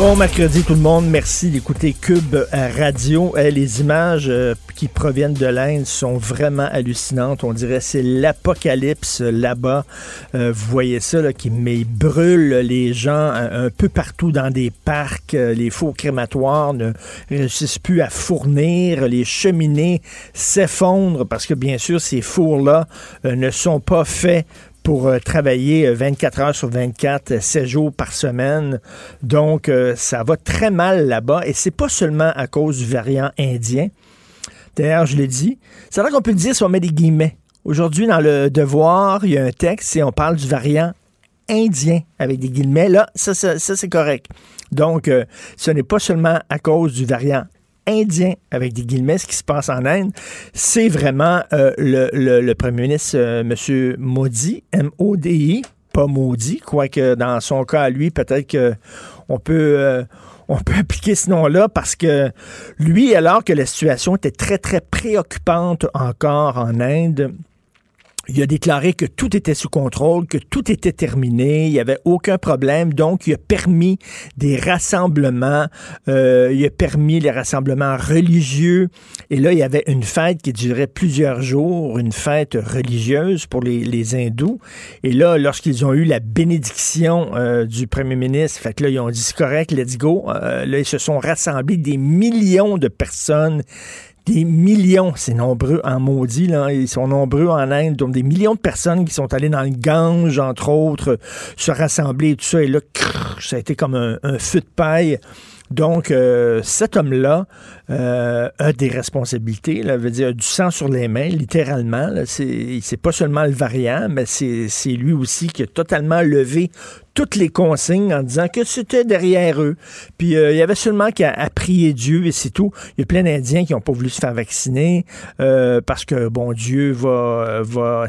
Bon mercredi tout le monde, merci d'écouter Cube Radio. Eh, les images euh, qui proviennent de l'Inde sont vraiment hallucinantes. On dirait c'est l'apocalypse là-bas. Euh, vous voyez ça là, qui brûle les gens un, peu partout dans des parcs. Euh, Les fours crématoires ne réussissent plus à fournir. Les cheminées s'effondrent parce que bien sûr ces fours-là euh, ne sont pas faits pour euh, travailler euh, 24 heures sur 24, euh, 7 jours par semaine. Donc, euh, ça va très mal là-bas. Et c'est pas seulement à cause du variant indien. D'ailleurs, je l'ai dit. C'est vrai qu'on peut le dire si on met des guillemets. Aujourd'hui, dans le Devoir, il y a un texte et on parle du variant indien avec des guillemets. Là, ça, ça, c'est correct. Donc, euh, ce n'est pas seulement à cause du variant indien avec des guillemets, ce qui se passe en Inde, c'est vraiment euh, le, le- premier ministre, euh, M. Modi, M-O-D-I, pas maudit, quoique dans son cas à lui, peut-être que on peut... euh, on peut appliquer ce nom-là parce que lui, alors que la situation était très, très préoccupante encore en Inde, il a déclaré que tout était sous contrôle, que tout était terminé, il n'y avait aucun problème. Donc, il a permis des rassemblements, euh, il a permis les rassemblements religieux. Et là, il y avait une fête qui durait plusieurs jours, une fête religieuse pour les, les hindous. Et là, lorsqu'ils ont eu la bénédiction euh, du premier ministre, fait que là, ils ont dit correct, let's go. Euh, là, ils se sont rassemblés des millions de personnes des millions, c'est nombreux en maudit, là, ils sont nombreux en Inde, donc des millions de personnes qui sont allées dans le Gange, entre autres, se rassembler et tout ça, et là, crrr, ça a été comme un, feu de paille. Donc, euh, cet homme-là euh, a des responsabilités, là, veut dire du sang sur les mains, littéralement. C'est pas seulement le variant, mais c'est lui aussi qui a totalement levé toutes les consignes en disant que c'était derrière eux. Puis euh, il y avait seulement qu'à à prier Dieu et c'est tout. Il y a plein d'Indiens qui n'ont pas voulu se faire vacciner euh, parce que bon Dieu va va,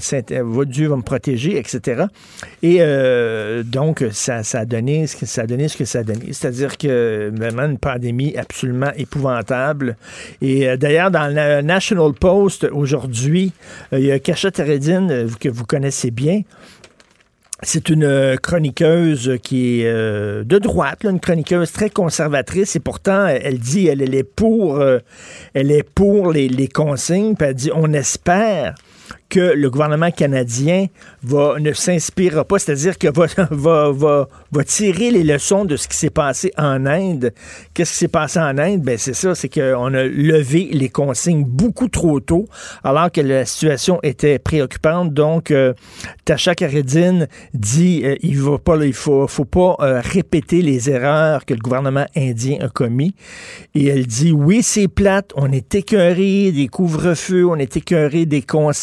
Dieu va me protéger, etc. Et donc ça, ça a donné que ça a donné ce que ça a donné. C'est-à-dire que vraiment une pandémie absolument épouvantable. Et euh, d'ailleurs dans le National Post aujourd'hui, euh, il y a Kacha Teredine euh, que vous connaissez bien. C'est une chroniqueuse qui est de droite, une chroniqueuse très conservatrice. Et pourtant elle, dit elle, est pour elle est pour les, les consignes, puis elle dit on espère que le gouvernement canadien ne s'inspirera pas, c'est-à-dire que va, tirer les leçons de ce qui s'est passé en Inde. Qu'est-ce qui s'est passé en Inde? Ben c'est ça, c'est qu'on a levé les consignes beaucoup trop tôt, alors que la situation était préoccupante. Donc, euh, Tasha Karedine dit euh, il faut, faut pas euh, répéter les erreurs que le gouvernement indien a commis. Et elle dit oui, c'est plate, on est écœuré des couvre-feux, on est écœuré des consignes,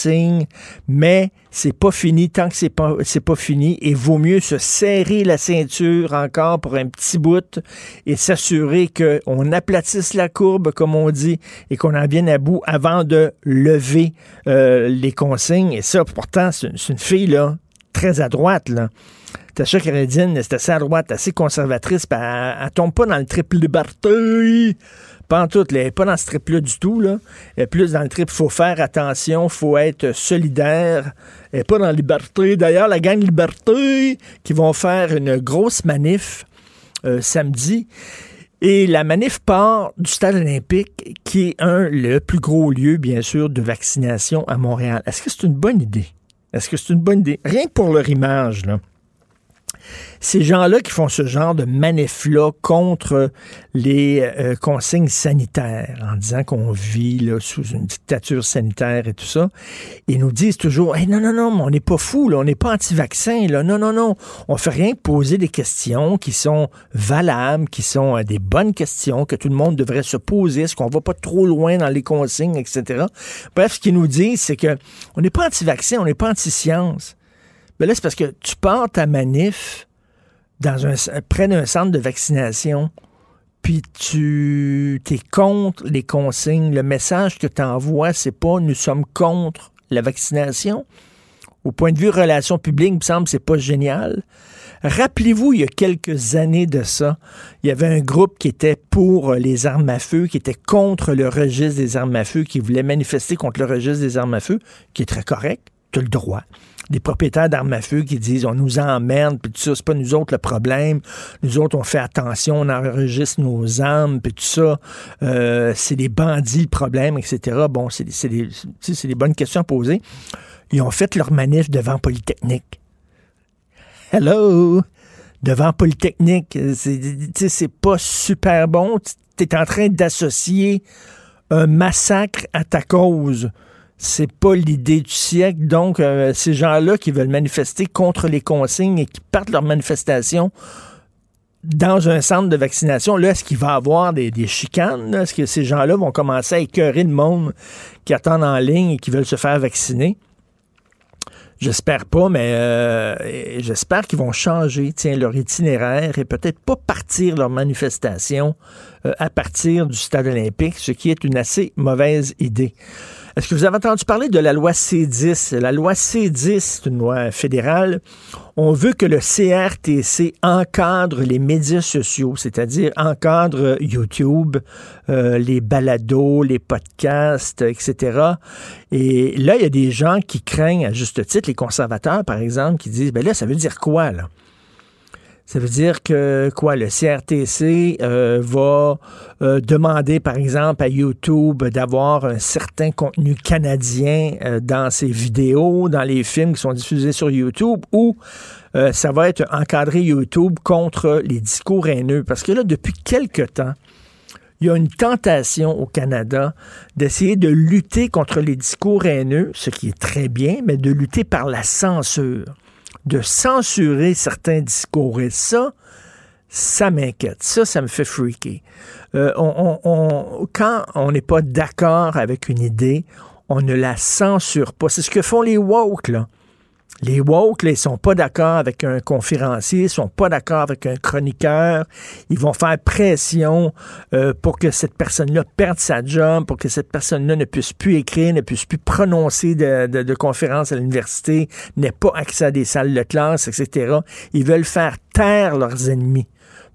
mais c'est pas fini. Tant que c'est pas pas fini et vaut mieux se serrer la ceinture encore pour un petit bout et s'assurer que on aplatisse la courbe comme on dit et qu'on en vienne à bout avant de lever euh, les consignes. Et ça pourtant c'est une fille là très à droite là. Tasha Canadienne, c'est assez à droite, assez conservatrice, elle, elle tombe pas dans le triple liberté. Pas en tout, elle pas dans ce trip-là du tout. Là. Plus dans le trip, faut faire attention, faut être solidaire. Elle n'est pas dans la liberté. D'ailleurs, la gang Liberté qui vont faire une grosse manif euh, samedi. Et la manif part du stade olympique, qui est un le plus gros lieu, bien sûr, de vaccination à Montréal. Est-ce que c'est une bonne idée? Est-ce que c'est une bonne idée? Rien que pour leur image, là ces gens-là qui font ce genre de manif-là contre les euh, consignes sanitaires, en disant qu'on vit là, sous une dictature sanitaire et tout ça, ils nous disent toujours non, non, non, on n'est pas fou, on n'est pas anti-vaccin, non, non, non. On fait rien que poser des questions qui sont valables, qui sont euh, des bonnes questions que tout le monde devrait se poser. Est-ce qu'on va pas trop loin dans les consignes, etc. Bref, ce qu'ils nous disent, c'est que on n'est pas anti-vaccin, on n'est pas anti-science. Mais là, c'est parce que tu pars ta manif dans un, près d'un centre de vaccination, puis tu es contre les consignes, le message que tu envoies, c'est pas nous sommes contre la vaccination. Au point de vue relations publiques, il me semble que c'est pas génial. Rappelez-vous, il y a quelques années de ça, il y avait un groupe qui était pour les armes à feu, qui était contre le registre des armes à feu, qui voulait manifester contre le registre des armes à feu, qui est très correct, tu as le droit des propriétaires d'armes à feu qui disent on nous emmerde, puis tout ça, c'est pas nous autres le problème. Nous autres, on fait attention, on enregistre nos armes, puis tout ça. Euh, c'est des bandits le problème, etc. Bon, c'est des, des bonnes questions à poser. Ils ont fait leur manif devant Polytechnique. Hello! Devant Polytechnique. C'est pas super bon. Tu es en train d'associer un massacre à ta cause c'est pas l'idée du siècle. Donc, euh, ces gens-là qui veulent manifester contre les consignes et qui partent leur manifestation dans un centre de vaccination, là, est-ce qu'il va y avoir des, chicanes? Est-ce que ces gens-là vont commencer à écœurer le monde qui attendent en ligne et qui veulent se faire vacciner? J'espère pas, mais euh, j'espère qu'ils vont changer tiens, leur itinéraire et peut-être pas partir leur manifestation euh, à partir du stade olympique, ce qui est une assez mauvaise idée. Est-ce que vous avez entendu parler de la loi C10? La loi C10, c'est une loi fédérale. On veut que le CRTC encadre les médias sociaux, c'est-à-dire encadre YouTube, euh, les balados, les podcasts, etc. Et là, il y a des gens qui craignent, à juste titre, les conservateurs, par exemple, qui disent, ben là, ça veut dire quoi, là? Ça veut dire que quoi, le CRTC euh, va euh, demander, par exemple, à YouTube d'avoir un certain contenu canadien euh, dans ses vidéos, dans les films qui sont diffusés sur YouTube, ou ça va être encadré YouTube contre les discours haineux. Parce que là, depuis quelque temps, il y a une tentation au Canada d'essayer de lutter contre les discours haineux, ce qui est très bien, mais de lutter par la censure de censurer certains discours. Et ça, ça m'inquiète. Ça, ça me fait freaker. Euh, quand on n'est pas d'accord avec une idée, on ne la censure pas. C'est ce que font les woke, là. Les woke, là, ils sont pas d'accord avec un conférencier, ils sont pas d'accord avec un chroniqueur. Ils vont faire pression euh, pour que cette personne-là perde sa job, pour que cette personne-là ne puisse plus écrire, ne puisse plus prononcer de, de conférences à l'université, n'ait pas accès à des salles de classe, etc. Ils veulent faire taire leurs ennemis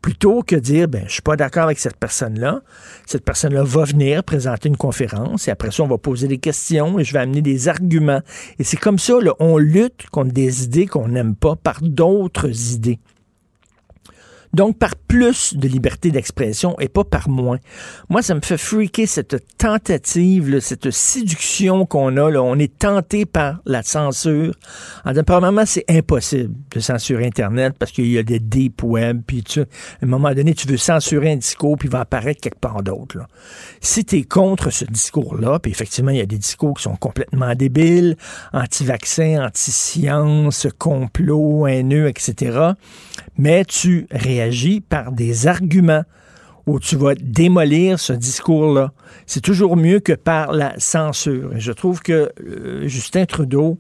plutôt que dire ben je suis pas d'accord avec cette personne-là. Cette personne-là va venir présenter une conférence et après ça on va poser des questions et je vais amener des arguments. Et c'est comme ça là, on lutte contre des idées qu'on n'aime pas par d'autres idées. Donc, par plus de liberté d'expression et pas par moins. Moi, ça me fait freaker cette tentative, cette séduction qu'on a. Là. On est tenté par la censure. En premièrement, c'est impossible de censurer Internet parce qu'il y a des deep web. Puis tu, à un moment donné, tu veux censurer un discours, puis il va apparaître quelque part d'autre. Si tu es contre ce discours-là, puis effectivement, il y a des discours qui sont complètement débiles, anti-vaccins, anti-science, complot, haineux, etc., mais tu réagis par des arguments où tu vas démolir ce discours-là. C'est toujours mieux que par la censure. Et je trouve que euh, Justin Trudeau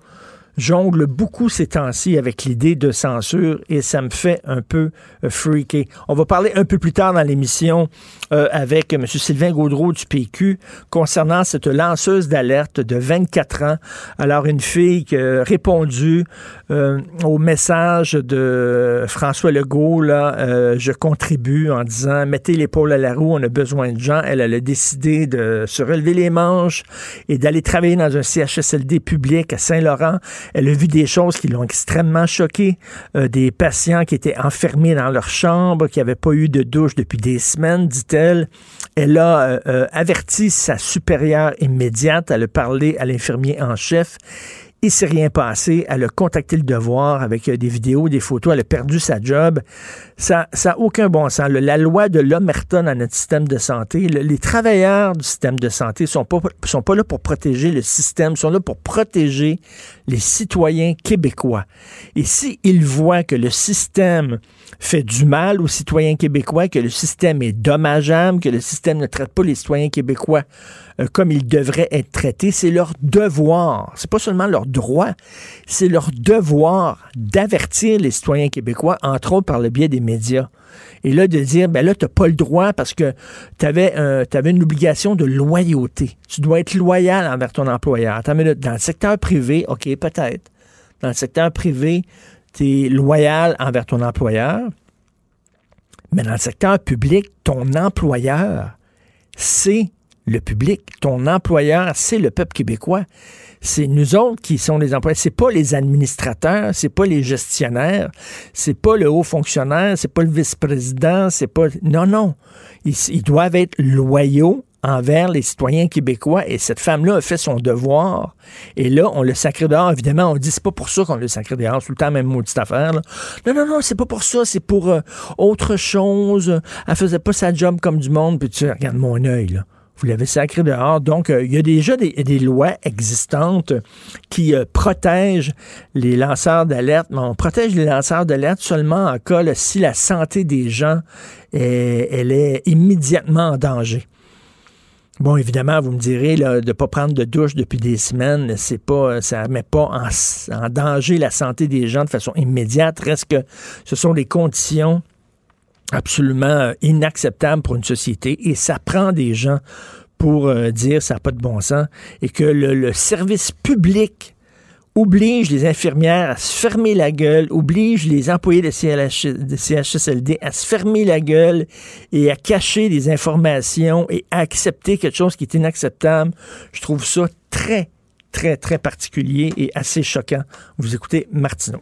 jongle beaucoup ces temps-ci avec l'idée de censure et ça me fait un peu euh, freaker. On va parler un peu plus tard dans l'émission euh, avec M. Sylvain Gaudreau du PQ concernant cette lanceuse d'alerte de 24 ans. Alors, une fille qui a répondu euh, au message de François Legault, là, je contribue en disant mettez l'épaule à la roue, on a besoin de gens. Elle, elle a décidé de se relever les manches et d'aller travailler dans un CHSLD public à Saint-Laurent. Elle a vu des choses qui l'ont extrêmement choquée, euh, des patients qui étaient enfermés dans leur chambre, qui n'avaient pas eu de douche depuis des semaines, dit-elle. Elle a euh, euh, averti sa supérieure immédiate, elle a parlé à l'infirmier en chef Il s'est rien passé. Elle a contacté le devoir avec euh, des vidéos, des photos. Elle a perdu sa job. Ça n'a aucun bon sens. La loi de l'Omerton à notre système de santé, les travailleurs du système de santé sont pas, sont pas là pour protéger le système, sont là pour protéger les citoyens québécois. Et s'ils voient que le système fait du mal aux citoyens québécois, que le système est dommageable, que le système ne traite pas les citoyens québécois euh, comme ils devraient être traités, c'est leur devoir. C'est pas seulement leur droit, c'est leur devoir d'avertir les citoyens québécois, entre autres par le biais des médias. Et là, de dire, ben là, tu n'as pas le droit parce que tu avais, une obligation de loyauté. Tu dois être loyal envers ton employeur. Dans le secteur privé, OK, peut-être. Dans le secteur privé, tu es loyal envers ton employeur. Mais dans le secteur public, ton employeur, c'est le public. Ton employeur, c'est le peuple québécois. C'est nous autres qui sont les employés. C'est pas les administrateurs, c'est pas les gestionnaires, c'est pas le haut fonctionnaire, c'est pas le vice-président, c'est pas. Non, non. ils doivent être loyaux envers les citoyens québécois et cette femme-là a fait son devoir. Et là, on le sacré dehors. Évidemment, on dit c'est pas pour ça qu'on le sacré dehors. Tout le temps, même maudite affaire. Là. Non, non, non, c'est pas pour ça. C'est pour euh, autre chose. Elle faisait pas sa job comme du monde. Puis tu regarde mon œil, là. Vous l'avez sacré dehors. Donc, euh, il y a déjà des, lois existantes qui euh, protègent les lanceurs d'alerte, mais on protège les lanceurs d'alerte seulement en cas si la santé des gens elle est immédiatement en danger. Bon, évidemment, vous me direz de ne pas prendre de douche depuis des semaines, c'est pas, ça met pas en, danger la santé des gens de façon immédiate. Reste que ce sont des conditions absolument euh, inacceptables pour une société et ça prend des gens pour euh, dire ça n'a pas de bon sens et que le service public oblige les infirmières à se fermer la gueule, oblige les employés de, CHSLD à se fermer la gueule et à cacher des informations et à accepter quelque chose qui est inacceptable. Je trouve ça très, très, très particulier et assez choquant. Vous écoutez Martineau.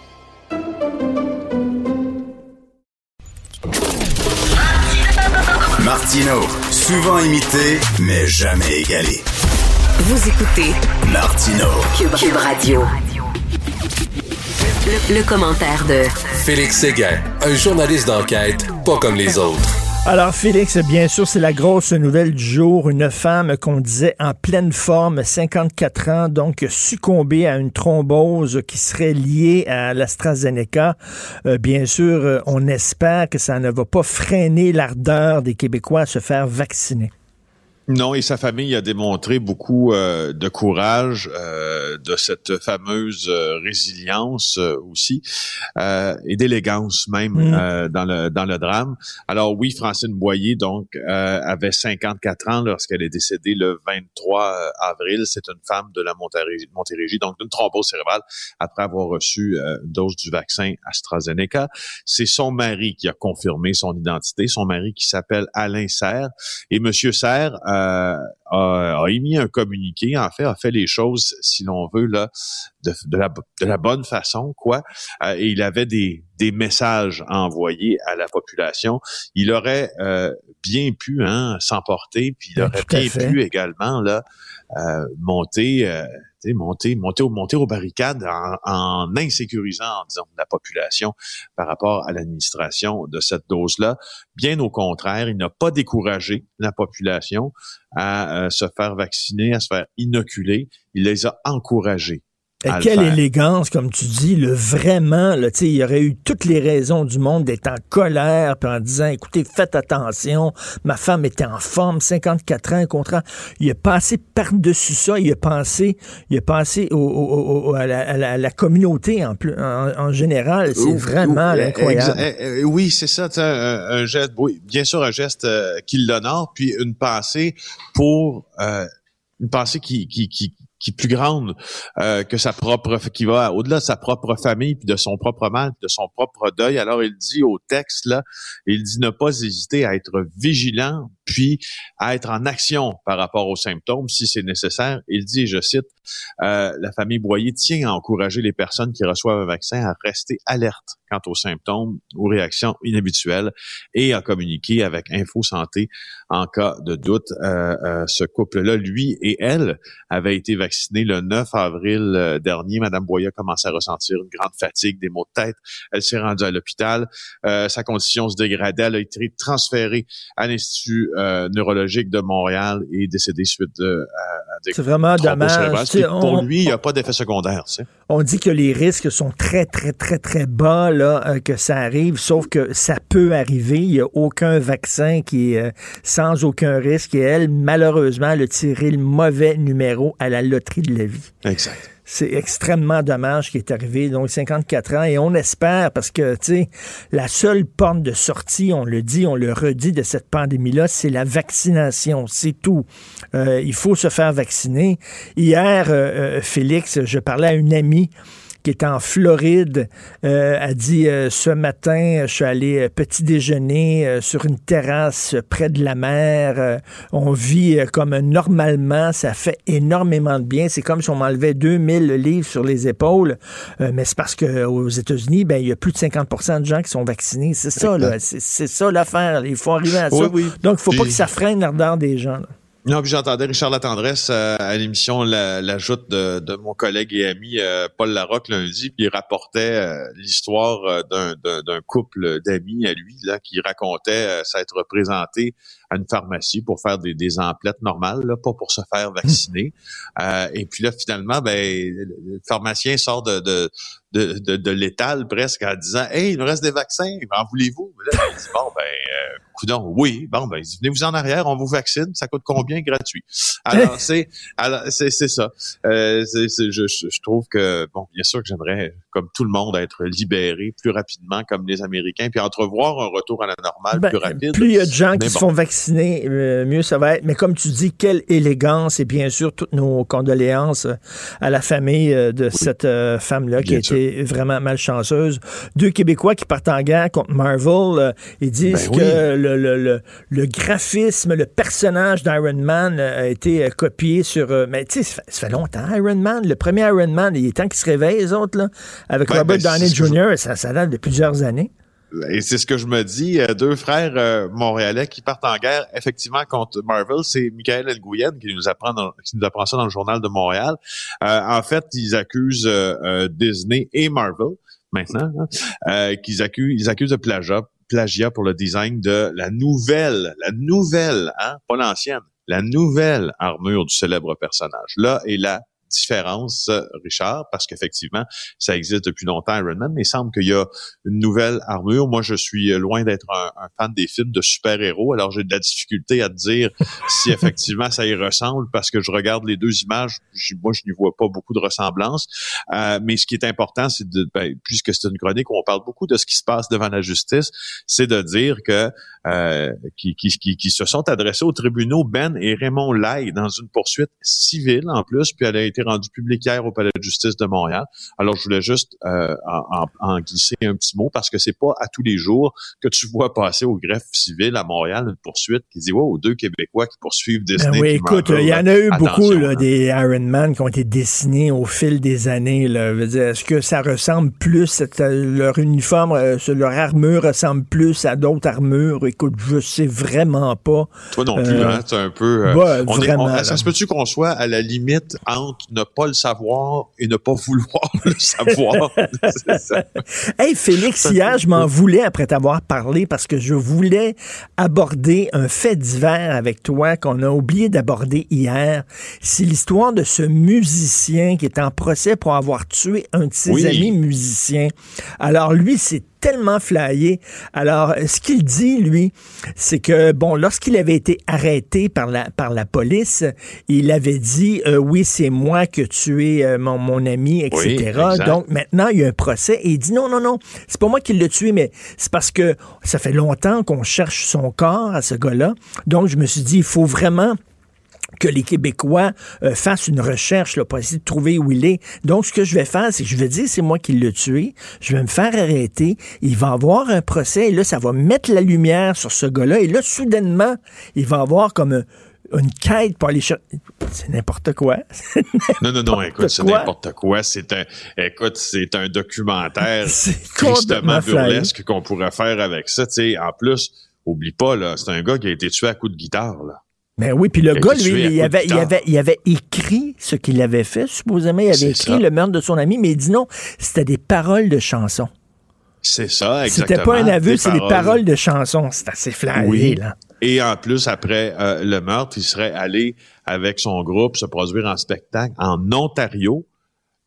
Martino, souvent imité, mais jamais égalé. Vous écoutez Martino, Cube Radio. Le, commentaire de Félix Séguin, un journaliste d'enquête pas comme les autres. Alors Félix, bien sûr, c'est la grosse nouvelle du jour. Une femme qu'on disait en pleine forme, 54 ans, donc succombée à une thrombose qui serait liée à l'AstraZeneca. Euh, bien sûr, euh, on espère que ça ne va pas freiner l'ardeur des Québécois à se faire vacciner. Non, et sa famille a démontré beaucoup euh, de courage, euh, de cette fameuse euh, résilience aussi, et d'élégance même mm. dans le dans le drame. Alors oui, Francine Boyer donc avait 54 ans lorsqu'elle est décédée le 23 avril. C'est une femme de la Montérégie, donc d'une thrombose cérébrale après avoir reçu une dose du vaccin AstraZeneca. C'est son mari qui a confirmé son identité, son mari qui s'appelle Alain Serre et Monsieur Serre euh, a, émis un communiqué, en fait, a fait les choses, si l'on veut, là, de, la, de la bonne façon, quoi. Euh, et il avait des, des messages envoyés à la population. Il aurait euh, bien pu hein, s'emporter, puis il aurait bien pu également là monter monter, monter, monter aux barricades en, en, insécurisant, disons, la population par rapport à l'administration de cette dose-là. Bien au contraire, il n'a pas découragé la population à euh, se faire vacciner, à se faire inoculer. Il les a encouragés quelle élégance, comme tu dis, le vraiment, là, il y aurait eu toutes les raisons du monde d'être en colère, puis en disant, écoutez, faites attention, ma femme était en forme, 54 ans, contrat. Il a passé par-dessus ça, il a pensé, il a pensé au, à, la, communauté en, en, général. C'est vraiment incroyable. Eh, eh, oui, c'est ça, un, un, geste, oui, bien sûr, un geste euh, qui l'honore, puis une pensée pour, euh, une pensée qui, qui, qui qui est plus grande euh, que sa propre, qui va au-delà de sa propre famille, puis de son propre mal, de son propre deuil. Alors il dit au texte là, il dit ne pas hésiter à être vigilant, puis à être en action par rapport aux symptômes si c'est nécessaire. Il dit, je cite, euh, la famille Boyer tient à encourager les personnes qui reçoivent un vaccin à rester alertes quant aux symptômes ou réactions inhabituelles et à communiquer avec Info Santé en cas de doute. Euh, euh, ce couple-là, lui et elle, avaient été vaccinés le 9 avril euh, dernier. Madame Boyer a commencé à ressentir une grande fatigue, des maux de tête. Elle s'est rendue à l'hôpital. sa condition se dégradait. Elle a été transférée à l'Institut neurologique de Montréal et décédée suite de, à, des C'est vraiment dommage. Pour lui, il n'y a pas d'effet secondaire. On dit que les risques sont très, très, très, très bas là, que ça arrive, sauf que ça peut arriver. Il n'y a aucun vaccin qui est sans aucun risque. Et elle, malheureusement, elle a tiré le mauvais numéro à la loterie de la vie. Exact. C'est extrêmement dommage qui est arrivé. Donc, 54 ans. Et on espère, parce que, tu sais, la seule porte de sortie, on le dit, on le redit de cette pandémie-là, c'est la vaccination. C'est tout. Euh, il faut se faire vacciner. Hier, euh, euh, Félix, je parlais à une amie qui est en Floride, euh, a dit euh, ce matin, je suis allé euh, petit déjeuner sur une terrasse près de la mer. on vit comme normalement, ça fait énormément de bien. C'est comme si on m'enlevait 2000 livres sur les épaules, mais c'est parce qu'aux États-Unis, ben il y a plus de 50% de gens qui sont vaccinés. C'est ça, là. C'est ça l'affaire. Il faut arriver à ça. Donc, il faut pas que ça freine l'ardeur des gens. Non, puis j'entendais Richard Latendresse euh, à l'émission l'ajoute de, de, mon collègue et ami euh, Paul Larocque lundi, puis il rapportait euh, l'histoire d'un couple d'amis à lui là qui racontait s'être présenté à une pharmacie pour faire des, des emplettes normales, là, pas pour se faire vacciner. et puis là, finalement, ben, le pharmacien sort de, de de, de, de l'étal presque en disant Hey, il nous reste des vaccins, en voulez-vous? Là, il dit Bon, ben, coudon, oui, bon, ben, venez-vous en arrière, on vous vaccine, ça coûte combien gratuit? Alors, c'est, alors, c'est, c'est ça. Euh, c'est, je, je, trouve que, bon, bien sûr que j'aimerais, comme tout le monde, être libéré plus rapidement comme les Américains, puis entrevoir un retour à la normale ben, plus rapide. Plus il y a de gens qui se font vacciner, euh, mieux ça va être. Mais comme tu dis, quelle élégance et bien sûr toutes nos condoléances à la famille euh, de cette euh, femme-là qui a été vraiment malchanceuse. Deux Québécois qui partent en guerre contre Marvel, ils disent ben que le le, graphisme, le personnage d'Iron Man a été euh, copié sur. Euh, mais tu sais, ça, fait longtemps, Iron Man. Le premier Iron Man, il est temps qu'ils se réveillent, les autres, là. Avec Robert ben, Downey Jr., ça, ça date de plusieurs années. Et c'est ce que je me dis. Euh, deux frères montréalais qui partent en guerre, effectivement, contre Marvel. C'est Michael Elgouyen qui nous apprend qui nous apprend ça dans le journal de Montréal. en fait, ils accusent Disney et Marvel maintenant, hein, qu'ils accusent, ils accusent de plagiat plagiat pour le design de la nouvelle, la nouvelle, hein, pas l'ancienne, la nouvelle armure du célèbre personnage. Là est la différence, Richard, parce qu'effectivement, ça existe depuis longtemps, Iron Man, mais il semble qu'il y a une nouvelle armure. Moi, je suis loin d'être un, fan des films de super-héros, alors j'ai de la difficulté à te dire si effectivement ça y ressemble, parce que je regarde les deux images, moi, je n'y vois pas beaucoup de ressemblance. Euh, mais ce qui est important, c'est de, ben, puisque c'est une chronique où on parle beaucoup de ce qui se passe devant la justice, c'est de dire que euh, qui, qui, qui, se sont adressés aux tribunaux Ben et Raymond Lai dans une poursuite civile en plus, puis elle a été rendue publique hier au Palais de justice de Montréal. Alors je voulais juste euh, en, en, glisser un petit mot parce que c'est pas à tous les jours que tu vois passer au greffe civil à Montréal une poursuite qui dit wow, deux Québécois qui poursuivent ben Disney. oui, écoute, il y en a eu beaucoup là, hein. des Iron Man qui ont été dessinés au fil des années. Est-ce que ça ressemble plus leur uniforme, euh, leur armure ressemble plus à d'autres armures? écoute, je sais vraiment pas. Toi non plus, euh, hein, c'est un peu. Euh, vraiment, ça se peut-tu qu'on soit à la limite entre ne pas le savoir et ne pas vouloir le savoir? hey, Félix, hier, je m'en voulais après t'avoir parlé parce que je voulais aborder un fait divers avec toi qu'on a oublié d'aborder hier. C'est l'histoire de ce musicien qui est en procès pour avoir tué un de ses amis musiciens. Alors, lui, c'est tellement flyé. Alors, ce qu'il dit, lui, c'est que, bon, lorsqu'il avait été arrêté par la, par la police, il avait dit, euh, oui, c'est moi qui ai tué euh, mon, mon, ami, etc. Donc, maintenant, il y a un procès et il dit, non, non, non, c'est pas moi qui l'ai tué, mais c'est parce que ça fait longtemps qu'on cherche son corps à ce gars-là. Donc, je me suis dit, il faut vraiment que les Québécois euh, fassent une recherche là, pour essayer de trouver où il est. Donc, ce que je vais faire, c'est que je vais dire c'est moi qui l'ai tué. Je vais me faire arrêter. Il va avoir un procès et là, ça va mettre la lumière sur ce gars-là. Et là, soudainement, il va avoir comme un- une quête pour aller chercher. C'est n'importe quoi. Non, non, non, écoute, c'est n'importe quoi. C'est un, écoute, c'est un documentaire C'est tristement burlesque qu'on pourrait faire avec ça. Sais, en plus, oublie pas, là, c'est un gars qui a été tué à coups de guitare, là. Mais oui, puis le gars, lui, il avait, il, guitare. avait, il avait écrit ce qu'il avait fait, supposément. Il avait écrit ça. le meurtre de son ami, mais il dit non, c'était des paroles de chansons. C'est ça, exactement. C'était pas un aveu, c'est des paroles de chansons. C'est assez flyé, Oui. là. Et en plus, après euh, le meurtre, il serait allé avec son groupe se produire en spectacle en Ontario,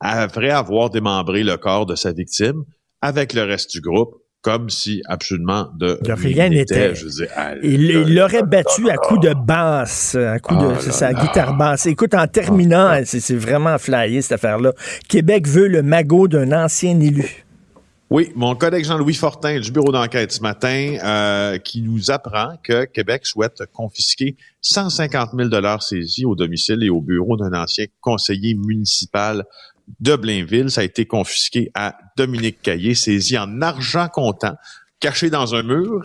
après avoir démembré le corps de sa victime, avec le reste du groupe, comme si absolument de, De rien n'était. Je veux dire, ah, Il l'aurait battu à coups de basse, à coups de Ah c'est là sa guitare basse. Écoute, en terminant, c'est c'est vraiment flyé cette affaire-là. Québec veut le magot d'un ancien élu. Oui, mon collègue Jean-Louis Fortin du bureau d'enquête ce matin euh, qui nous apprend que Québec souhaite confisquer 150 000 dollars saisis au domicile et au bureau d'un ancien conseiller municipal de Blainville. Ça a été confisqué à Dominique Caillé, saisi en argent comptant, caché dans un mur.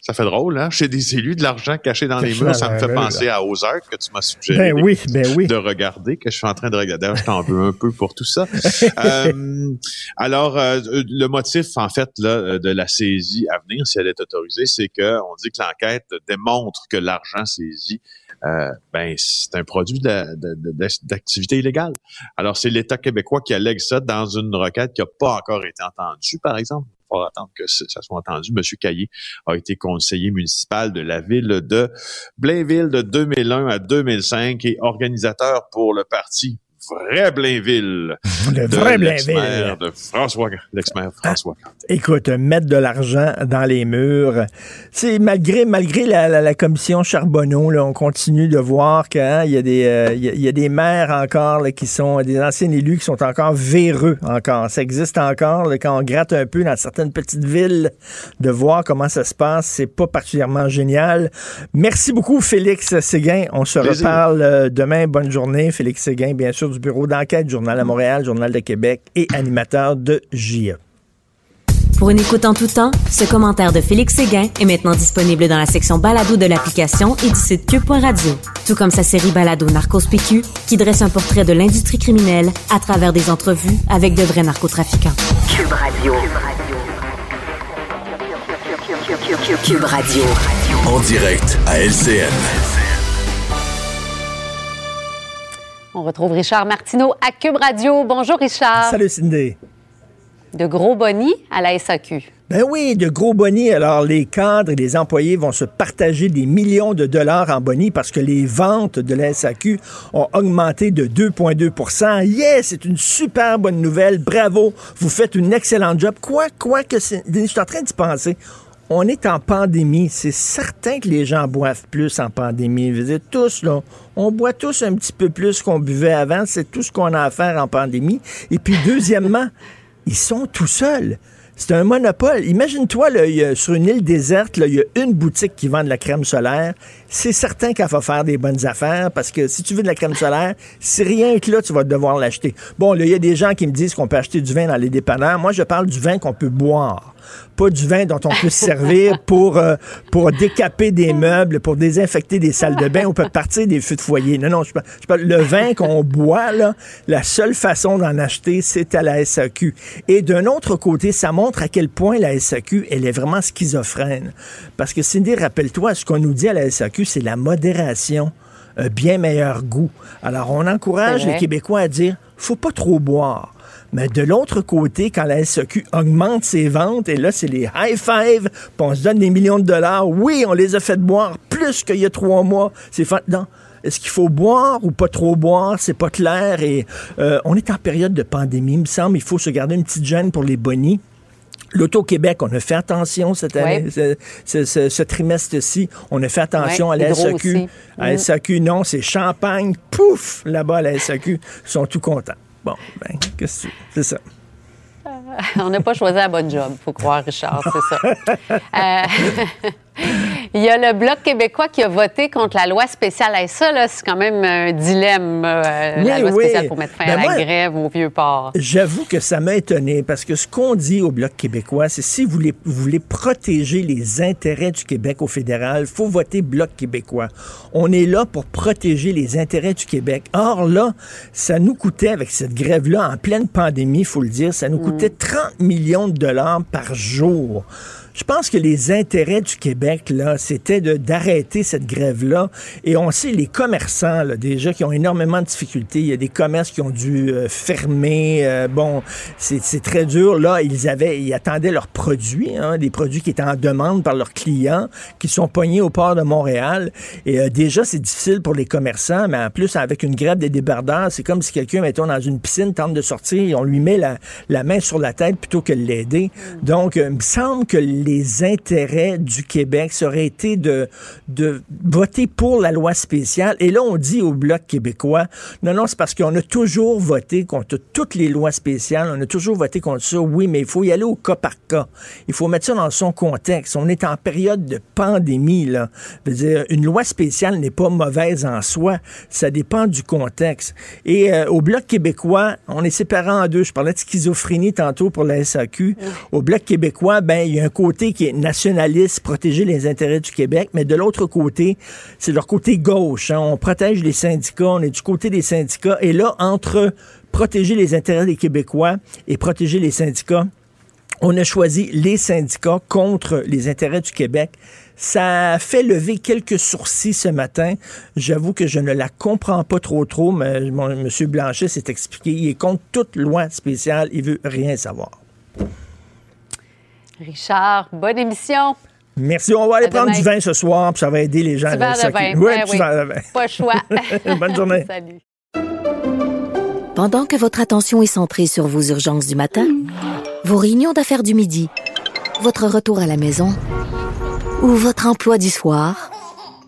Ça fait drôle, hein? Chez des élus, de l'argent caché dans les murs, dans ça me fait penser à Ozark que tu m'as suggéré Ben oui, ben oui. de regarder, que je suis en train de regarder. D'ailleurs, je t'en veux un peu pour tout ça. Euh, alors, euh, le motif, en fait, là, de la saisie à venir, si elle est autorisée, c'est que on dit que l'enquête démontre que l'argent saisi, euh, ben, c'est un produit d'activité illégale. Alors, c'est l'État québécois qui allègue ça dans une requête qui n'a pas encore été entendue, par exemple. Il faut attendre que ça soit entendu. Monsieur Caillé a été conseiller municipal de la ville de Blainville de 2001 à 2005 et organisateur pour le parti Vrai Blainville. Le de vrai l'ex-maire Blainville. de François, l'ex-maire François Cantet. Écoute, mettre de l'argent dans les murs. C'est malgré malgré la, la- la commission Charbonneau, là, on continue de voir qu'il y a des euh, il y a- il y, a des maires encore là, qui sont des anciens élus qui sont encore véreux encore. Ça existe encore là, quand on gratte un peu dans certaines petites villes de voir comment ça se passe. C'est pas particulièrement génial. Merci beaucoup Félix Séguin. On se Plaisir. reparle euh, demain. Bonne journée, Félix Séguin, bien sûr du bureau d'enquête, Journal à Montréal, Journal de Québec et animateur de. JE. Pour une écoute en tout temps, ce commentaire de Félix Séguin est maintenant disponible dans la section balado de l'application et du site cube.radio. Tout comme sa série balado Narcos PQ, qui dresse un portrait de l'industrie criminelle à travers des entrevues avec de vrais narcotrafiquants. Cube Radio. Cube Radio. En direct à LCN. Retrouve Richard Martineau à Cube Radio. Bonjour Richard. Salut Cindy. De gros bonnies à la SAQ. Ben oui, de gros bonnies. Alors, les cadres et les employés vont se partager des millions de dollars en bonnies parce que les ventes de la SAQ ont augmenté de 2,2% Yes, c'est une super bonne nouvelle. Bravo, vous faites une excellente job. Quoi, quoi que c'est... Je suis en train d'y penser. On est en pandémie. C'est certain que les gens boivent plus en pandémie. Veux dire, tous, là, on boit tous un petit peu plus qu'on buvait avant. C'est tout ce qu'on a à faire en pandémie. Et puis, deuxièmement, ils sont tout seuls. C'est un monopole. Imagine-toi, sur une île déserte, il y a une boutique qui vend de la crème solaire. C'est certain qu'elle va faire des bonnes affaires parce que si tu veux de la crème solaire, c'est rien que là, tu vas devoir l'acheter. Bon, là, il y a des gens qui me disent qu'on peut acheter du vin dans les dépanneurs. Moi, je parle du vin qu'on peut boire. Pas du vin dont on peut se servir pour, euh, pour décaper des meubles, pour désinfecter des salles de bain ou peut partir des feux de foyer. Non, non, je parle, je parle- le vin qu'on boit, là, la seule façon d'en acheter, c'est à la SAQ. Et d'un autre côté, ça montre à quel point la SAQ, elle est vraiment schizophrène. Parce que Cindy, rappelle-toi, ce qu'on nous dit à la SAQ, c'est la modération, un bien meilleur goût. Alors, on encourage les Québécois à dire, faut pas trop boire. Mais de l'autre côté, quand la SAQ augmente ses ventes, et là, c'est les high five, puis on se donne des millions de dollars. Oui, on les a fait boire plus qu'il y a trois mois. C'est fa- non. Est-ce qu'il faut boire ou pas trop boire? C'est pas clair. Et euh, on est en période de pandémie, il me semble. Il faut se garder une petite gêne pour les bonnies. L'Auto-Québec, on a fait attention cette année, ce, ce- ce- ce trimestre-ci. On a fait attention à la SAQ. aussi. À la Mm. SAQ, non, c'est champagne, pouf, là-bas à la SAQ. Ils sont tout contents. Bon, ben, qu'est-ce que C'est ça. On n'a pas choisi la bonne job, faut croire, Richard, c'est ça. Euh, Il y a le Bloc québécois qui a voté contre la loi spéciale. Et ça, c'est quand même un dilemme, euh, la Oui, loi oui. spéciale pour mettre fin Ben à la grève au Vieux-Port. J'avoue que ça m'a étonné parce que ce qu'on dit au Bloc québécois, c'est si vous voulez, vous voulez protéger les intérêts du Québec au fédéral, faut voter Bloc québécois. On est là pour protéger les intérêts du Québec. Or là, ça nous coûtait avec cette grève-là en pleine pandémie, faut le dire, ça nous coûtait 30 millions de dollars par jour. Je pense que les intérêts du Québec, là, c'était d'arrêter cette grève-là. Et on sait, les commerçants, là, déjà, qui ont énormément de difficultés. Il y a des commerces qui ont dû euh, fermer. Euh, bon, c'est très dur. Là, ils avaient, ils attendaient leurs produits, hein, des produits qui étaient en demande par leurs clients, qui sont pognés au port de Montréal. Et euh, déjà, c'est difficile pour les commerçants, mais en plus, avec une grève des débardeurs, c'est comme si quelqu'un, mettons, dans une piscine, tente de sortir et on lui met la, la main sur la tête plutôt que de l'aider. Donc, euh, il me semble que les intérêts du Québec, ça aurait été de, de voter pour la loi spéciale. Et là, on dit au Bloc québécois, non, non, c'est parce qu'on a toujours voté contre toutes les lois spéciales, on a toujours voté contre ça. Oui, mais il faut y aller au cas par cas. Il faut mettre ça dans son contexte. On est en période de pandémie, là. Je veux dire, une loi spéciale n'est pas mauvaise en soi. Ça dépend du contexte. Et euh, au Bloc québécois, on est séparés en deux. Je parlais de schizophrénie tantôt pour la SAQ. Au Bloc québécois, ben, il y a un côté qui est nationaliste, protéger les intérêts du Québec, mais de l'autre côté, c'est leur côté gauche. hein. On protège les syndicats, on est du côté des syndicats. Et là, entre protéger les intérêts des Québécois et protéger les syndicats, on a choisi les syndicats contre les intérêts du Québec. Ça fait lever quelques sourcils ce matin. J'avoue que je ne la comprends pas trop trop, mais M. Blanchet s'est expliqué. Il est contre toute loi spéciale. Il veut rien savoir. Richard, bonne émission. Merci. On va aller À prendre demain. du vin ce soir, puis ça va aider les gens. À vin. Ben petit oui. verre de vin. Pas le choix. Bonne journée. Salut. Pendant que votre attention est centrée sur vos urgences du matin, vos réunions d'affaires du midi, votre retour à la maison ou votre emploi du soir,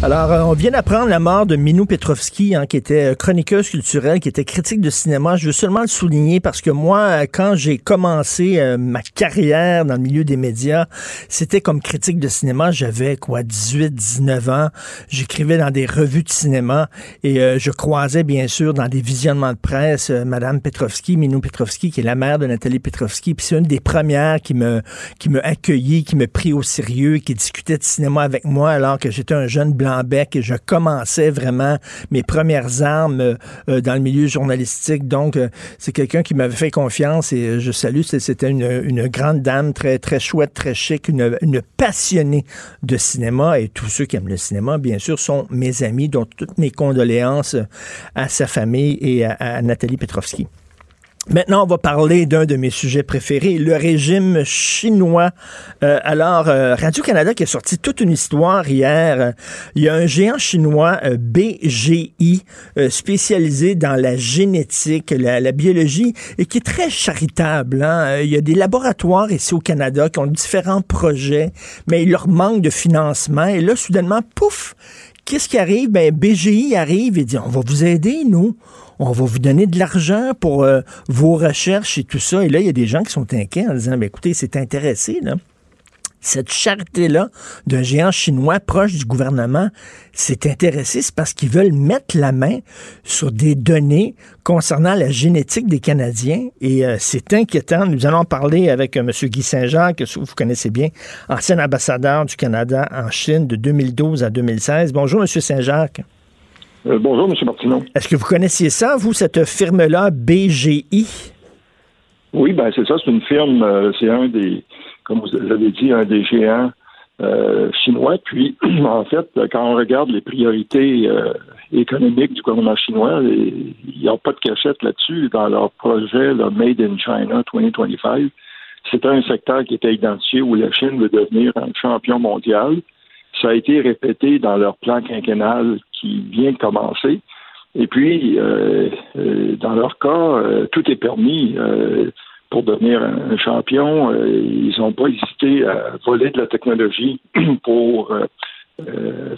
Alors, euh, on vient d'apprendre la mort de Minou Petrovski, hein, qui était euh, chroniqueuse culturelle, qui était critique de cinéma. Je veux seulement le souligner parce que moi, euh, quand j'ai commencé ma carrière dans le milieu des médias, c'était comme critique de cinéma. J'avais quoi, 18, 19 ans. J'écrivais dans des revues de cinéma et je croisais bien sûr dans des visionnements de presse Madame Petrovski, Minou Petrovski, qui est la mère de Nathalie Petrovski. Puis c'est une des premières qui me qui me accueilli, qui me prit au sérieux, qui discutait de cinéma avec moi alors que j'étais un jeune blanc bec et je commençais vraiment mes premières armes euh, euh, dans le milieu journalistique. Donc, euh, c'est quelqu'un qui m'avait fait confiance et je salue. C'était une, grande dame très, très chouette, très chic, une, une passionnée de cinéma et tous ceux qui aiment le cinéma, bien sûr, sont mes amis, dont toutes mes condoléances à sa famille et à, à Nathalie Petrovski. Maintenant, on va parler d'un de mes sujets préférés, le régime chinois. Euh, alors, euh, Radio-Canada qui a sorti toute une histoire hier. Il y a un géant chinois, euh, BGI, euh, spécialisé dans la génétique, la, la biologie, et qui est très charitable. hein. Il y a des laboratoires ici au Canada qui ont différents projets, mais il leur manque de financement. Et là, soudainement, pouf, qu'est-ce qui arrive? Ben, BGI arrive et dit, on va vous aider, nous. On va vous donner de l'argent pour euh, vos recherches et tout ça. Et là, il y a des gens qui sont inquiets en disant, ben, écoutez, c'est intéressé, là. Cette charité-là d'un géant chinois proche du gouvernement s'est intéressé, c'est parce qu'ils veulent mettre la main sur des données concernant la génétique des Canadiens. Et euh, c'est inquiétant. Nous allons parler avec euh, M. Guy Saint-Jean, que vous connaissez bien, ancien ambassadeur du Canada en Chine de 2012 à 2016. Bonjour, M. Saint-Jacques. Euh, bonjour, M. Martineau. Est-ce que vous connaissiez ça, vous, cette firme-là, BGI? Oui, ben c'est ça, c'est une firme, c'est un des, comme vous l'avez dit, un des géants euh, chinois. Puis, en fait, quand on regarde les priorités euh, économiques du gouvernement chinois, il n'y a pas de cachette là-dessus dans leur projet le Made in China 2025. C'était un secteur qui était identifié où la Chine veut devenir un champion mondial. Ça a été répété dans leur plan quinquennal qui vient de commencer. Et puis, euh, euh, dans leur cas, euh, tout est permis pour devenir un, champion. ils n'ont pas hésité à voler de la technologie pour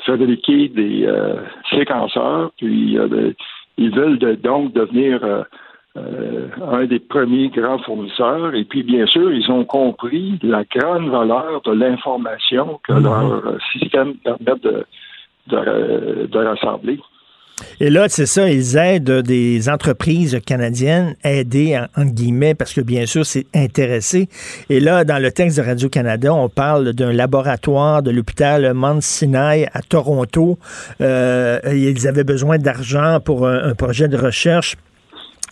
fabriquer des séquenceurs. Puis, ils veulent donc devenir un des premiers grands fournisseurs. Et puis, bien sûr, ils ont compris la grande valeur de l'information que mm-hmm. leur système permet de, de rassembler. Et là, c'est ça, ils aident des entreprises canadiennes, aider en, guillemets, parce que bien sûr, c'est intéressé. Et là, dans le texte de Radio-Canada, on parle d'un laboratoire de l'hôpital Mount Sinai à Toronto. Euh, ils avaient besoin d'argent pour un, projet de recherche.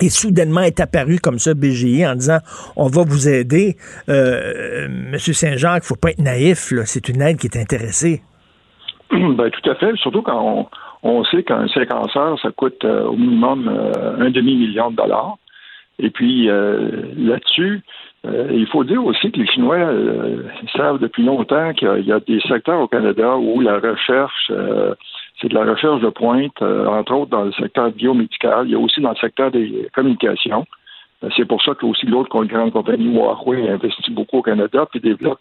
Et soudainement est apparu comme ça BGI en disant on va vous aider. Euh, Monsieur Saint-Jacques, faut pas être naïf, c'est une aide qui est intéressée. Ben, tout à fait, surtout quand on, on sait qu'un séquenceur, ça coûte euh, au minimum euh, un demi-million de dollars. Et puis euh, là-dessus, il faut dire aussi que les Chinois savent depuis longtemps qu'il y, a des secteurs au Canada où la recherche, c'est de la recherche de pointe, entre autres dans le secteur biomédical, il y a aussi dans le secteur des communications. C'est pour ça que aussi l'autre grande compagnie Huawei investit beaucoup au Canada puis développe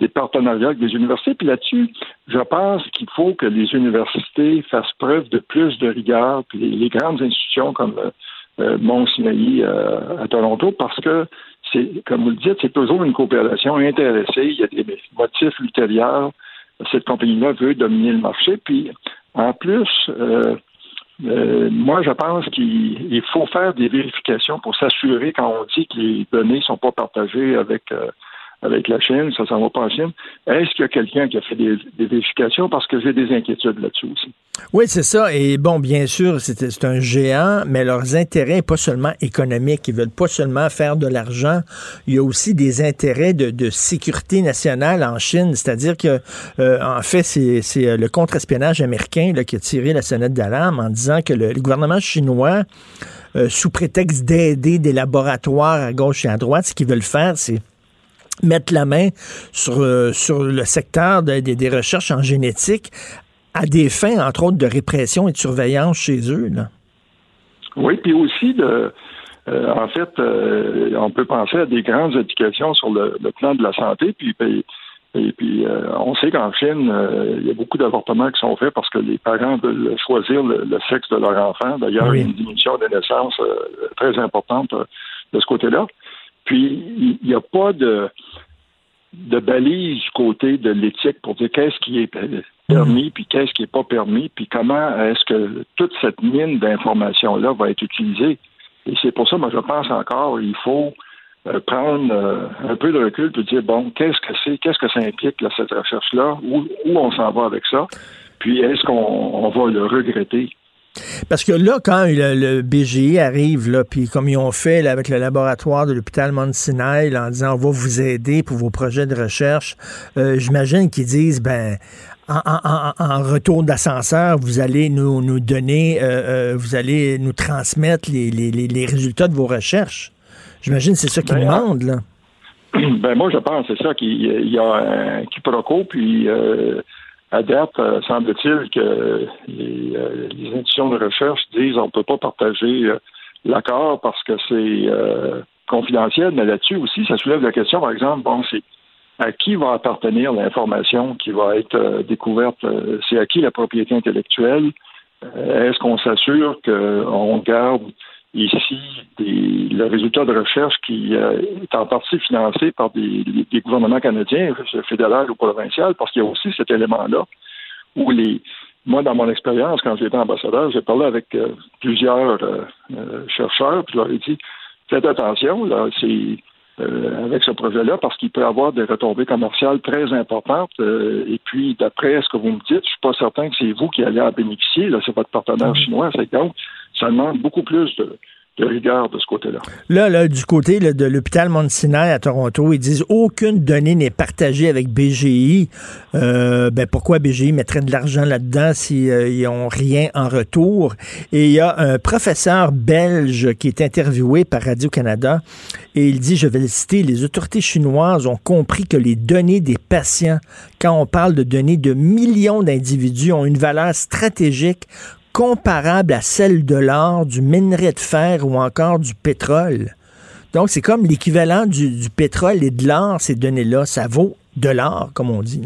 des partenariats avec des universités. Puis là-dessus, je pense qu'il faut que les universités fassent preuve de plus de rigueur, puis les, grandes institutions comme euh, euh Mont Sinaï euh, à Toronto, parce que c'est, comme vous le dites, c'est toujours une coopération intéressée. Il y a des motifs ultérieurs. Cette compagnie-là veut dominer le marché. Puis, en plus, euh, moi, je pense qu'il faut faire des vérifications pour s'assurer quand on dit que les données ne sont pas partagées avec avec la Chine, ça s'en va pas en Chine. Est-ce qu'il y a quelqu'un qui a fait des, vérifications? Parce que j'ai des inquiétudes là-dessus aussi. Oui, c'est ça. Et bon, bien sûr, c'est un géant, mais leurs intérêts pas seulement économiques. Ils veulent pas seulement faire de l'argent. Il y a aussi des intérêts de, sécurité nationale en Chine. C'est-à-dire que, euh, en fait, c'est euh, le contre-espionnage américain qui a tiré la sonnette d'alarme en disant que le, gouvernement chinois, euh, sous prétexte d'aider des laboratoires à gauche et à droite, ce qu'ils veulent faire, c'est mettre la main sur, euh, sur le secteur des recherches en génétique à des fins, entre autres, de répression et de surveillance chez eux. Là. Oui, puis aussi de. Euh, en fait, euh, on peut penser à des grandes éducations sur le, plan de la santé, puis, et puis on sait qu'en Chine, il y a beaucoup d'avortements qui sont faits parce que les parents veulent choisir le, sexe de leur enfant. D'ailleurs, il y a une diminution des naissances très importante de ce côté-là. Puis, il n'y a pas de, balise du côté de l'éthique pour dire qu'est-ce qui est permis, puis qu'est-ce qui n'est pas permis, puis comment est-ce que toute cette mine d'informations-là va être utilisée. Et c'est pour ça, moi, je pense encore, il faut euh, prendre euh, un peu de recul et dire, bon, qu'est-ce que c'est, qu'est-ce que ça implique, cette recherche-là, où, où on s'en va avec ça, puis est-ce qu'on va le regretter? Parce que là, quand le, BGI arrive, là, puis comme ils ont fait avec le laboratoire de l'hôpital Mont Sinai, en disant on va vous aider pour vos projets de recherche, euh, j'imagine qu'ils disent ben en, retour d'ascenseur, vous allez nous, nous donner, euh, euh, vous allez nous transmettre les, les, les, résultats de vos recherches. J'imagine c'est ça qu'ils ben, demandent, là. Ben moi, je pense c'est ça qu'il y a un quiproquo, puis à date, euh, semble-t-il que les, euh, les, institutions de recherche disent on ne peut pas partager euh, l'accord parce que c'est confidentiel, mais là-dessus aussi, ça soulève la question, par exemple, bon, c'est à qui va appartenir l'information qui va être découverte, c'est à qui la propriété intellectuelle, est-ce qu'on s'assure qu'on garde ici des, le résultat de recherche qui euh, est en partie financé par des, gouvernements canadiens, fédéral ou provincial, parce qu'il y a aussi cet élément-là où les moi, dans mon expérience, quand j'étais ambassadeur, j'ai parlé avec euh, plusieurs euh, chercheurs, puis je leur ai dit faites attention, là, c'est avec ce projet-là, parce qu'il peut avoir des retombées commerciales très importantes. et puis, d'après ce que vous me dites, je suis pas certain que c'est vous qui allez en bénéficier. Là, c'est votre partenaire chinois. C'est donc, ça demande beaucoup plus de, de rigueur de ce côté-là. Là, là, du côté de l'hôpital Sinai à Toronto, ils disent aucune donnée n'est partagée avec BGI. Euh, ben pourquoi BGI mettrait de l'argent là-dedans s'ils euh, n'ont rien en retour? Et il y a un professeur belge qui est interviewé par Radio-Canada et il dit, je vais le citer, les autorités chinoises ont compris que les données des patients, quand on parle de données de millions d'individus, ont une valeur stratégique comparable à celle de l'or, du minerai de fer ou encore du pétrole. Donc, c'est comme l'équivalent du, pétrole et de l'or, ces données-là. Ça vaut de l'or, comme on dit.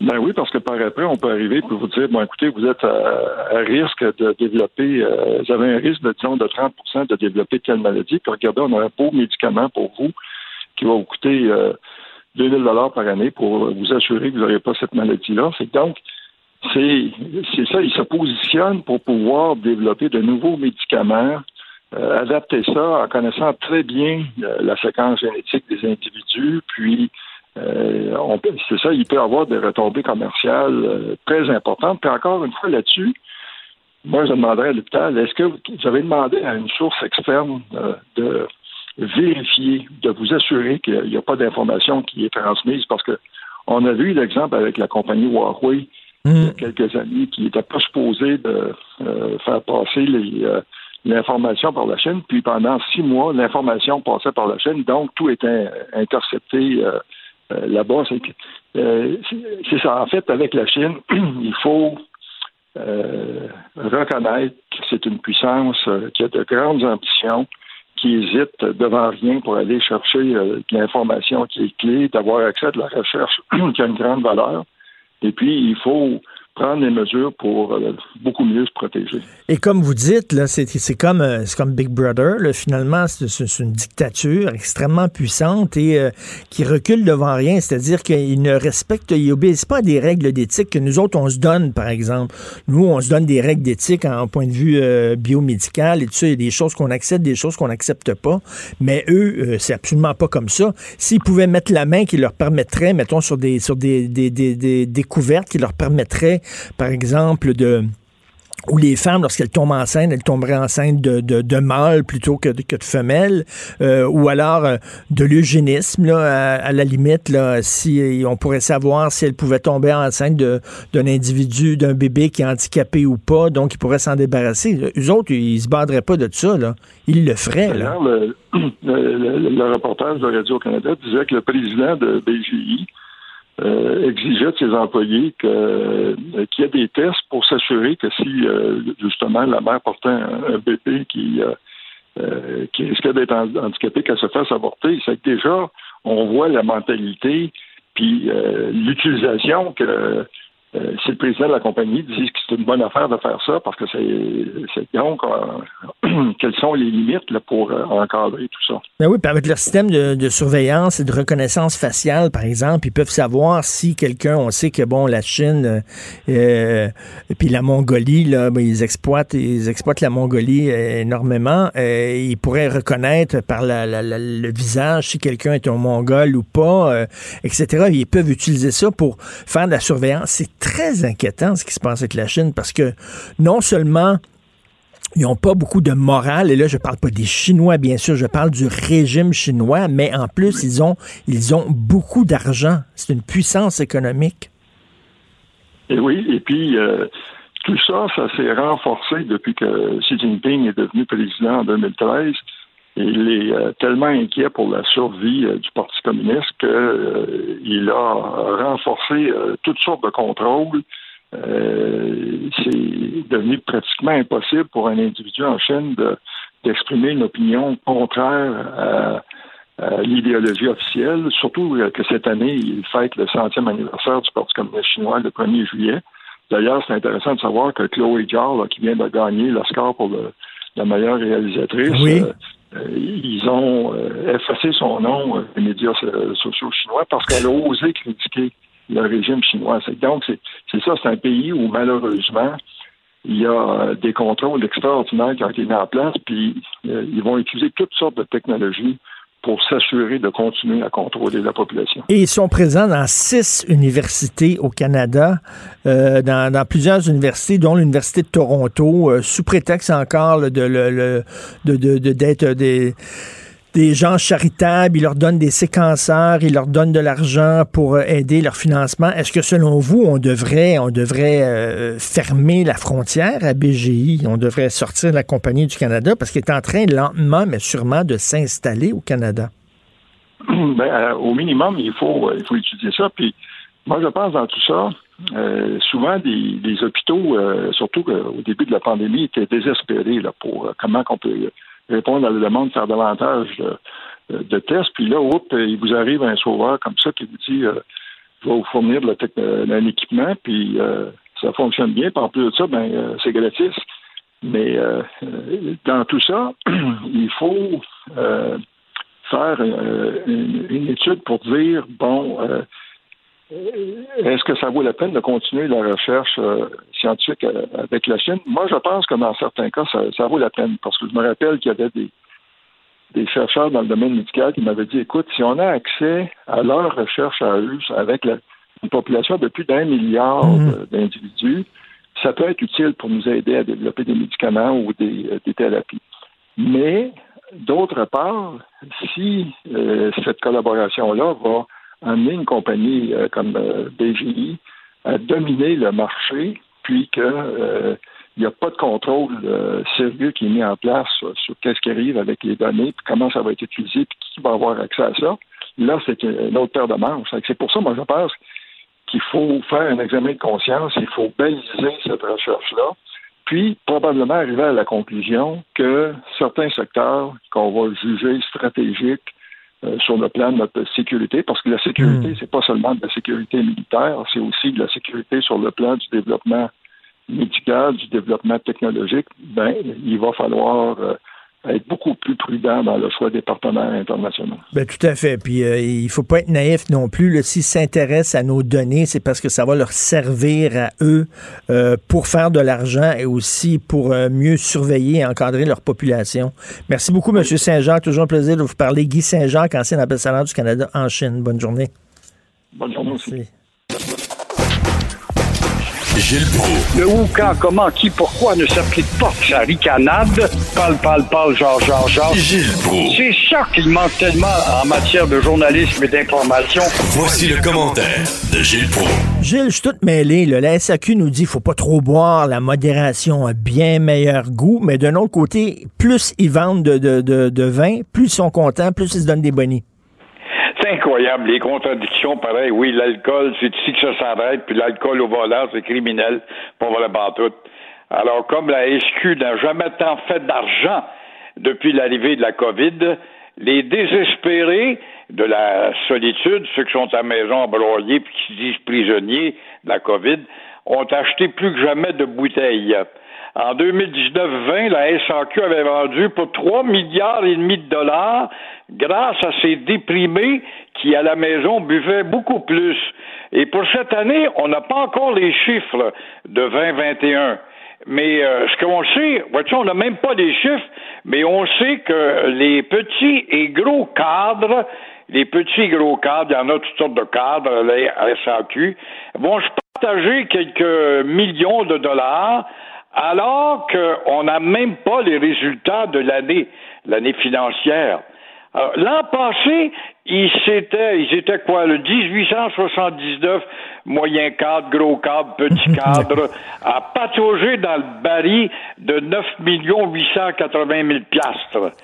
Ben oui, parce que par après, on peut arriver et vous dire, bon, écoutez, vous êtes à, risque de développer, euh, vous avez un risque de, disons, de 30% de développer telle maladie. Puis regardez, on a un beau médicament pour vous qui va vous coûter euh, 2000 dollars par année pour vous assurer que vous n'aurez pas cette maladie-là. C'est donc, c'est ça, il se positionne pour pouvoir développer de nouveaux médicaments, euh, adapter ça en connaissant très bien euh, la séquence génétique des individus, puis euh, c'est ça, il peut avoir des retombées commerciales très importantes. Puis encore une fois là-dessus, moi je demanderais à l'hôpital, est-ce que vous avez demandé à une source externe de vérifier, de vous assurer qu'il n'y a pas d'information qui est transmise? Parce que on a vu l'exemple avec la compagnie Huawei il y a quelques années qui n'était pas supposé de euh, faire passer euh, l'information par la chaîne. Puis pendant six mois, l'information passait par la chaîne, donc tout était intercepté euh, là-bas. C'est ça. En fait, avec la Chine, il faut reconnaître que c'est une puissance qui a de grandes ambitions, qui hésite devant rien pour aller chercher l'information qui est clé, d'avoir accès à de la recherche qui a une grande valeur. Et puis, il faut prendre des mesures pour euh, beaucoup mieux se protéger. Et comme vous dites, là, c'est, comme, euh, c'est comme Big Brother. Là, finalement, c'est, une dictature extrêmement puissante et euh, qui recule devant rien. C'est-à-dire qu'il ne respecte, il n'obéit pas à des règles d'éthique que nous autres, on se donne, par exemple. Nous, on se donne des règles d'éthique en, point de vue biomédical et tout ça. Il y a des choses qu'on accepte, des choses qu'on n'accepte pas. Mais eux, c'est absolument pas comme ça. S'ils pouvaient mettre la main qui leur permettrait, mettons, sur des, sur des, des, des découvertes qui leur permettraient par exemple, où les femmes, lorsqu'elles tombent enceintes, elles tomberaient enceintes de, mâles plutôt que de, femelles, euh, ou alors euh, de l'eugénisme, à, la limite, si on pourrait savoir si elles pouvaient tomber enceinte d'un individu, d'un bébé qui est handicapé ou pas, donc ils pourraient s'en débarrasser. Eux autres, ils se baderaient pas de ça. Ils le feraient, là. Le, le, reportage de Radio-Canada disait que le président de BGI euh, exigeait de ses employés euh, qu'il y ait des tests pour s'assurer que si euh, justement la mère portait un, bébé qui qui risquait d'être handicapé, qu'elle se fasse avorter. C'est que déjà, on voit la mentalité puis l'utilisation que euh, si le président de la compagnie dit que c'est une bonne affaire de faire ça parce que c'est donc euh, quelles sont les limites pour euh, encadrer tout ça. Ben oui, puis avec leur système de, surveillance et de reconnaissance faciale, par exemple, ils peuvent savoir si quelqu'un, on sait que bon, la Chine et puis la Mongolie, là, ben, ils exploitent, ils exploitent la Mongolie énormément. ils pourraient reconnaître par le visage si quelqu'un est un Mongol ou pas, etc. Ils peuvent utiliser ça pour faire de la surveillance. Très inquiétant ce qui se passe avec la Chine parce que non seulement ils n'ont pas beaucoup de morale, et là je parle pas des Chinois bien sûr, je parle du régime chinois, mais en plus ils ont ils ont beaucoup d'argent. C'est une puissance économique. Et oui, et puis euh, tout ça, ça s'est renforcé depuis que Xi Jinping est devenu président en 2013. Il est euh, tellement inquiet pour la survie euh, du Parti communiste qu'il euh, a renforcé toutes sortes de contrôles. c'est devenu pratiquement impossible pour un individu en Chine d'exprimer une opinion contraire à, l'idéologie officielle, surtout que cette année, il fête le centième anniversaire du Parti communiste chinois le 1er juillet. D'ailleurs, c'est intéressant de savoir que Chloé Zhao, qui vient de gagner l'Oscar pour la meilleure réalisatrice, oui. Euh, ils ont euh, effacé son nom euh, des médias sociaux chinois parce qu'elle a osé critiquer le régime chinois. Donc, c'est ça, c'est un pays où malheureusement, il y a des contrôles extraordinaires qui ont été mis en place, puis ils vont utiliser toutes sortes de technologies pour s'assurer de continuer à contrôler la population. Et ils sont présents dans six universités au Canada, euh, dans, plusieurs universités, dont l'Université de Toronto, euh, sous prétexte encore de, le, de, d'être des des gens charitables, ils leur donnent des séquenceurs, ils leur donnent de l'argent pour euh, aider leur financement. Est-ce que selon vous, on devrait, on devrait euh, fermer la frontière à BGI? On devrait sortir la Compagnie du Canada parce qu'il est en train lentement, mais sûrement, de s'installer au Canada? Ben, euh, au minimum, il faut, il faut étudier ça. Puis moi, je pense dans tout ça, souvent des, hôpitaux, surtout au début de la pandémie, étaient désespérés là, pour comment on peut répondre à la demande, faire davantage de, tests. Puis là, oups, il vous arrive un sauveur comme ça qui vous dit euh, je vais vous fournir de un équipement, puis euh, ça fonctionne bien. Puis en plus de ça, ben euh, c'est gratis. Mais dans tout ça, il faut faire une, étude pour dire bon est-ce que ça vaut la peine de continuer la recherche euh, scientifique euh, avec la Chine? Moi, je pense que dans certains cas, ça, vaut la peine parce que je me rappelle qu'il y avait des, des chercheurs dans le domaine médical qui m'avaient dit, écoute, si on a accès à leur recherche à eux, avec la, une population de plus d'un milliard mmh. d'individus, ça peut être utile pour nous aider à développer des médicaments ou des, euh, des thérapies. Mais, d'autre part, si cette collaboration-là va amener une compagnie euh, comme euh, BGI à dominer le marché, puis qu'il euh, n'y a pas de contrôle sérieux qui est mis en place sur, qu'est-ce qui arrive avec les données, puis comment ça va être utilisé, puis qui va avoir accès à ça. Là, c'est une autre paire de manches. C'est pour ça, moi, je pense qu'il faut faire un examen de conscience, il faut baliser cette recherche-là, puis probablement arriver à la conclusion que certains secteurs qu'on va juger stratégiques euh, sur le plan de notre sécurité, parce que la sécurité, hmm. c'est pas seulement de la sécurité militaire, c'est aussi de la sécurité sur le plan du développement médical, du développement technologique. Ben, il va falloir euh, être beaucoup plus prudent dans le choix des partenaires internationaux. Ben, tout à fait. Puis euh, il faut pas être naïf non plus. S'ils s'intéressent à nos données, c'est parce que ça va leur servir à eux euh, pour faire de l'argent et aussi pour euh, mieux surveiller et encadrer leur population. Merci beaucoup, M. Saint-Jean. Toujours un plaisir de vous parler. Guy Saint-Jean, ancien ambassadeur du Canada en Chine. Bonne journée. Bonne journée aussi. Gilles Le où, quand, comment, qui, pourquoi ne s'applique pas sa ricanade? Parle, parle, parle, genre, genre, genre. Gilles C'est ça qu'il manque tellement en matière de journalisme et d'information. Voici le commentaire de Gilles Pro. Gilles, je suis tout mêlé. La SAQ nous dit qu'il faut pas trop boire, la modération a bien meilleur goût, mais d'un autre côté, plus ils vendent de, de, de, de vin, plus ils sont contents, plus ils se donnent des bonnies. Incroyable, les contradictions, pareil. Oui, l'alcool, c'est ici que ça s'arrête, puis l'alcool au volant, c'est criminel, pour vraiment tout. Alors, comme la SQ n'a jamais tant fait d'argent depuis l'arrivée de la COVID, les désespérés de la solitude, ceux qui sont à la maison embroyés puis qui se disent prisonniers de la COVID, ont acheté plus que jamais de bouteilles. En 2019-20, la SAQ avait vendu pour 3 milliards et demi de dollars grâce à ces déprimés qui, à la maison, buvaient beaucoup plus. Et pour cette année, on n'a pas encore les chiffres de 2021. Mais euh, ce qu'on sait, on n'a même pas les chiffres, mais on sait que les petits et gros cadres, les petits et gros cadres, il y en a toutes sortes de cadres la SAQ, vont se partager quelques millions de dollars alors qu'on n'a même pas les résultats de l'année, l'année financière. L'an passé, ils étaient, ils étaient quoi, le 1879, moyen cadre, gros cadre, petit cadre, à patauger dans le baril de 9 880 000 piastres.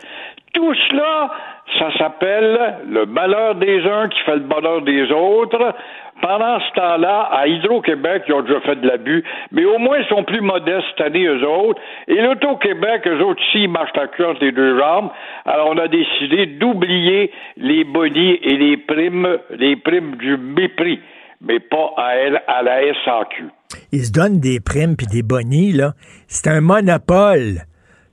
Tout cela, ça s'appelle le malheur des uns qui fait le bonheur des autres. Pendant ce temps-là, à Hydro-Québec, ils ont déjà fait de l'abus, mais au moins ils sont plus modestes cette année, eux autres. Et l'Auto-Québec, eux autres, ici, ils marchent à cœur les deux jambes. Alors on a décidé d'oublier les bonnies et les primes, les primes du mépris, mais pas à elle, à la SAQ. Ils se donnent des primes puis des bonnies, là. C'est un monopole.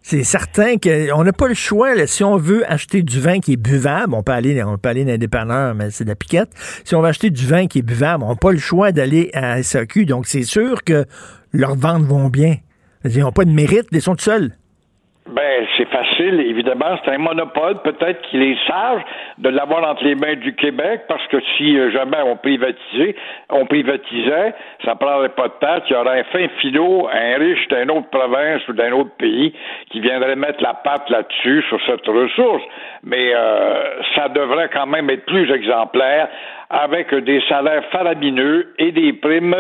C'est certain qu'on n'a pas le choix. Si on veut acheter du vin qui est buvable, on peut aller, on peut aller dans dépanneurs, mais c'est de la piquette. Si on veut acheter du vin qui est buvable, on n'a pas le choix d'aller à SAQ. Donc, c'est sûr que leurs ventes vont bien. Ils n'ont pas de mérite, ils sont seuls. Ben, c'est facile Évidemment, c'est un monopole. Peut-être qu'il est sage de l'avoir entre les mains du Québec, parce que si euh, jamais on privatisait, on privatisait, ça prendrait pas de temps. Il y aurait un fin filot, un riche d'une autre province ou d'un autre pays qui viendrait mettre la patte là-dessus sur cette ressource. Mais euh, ça devrait quand même être plus exemplaire avec des salaires faramineux et des primes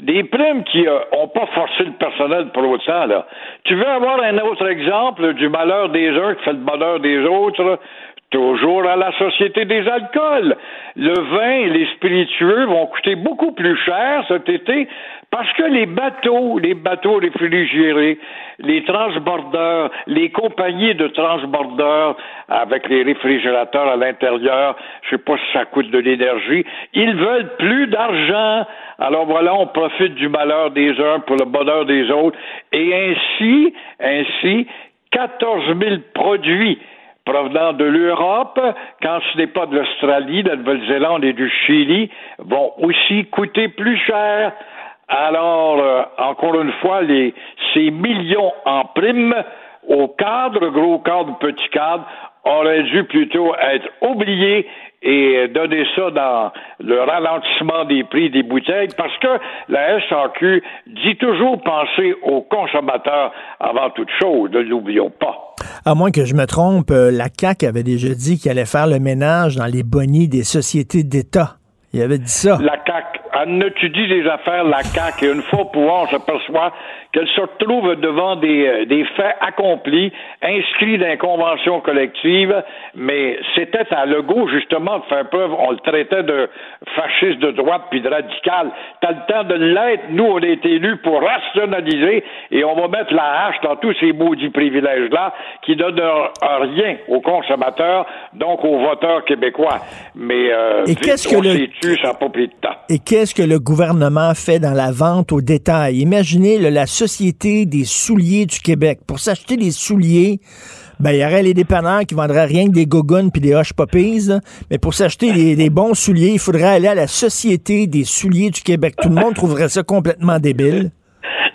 des primes qui n'ont pas forcé le personnel pour autant. Là. Tu veux avoir un autre exemple du malheur des uns qui fait le bonheur des autres? Toujours à la Société des alcools. Le vin et les spiritueux vont coûter beaucoup plus cher cet été parce que les bateaux, les bateaux réfrigérés, les transbordeurs, les compagnies de transbordeurs avec les réfrigérateurs à l'intérieur, je sais pas si ça coûte de l'énergie, ils veulent plus d'argent. Alors voilà, on profite du malheur des uns pour le bonheur des autres. Et ainsi, ainsi, 14 000 produits provenant de l'Europe, quand ce n'est pas de l'Australie, de la Nouvelle-Zélande et du Chili, vont aussi coûter plus cher. Alors, euh, encore une fois, ces millions en primes au cadre, gros cadre, petit cadre, auraient dû plutôt être oubliés et donner ça dans le ralentissement des prix des bouteilles parce que la SAQ dit toujours penser aux consommateurs avant toute chose, ne l'oublions pas. À moins que je me trompe, euh, la CAQ avait déjà dit qu'elle allait faire le ménage dans les bonnies des sociétés d'État. Il avait dit ça. La CAQ. Elle étudie des affaires, la CAQ, et une fois au pouvoir, on s'aperçoit qu'elle se retrouve devant des, euh, des faits accomplis, inscrits dans une convention collective, mais c'était à Legault, justement, de faire preuve, on le traitait de fasciste de droite puis de radical. T'as le temps de l'être, nous, on a été élus pour rationaliser, et on va mettre la hache dans tous ces maudits privilèges-là, qui donnent rien aux consommateurs, donc aux voteurs québécois. Mais, euh, et qu'est-ce que le... ça n'a pas pris de temps. Et qu'est-ce que le gouvernement fait dans la vente au détail? Imaginez le, la Société des souliers du Québec. Pour s'acheter des souliers, ben, il y aurait les dépanneurs qui vendraient rien que des gogoons puis des hush puppies. Mais pour s'acheter des, bons souliers, il faudrait aller à la Société des souliers du Québec. Tout le monde trouverait ça complètement débile.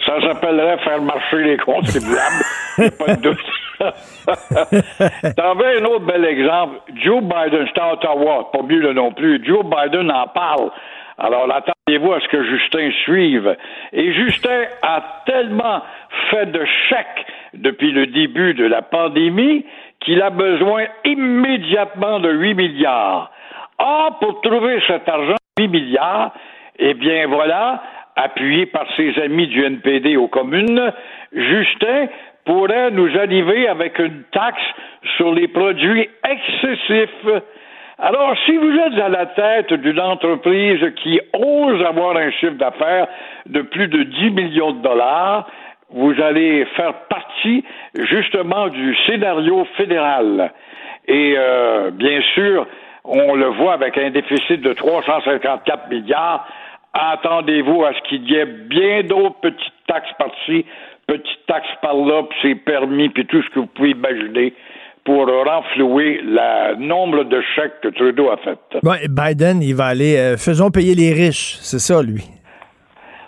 Ça s'appellerait faire marcher les contribuables. pas de doute. T'en veux un autre bel exemple? Joe Biden, c'est à Ottawa, pas mieux non plus. Joe Biden en parle. Alors, attendez-vous à ce que Justin suive. Et Justin a tellement fait de chèques depuis le début de la pandémie qu'il a besoin immédiatement de 8 milliards. Or, pour trouver cet argent, 8 milliards, eh bien voilà, appuyé par ses amis du NPD aux communes, Justin pourrait nous arriver avec une taxe sur les produits excessifs alors, si vous êtes à la tête d'une entreprise qui ose avoir un chiffre d'affaires de plus de 10 millions de dollars, vous allez faire partie justement du scénario fédéral. Et euh, bien sûr, on le voit avec un déficit de 354 milliards. Attendez-vous à ce qu'il y ait bien d'autres petites taxes par-ci, petites taxes par-là, puis c'est permis, puis tout ce que vous pouvez imaginer pour renflouer le nombre de chèques que Trudeau a fait. Biden, il va aller, euh, faisons payer les riches, c'est ça, lui.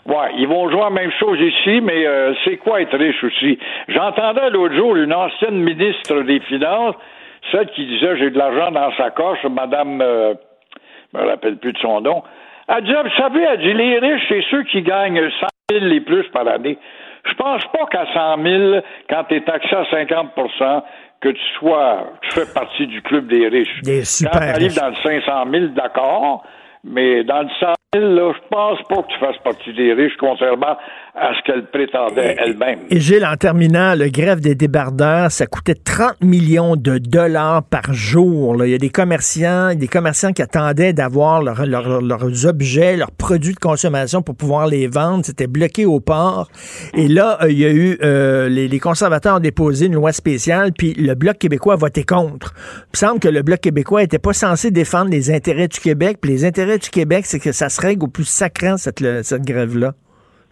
Ouais, ils vont jouer la même chose ici, mais euh, c'est quoi être riche aussi? J'entendais l'autre jour une ancienne ministre des Finances, celle qui disait j'ai de l'argent dans sa coche, Madame, euh, je me rappelle plus de son nom. Elle dit, vous savez, elle dit, les riches, c'est ceux qui gagnent 100 000 les plus par année. Je pense pas qu'à 100 000, quand tu es taxé à 50 que tu sois, tu fais partie du club des riches. Des super Quand tu arrives dans le 500 000, d'accord, mais dans le 100 000, je pense pas que tu fasses partie des riches, contrairement à ce qu'elle prétendait elle-même. Et Gilles, en terminant, le grève des débardeurs, ça coûtait 30 millions de dollars par jour. Il y a des commerçants, des commerçants qui attendaient d'avoir leurs objets, leurs produits de consommation pour pouvoir les vendre. C'était bloqué au port. Et là, euh, il y a eu, euh, les, conservateurs ont déposé une loi spéciale, puis le Bloc québécois a voté contre. Il semble que le Bloc québécois n'était pas censé défendre les intérêts du Québec, puis les intérêts du Québec, c'est que ça se règle au plus sacrant, cette, cette grève-là.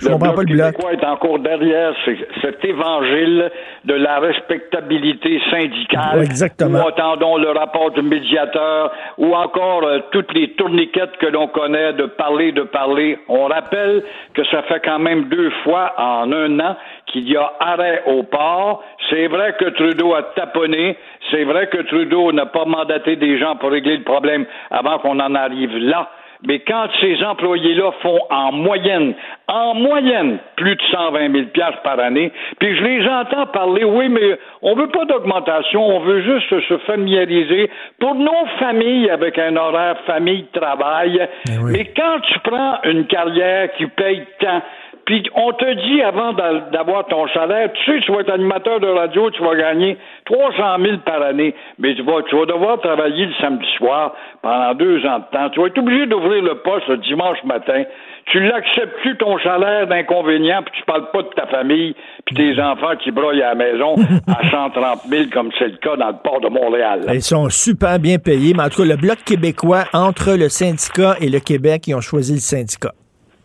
Je comprends pas le bloc. québécois est encore derrière cet évangile de la respectabilité syndicale. Ouais, exactement. Nous attendons le rapport du médiateur ou encore euh, toutes les tourniquettes que l'on connaît de parler, de parler. On rappelle que ça fait quand même deux fois en un an qu'il y a arrêt au port. C'est vrai que Trudeau a taponné. C'est vrai que Trudeau n'a pas mandaté des gens pour régler le problème avant qu'on en arrive là. Mais quand ces employés-là font en moyenne, en moyenne, plus de 120 000 par année, puis je les entends parler, oui, mais on veut pas d'augmentation, on veut juste se familiariser pour nos familles avec un horaire famille-travail. Mais quand tu prends une carrière qui paye tant, puis on te dit avant d'avoir ton salaire, tu sais, tu vas être animateur de radio, tu vas gagner 300 000 par année, mais tu vas, tu vas devoir travailler le samedi soir pendant deux ans de temps. Tu vas être obligé d'ouvrir le poste le dimanche matin. Tu l'acceptes plus ton salaire d'inconvénient, puis tu parles pas de ta famille, puis tes enfants qui broyent à la maison à 130 000 comme c'est le cas dans le port de Montréal. Ils sont super bien payés, mais en tout cas, le Bloc québécois, entre le syndicat et le Québec, ils ont choisi le syndicat.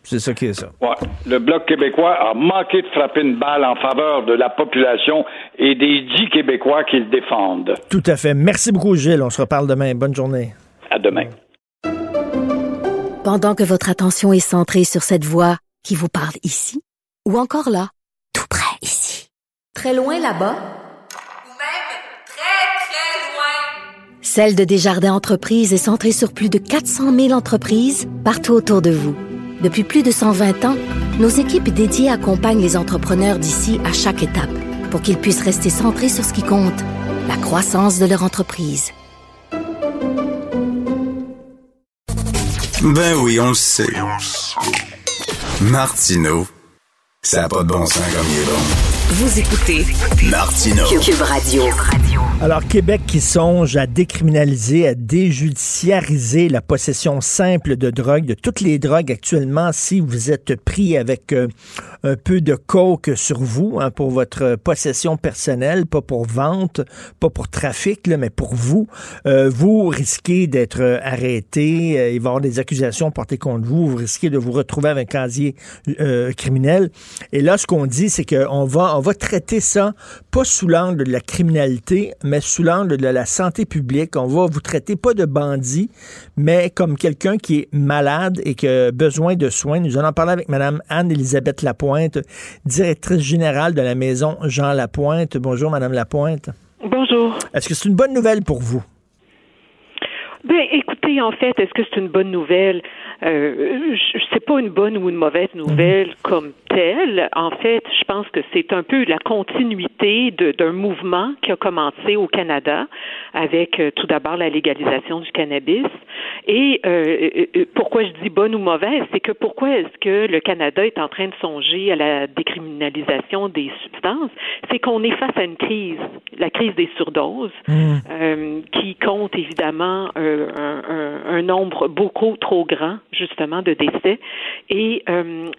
C'est ça qui est ça. Ouais. Le Bloc québécois a manqué de frapper une balle en faveur de la population et des dix Québécois qui le défendent. Tout à fait. Merci beaucoup, Gilles. On se reparle demain. Bonne journée. À demain. Pendant que votre attention est centrée sur cette voix qui vous parle ici, ou encore là, tout près ici, très loin là-bas, Ou même très, très loin. Celle de Desjardins Entreprises est centrée sur plus de 400 000 entreprises partout autour de vous. Depuis plus de 120 ans, nos équipes dédiées accompagnent les entrepreneurs d'ici à chaque étape pour qu'ils puissent rester centrés sur ce qui compte, la croissance de leur entreprise. Ben oui, on le sait. Martineau, ça n'a pas de bon sens comme il est bon. Vous écoutez Martineau. Cube Radio. Alors, Québec qui songe à décriminaliser, à déjudiciariser la possession simple de drogue, de toutes les drogues actuellement, si vous êtes pris avec euh, un peu de coke sur vous hein, pour votre possession personnelle, pas pour vente, pas pour trafic, là, mais pour vous, euh, vous risquez d'être arrêté, euh, il va y avoir des accusations portées contre vous, vous risquez de vous retrouver avec un casier euh, criminel. Et là, ce qu'on dit, c'est qu'on va, on va traiter ça pas sous l'angle de la criminalité, mais sous l'angle de la santé publique. On va vous traiter pas de bandit, mais comme quelqu'un qui est malade et qui a besoin de soins. Nous allons en parler avec Mme Anne-Élisabeth Lapointe, directrice générale de la maison Jean Lapointe. Bonjour, Mme Lapointe. Bonjour. Est-ce que c'est une bonne nouvelle pour vous? Ben, écoutez, en fait, est-ce que c'est une bonne nouvelle? Euh, sais pas une bonne ou une mauvaise nouvelle comme telle. En fait, je pense que c'est un peu la continuité d'un mouvement qui a commencé au Canada avec euh, tout d'abord la légalisation du cannabis. Et euh, euh, pourquoi je dis bonne ou mauvaise, c'est que pourquoi est-ce que le Canada est en train de songer à la décriminalisation des substances, c'est qu'on est face à une crise, la crise des surdoses, euh, qui compte évidemment euh, un, un- un nombre beaucoup trop grand justement de décès. Et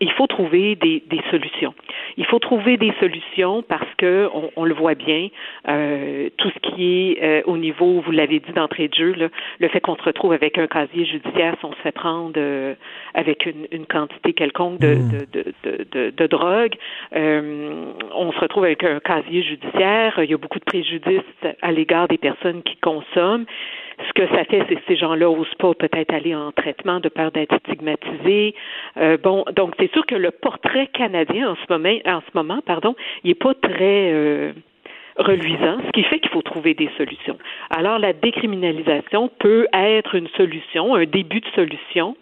il faut trouver des, des solutions. Il faut trouver des solutions parce que on, on le voit bien, euh, tout ce qui est euh, au niveau, vous l'avez dit d'entrée de jeu, là, le fait qu'on se retrouve avec un casier judiciaire, si on se fait prendre euh, avec une, une quantité quelconque de, de, de, de, de- de drogue, euh, on se retrouve avec un casier judiciaire. Il y a beaucoup de préjudices à l'égard des personnes qui consomment. Ce que ça fait, c'est que ces gens-là n'osent pas peut-être aller en traitement de peur d'être stigmatisés. Euh, bon, donc c'est sûr que le portrait canadien en ce moment, en ce moment, pardon, il n'est pas très euh, reluisant, ce qui fait qu'il faut trouver des solutions. Alors la décriminalisation peut être une solution, un début de solution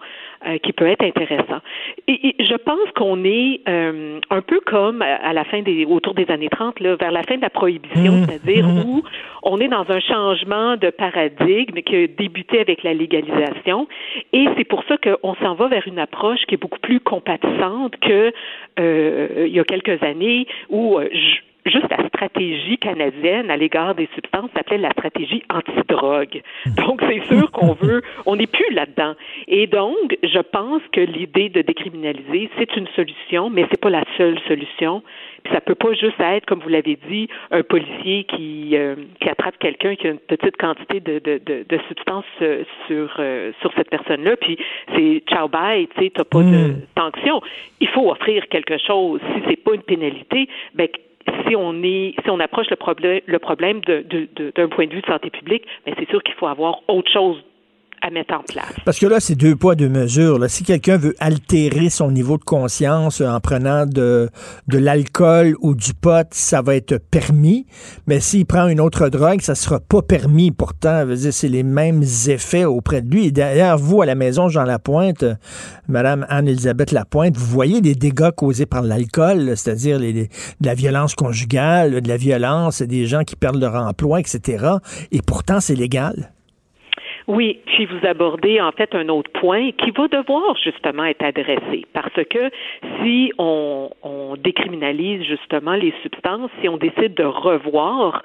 euh, qui peut être intéressant. Et, et je pense qu'on est euh, un peu comme à à la fin des autour des années 30, là, vers la fin de la prohibition, Mmh, c'est-à-dire mmh. où on est dans un changement de paradigme qui a débuté avec la légalisation. Et c'est pour ça qu'on s'en va vers une approche qui est beaucoup plus compatissante que euh, il y a quelques années où euh, je- juste la stratégie canadienne à l'égard des substances s'appelait la stratégie anti-drogue. Donc, c'est sûr qu'on veut, on n'est plus là-dedans. Et donc, je pense que l'idée de décriminaliser, c'est une solution, mais c'est pas la seule solution. Puis ça peut pas juste être, comme vous l'avez dit, un policier qui, euh, qui attrape quelqu'un qui a une petite quantité de, de, de, de substances euh, sur, euh, sur cette personne-là, puis c'est ciao bye, tu sais, t'as pas de sanction. Il faut offrir quelque chose. Si c'est pas une pénalité, ben si on est si on approche le problème le problème d'un point de vue de santé publique, mais c'est sûr qu'il faut avoir autre chose à mettre en place. Parce que là, c'est deux poids, deux mesures. Là. Si quelqu'un veut altérer son niveau de conscience en prenant de, de l'alcool ou du pot, ça va être permis. Mais s'il prend une autre drogue, ça sera pas permis. Pourtant, c'est les mêmes effets auprès de lui. Et derrière vous, à la maison, Jean Lapointe, Madame Anne-Elisabeth Lapointe, vous voyez des dégâts causés par l'alcool, c'est-à-dire de la violence conjugale, de la violence, des gens qui perdent leur emploi, etc. Et pourtant, c'est légal. Oui, puis vous abordez en fait un autre point qui va devoir justement être adressé parce que si on, on décriminalise justement les substances, si on décide de revoir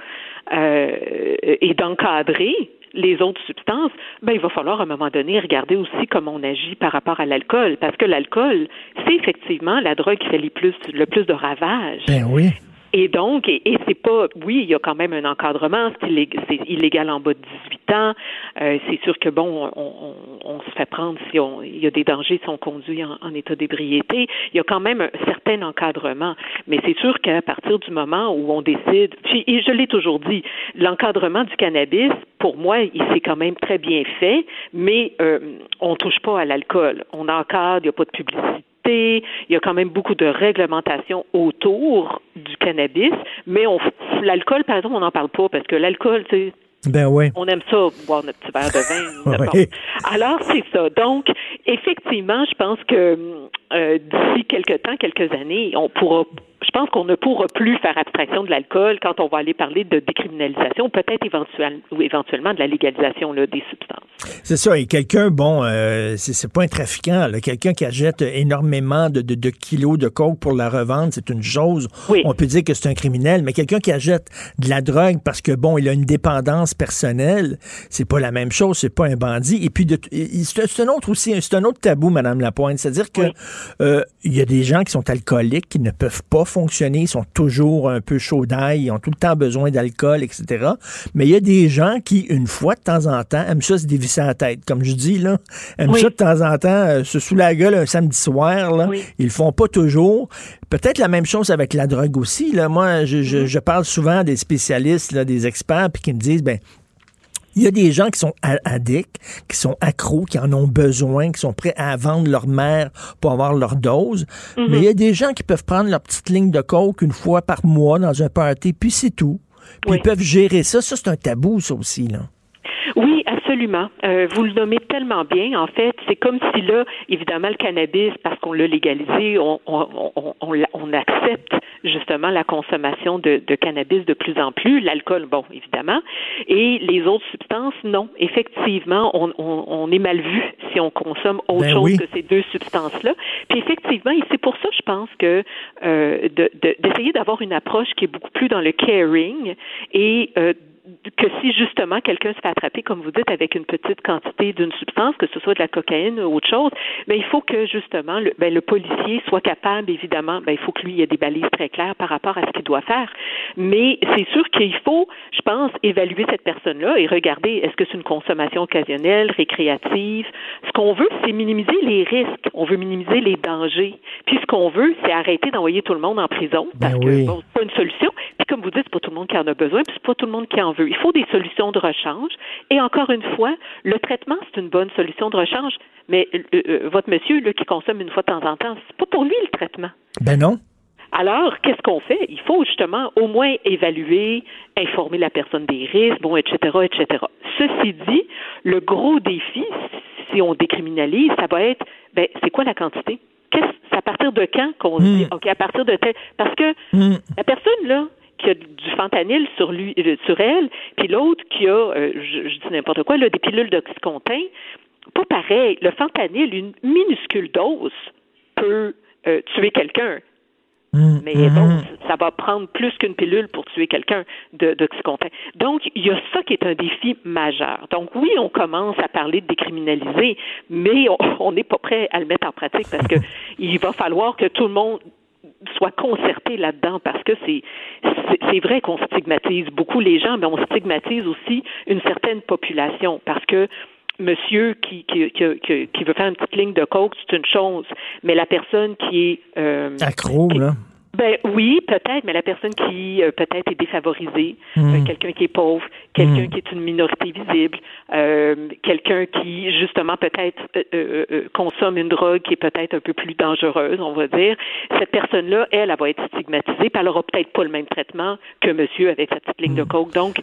euh, et d'encadrer les autres substances, ben il va falloir à un moment donné regarder aussi comment on agit par rapport à l'alcool, parce que l'alcool, c'est effectivement la drogue qui fait les plus, le plus de ravages. Ben oui. Et donc, et, c'est pas, oui, il y a quand même un encadrement, c'est illégal, en bas de 18 ans. Euh, c'est sûr que bon, on, on, se fait prendre si on, il y a des dangers si on conduit en, en état d'ébriété. Il y a quand même un certain encadrement, mais c'est sûr qu'à partir du moment où on décide, puis, et je l'ai toujours dit, l'encadrement du cannabis, pour moi, il s'est quand même très bien fait, mais euh, on touche pas à l'alcool. On encadre, il n'y a pas de publicité il y a quand même beaucoup de réglementation autour du cannabis, mais on l'alcool, par exemple, on n'en parle pas parce que l'alcool, c'est ben oui. On aime ça, boire notre petit verre de vin. Alors, c'est ça. Donc, effectivement, je pense que euh, d'ici quelques temps, quelques années, on pourra pense qu'on ne pourra plus faire abstraction de l'alcool quand on va aller parler de décriminalisation, peut-être éventuellement, ou éventuellement de la légalisation là, des substances. C'est ça. Et quelqu'un, bon, euh, c'est pas un trafiquant, quelqu'un qui achète énormément de, de, de, kilos de coke pour la revendre, c'est une chose. On peut dire que c'est un criminel, mais quelqu'un qui achète de la drogue parce que bon, il a une dépendance personnelle, c'est pas la même chose. C'est pas un bandit. Et puis, c'est un autre aussi, c'est un autre tabou, Madame Lapointe, c'est-à-dire que euh, il y a des gens qui sont alcooliques qui ne peuvent pas fonctionner, ils sont toujours un peu chauds d'ail, ils ont tout le temps besoin d'alcool, etc. Mais il y a des gens qui, une fois de temps en temps, aiment ça se dévisser la tête. Comme je dis, là, aiment ça de temps en temps euh, se sous la gueule un samedi soir. Là. Ils le font pas toujours. Peut-être la même chose avec la drogue aussi. Là. Moi, je, je, mm-hmm. je parle souvent des spécialistes, là, des experts, puis qui me disent, ben il y a des gens qui sont addicts, qui sont accros, qui en ont besoin, qui sont prêts à vendre leur mère pour avoir leur dose. Mhm. Mais il y a des gens qui peuvent prendre leur petite ligne de coke une fois par mois dans un party, puis c'est tout. Puis ils peuvent gérer ça. Ça, c'est un tabou, ça aussi, là. Oui, absolument. Euh, vous le nommez tellement bien. En fait, c'est comme si là, évidemment, le cannabis, parce qu'on l'a légalisé, on, on, on, on, accepte justement la consommation de, de cannabis de plus en plus. L'alcool, bon, évidemment. Et les autres substances, non. Effectivement, on, on, est mal vu si on consomme autre ben chose que ces deux substances-là. Puis effectivement, et c'est pour ça, je pense que euh, d'essayer de, d'avoir une approche qui est beaucoup plus dans le caring et euh, que si justement quelqu'un se fait attraper, comme vous dites, avec une petite quantité d'une substance, que ce soit de la cocaïne ou autre chose, mais il faut que justement le, ben, le policier soit capable, évidemment, ben, il faut que lui ait des balises très claires par rapport à ce qu'il doit faire. Mais c'est sûr qu'il faut, je pense, évaluer cette personne-là et regarder est-ce que c'est une consommation occasionnelle, récréative? Ce qu'on veut, c'est minimiser les risques. On veut minimiser les dangers. Puis ce qu'on veut, c'est arrêter d'envoyer tout le monde en prison ben parce que bon, c'est pas une solution. Puis comme vous dites, c'est pas tout le monde qui en a besoin, puis c'est pas tout le monde qui en veut. Il faut des solutions de rechange. Et encore une fois, le traitement, c'est une bonne solution de rechange. Mais euh, euh, votre monsieur là, qui consomme une fois de temps en temps, c'est pas pour lui le traitement. Ben non. Alors, qu'est-ce qu'on fait? Il faut justement au moins évaluer, informer la personne des risques, bon, etc., etc. Ceci dit, le gros défi, si on décriminalise, ça va être, ben, c'est quoi la quantité? C'est à partir de quand qu'on se dit, hmm. OK, à partir de tel. Parce que hmm. la personne, là, qui a du fentanyl sur lui, euh, sur elle, puis l'autre qui a, euh, je, dis n'importe quoi, là, des pilules d'oxycontin, pas pareil. Le fentanyl, une minuscule dose peut euh, tuer quelqu'un. Mm, Mais mhm. bon, ça va prendre plus qu'une pilule pour tuer quelqu'un d'Oxycontin. Donc, il y a ça qui est un défi majeur. Donc, oui, on commence à parler de décriminaliser, mais on- on n'est pas prêt à le mettre en pratique parce que il va falloir que tout le monde soit concerté là-dedans parce que c'est c'est- vrai qu'on stigmatise beaucoup les gens, mais on stigmatise aussi une certaine population parce que monsieur qui, qui, qui, qui- qui veut faire une petite ligne de coke, c'est une chose, mais la personne qui est euh, Accro, là. Ben oui, peut-être, mais la personne qui euh, peut-être est défavorisée, Mm. euh, quelqu'un qui est pauvre, quelqu'un Mm. qui est une minorité visible, euh, quelqu'un qui justement peut-être euh, euh, euh, consomme une drogue qui est peut-être un peu plus dangereuse, on va dire. Cette personne-là, elle, elle va être stigmatisée, puis elle aura peut-être pas le même traitement que monsieur avec sa petite ligne de coke. Donc,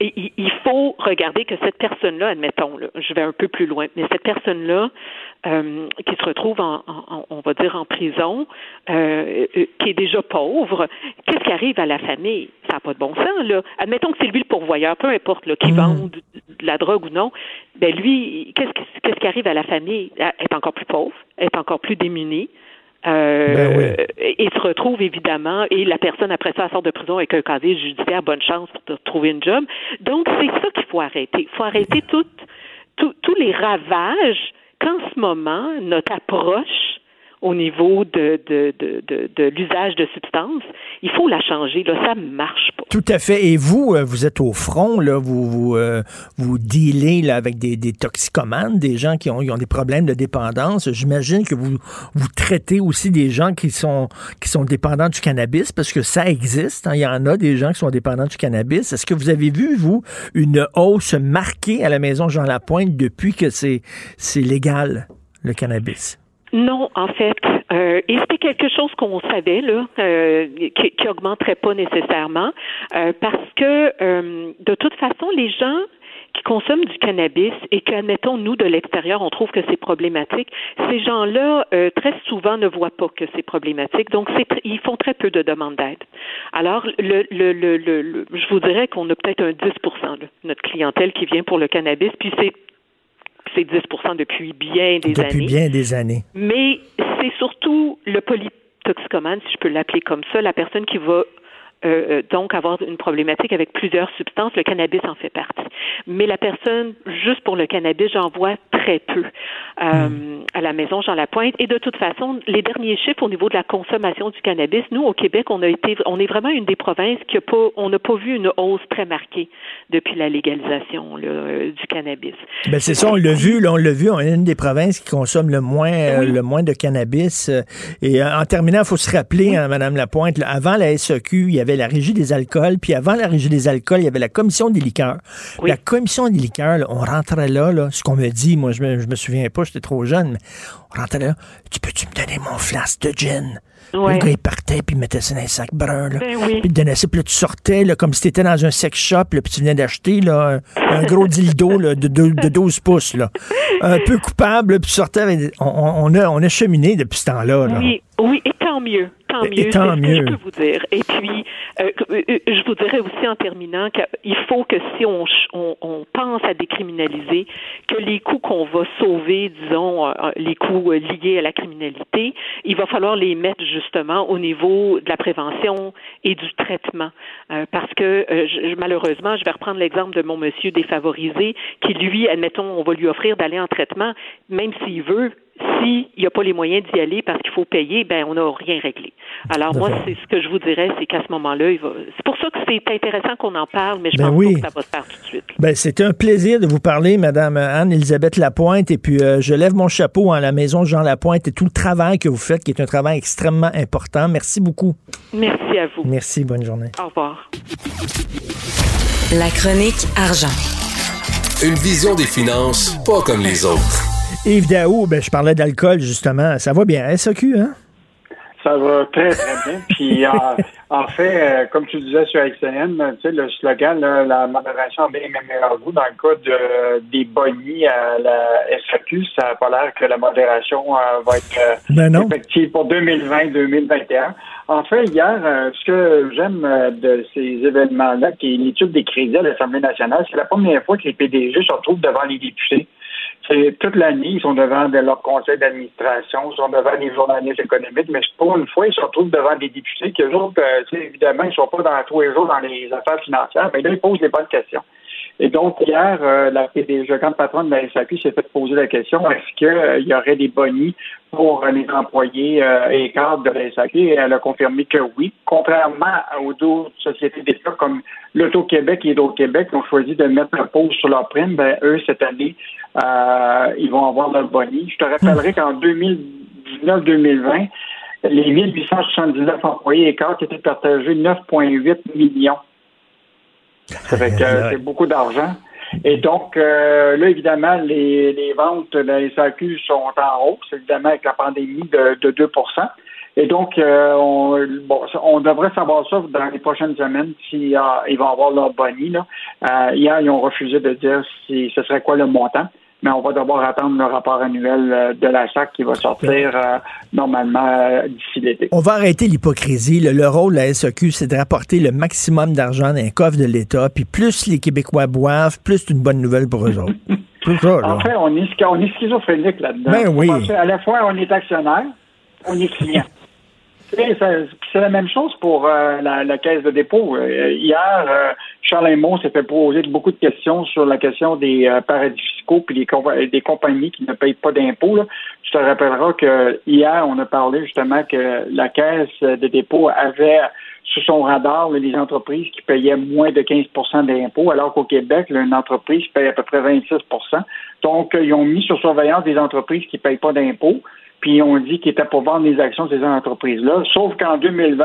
i- i- il faut regarder que cette personne-là, admettons, là, je vais un peu plus loin, mais cette personne-là euh, qui se retrouve en, en- on va dire en prison, euh, euh, qui est déjà pauvre, qu'est-ce qui arrive à la famille? Ça n'a pas de bon sens là. Admettons que c'est lui le pourvoyeur, peu importe là, qui vend de, de la drogue ou non. Ben lui, qu'est-ce qui, qu'est-ce qui arrive à la famille? Elle est encore plus pauvre, elle est encore plus démunie. Euh, Et se retrouve évidemment, et la personne après ça sort de prison avec un casier judiciaire, bonne chance pour trouver une job. Donc c'est ça qu'il faut arrêter. Il faut arrêter toutes, tous tous les ravages qu'en ce moment notre approche au niveau de, de, de, de, l'usage de substances, il faut la changer. Là, ça marche pas. Tout à fait. Et vous, euh, vous êtes au front, là, vous vous, euh, dealez là, avec des, toxicomanes, des gens qui ont, ont des problèmes de dépendance. J'imagine que vous, vous traitez aussi des gens qui sont, qui sont dépendants du cannabis, parce que ça existe. hein. Il y en a des gens qui sont dépendants du cannabis. Est-ce que vous avez vu, vous, une hausse marquée à la maison Jean Lapointe depuis que c'est légal, le cannabis? Non, en fait, euh, et c'était quelque chose qu'on savait là, euh, qui, qui augmenterait pas nécessairement, euh, parce que euh, de toute façon, les gens qui consomment du cannabis et que, admettons, nous, de l'extérieur, on trouve que c'est problématique, ces gens-là, euh, très souvent, ne voient pas que c'est problématique. Donc, ils font très peu de demandes d'aide. Alors, le, le, le, le- je vous dirais qu'on a peut-être un 10% de notre clientèle qui vient pour le cannabis, puis c'est c'est 10 depuis bien des depuis années. bien des années. Mais c'est surtout le polytoxicomane, si je peux l'appeler comme ça, la personne qui va euh, euh, donc avoir une problématique avec plusieurs substances. Le cannabis en fait partie. Mais la personne, juste pour le cannabis, j'en vois très peu euh, à la maison Jean Lapointe. Et de toute façon, les derniers chiffres au niveau de la consommation du cannabis, nous au Québec, on a été, on est vraiment une des provinces qui a pas, on n'a pas vu une hausse très marquée depuis la légalisation là, euh, du cannabis. Ben c'est ça, on l'a vu, là, on l'a vu, on est une des provinces qui consomme le moins, le moins de cannabis. Et en terminant, il faut se rappeler, hein, Madame Lapointe, là, avant la SEQ, il y avait la régie des alcools, puis avant la régie des alcools, il y avait la commission des liqueurs. La commission des liqueurs, là, on rentrait là, là, ce qu'on me dit, moi je me, je me souviens pas, j'étais trop jeune, mais on rentrait là, tu peux-tu me donner mon flasque de gin? Ouais. Le gars, il partait, puis il mettait ça dans un sac brun, là. Ben oui. Puis il te donnait ça, puis là, tu sortais, là, comme si tu étais dans un sex shop, là, puis tu venais d'acheter là, un, un gros dildo là, de, deux- de 12 pouces. Là. Un peu coupable, puis tu sortais avec... on a, on a cheminé depuis ce temps-là. là. Oui, oui, et tant mieux, tant mieux. et tant c'est ce mieux. que je peux vous dire. Et puis, euh, euh, euh, je vous dirais aussi en terminant qu'il faut que si on, on, on pense à décriminaliser, que les coûts qu'on va sauver, disons, euh, les coûts liés à la criminalité, il va falloir les mettre justement au niveau de la prévention et du traitement. Euh, parce que euh, je- malheureusement, je vais reprendre l'exemple de mon monsieur défavorisé, qui lui, admettons, on va lui offrir d'aller en traitement, même s'il veut, s'il n'y a pas les moyens d'y aller parce qu'il faut payer, ben on n'a rien réglé. Alors moi, c'est ce que je vous dirais, c'est qu'à ce moment-là, il va. C'est pour ça que c'est intéressant qu'on en parle, mais je Ben pense oui. pas que ça va se faire tout de suite. Ben, c'était un plaisir de vous parler, Madame Anne-Elisabeth Lapointe. Et puis, euh, je lève mon chapeau à la maison Jean Lapointe et tout le travail que vous faites, qui est un travail extrêmement important. Merci beaucoup. Merci à vous. Merci, bonne journée. Au revoir. La chronique argent. Une vision des finances pas comme les autres. Yves Daou, ben, je parlais d'alcool, justement. Ça va bien, SAQ, hein? Ça va très, très bien. Puis, en, en fait, euh, comme tu disais sur XN, tu sais, le slogan, là, la modération bien le meilleur goût. Dans le cas de, des bonnies à la SAQ, ça n'a pas l'air que la modération euh, va être euh, Ben effective pour 2020-2021. En fait, hier, euh, ce que j'aime euh, de ces événements-là, qui est l'étude des crédits à l'Assemblée nationale, c'est la première fois que les PDG se retrouvent devant les députés. C'est toute l'année, ils sont devant de leur conseil d'administration, ils sont devant des journalistes économiques, mais pour une fois, ils se retrouvent devant des députés qui, eux autres, euh, évidemment, ils ne sont pas dans tous les jours dans les affaires financières, mais là, ils posent les bonnes questions. Et donc, hier, euh, la PDG, quand patronne de la SAQ s'est fait poser la question est-ce qu'il euh, y aurait des bonnies pour les employés euh, et cadres de la SAQ? Et elle a confirmé que oui, contrairement aux d'autres sociétés d'État comme l'Auto-Québec et l'Auto-Québec qui ont choisi de mettre la pause sur leur prime, ben, eux, cette année, euh, ils vont avoir leur bonnie. Je te rappellerai qu'en 2019-2020, les 1879 employés et cadres étaient partagés 9,8 millions. Euh, c'est beaucoup d'argent. Et donc, euh, là, évidemment, les, les ventes de la SAQ sont en hausse, évidemment, avec la pandémie de, de 2 Et donc, euh, on, bon, on devrait savoir ça dans les prochaines semaines si euh, ils vont avoir leur bonnie. Là. Euh, hier, ils ont refusé de dire si ce serait quoi le montant mais on va devoir attendre le rapport annuel euh, de la SAC qui va sortir euh, normalement euh, d'ici l'été. On va arrêter l'hypocrisie. Le, le rôle de la SAQ, c'est de rapporter le maximum d'argent dans un coffre de l'État, puis plus les Québécois boivent, plus c'est une bonne nouvelle pour eux autres. Ça. En fait, on est, on est schizophrénique là-dedans. Ben oui. À la fois, on est actionnaire, on est client. C'est la même chose pour euh, la, caisse de dépôt. Euh, hier, euh, Charles Raymond s'est fait poser beaucoup de questions sur la question des paradis fiscaux puis des, compa- des compagnies qui ne payent pas d'impôts. Tu te rappelleras que hier, on a parlé justement que la caisse de dépôt avait sous son radar les entreprises qui payaient moins de 15% d'impôts, alors qu'au Québec, une entreprise paye à peu près 26% Donc, ils ont mis sur surveillance des entreprises qui ne payent pas d'impôts, puis on dit qu'ils étaient pour vendre les actions de ces entreprises-là. Sauf qu'en 2020,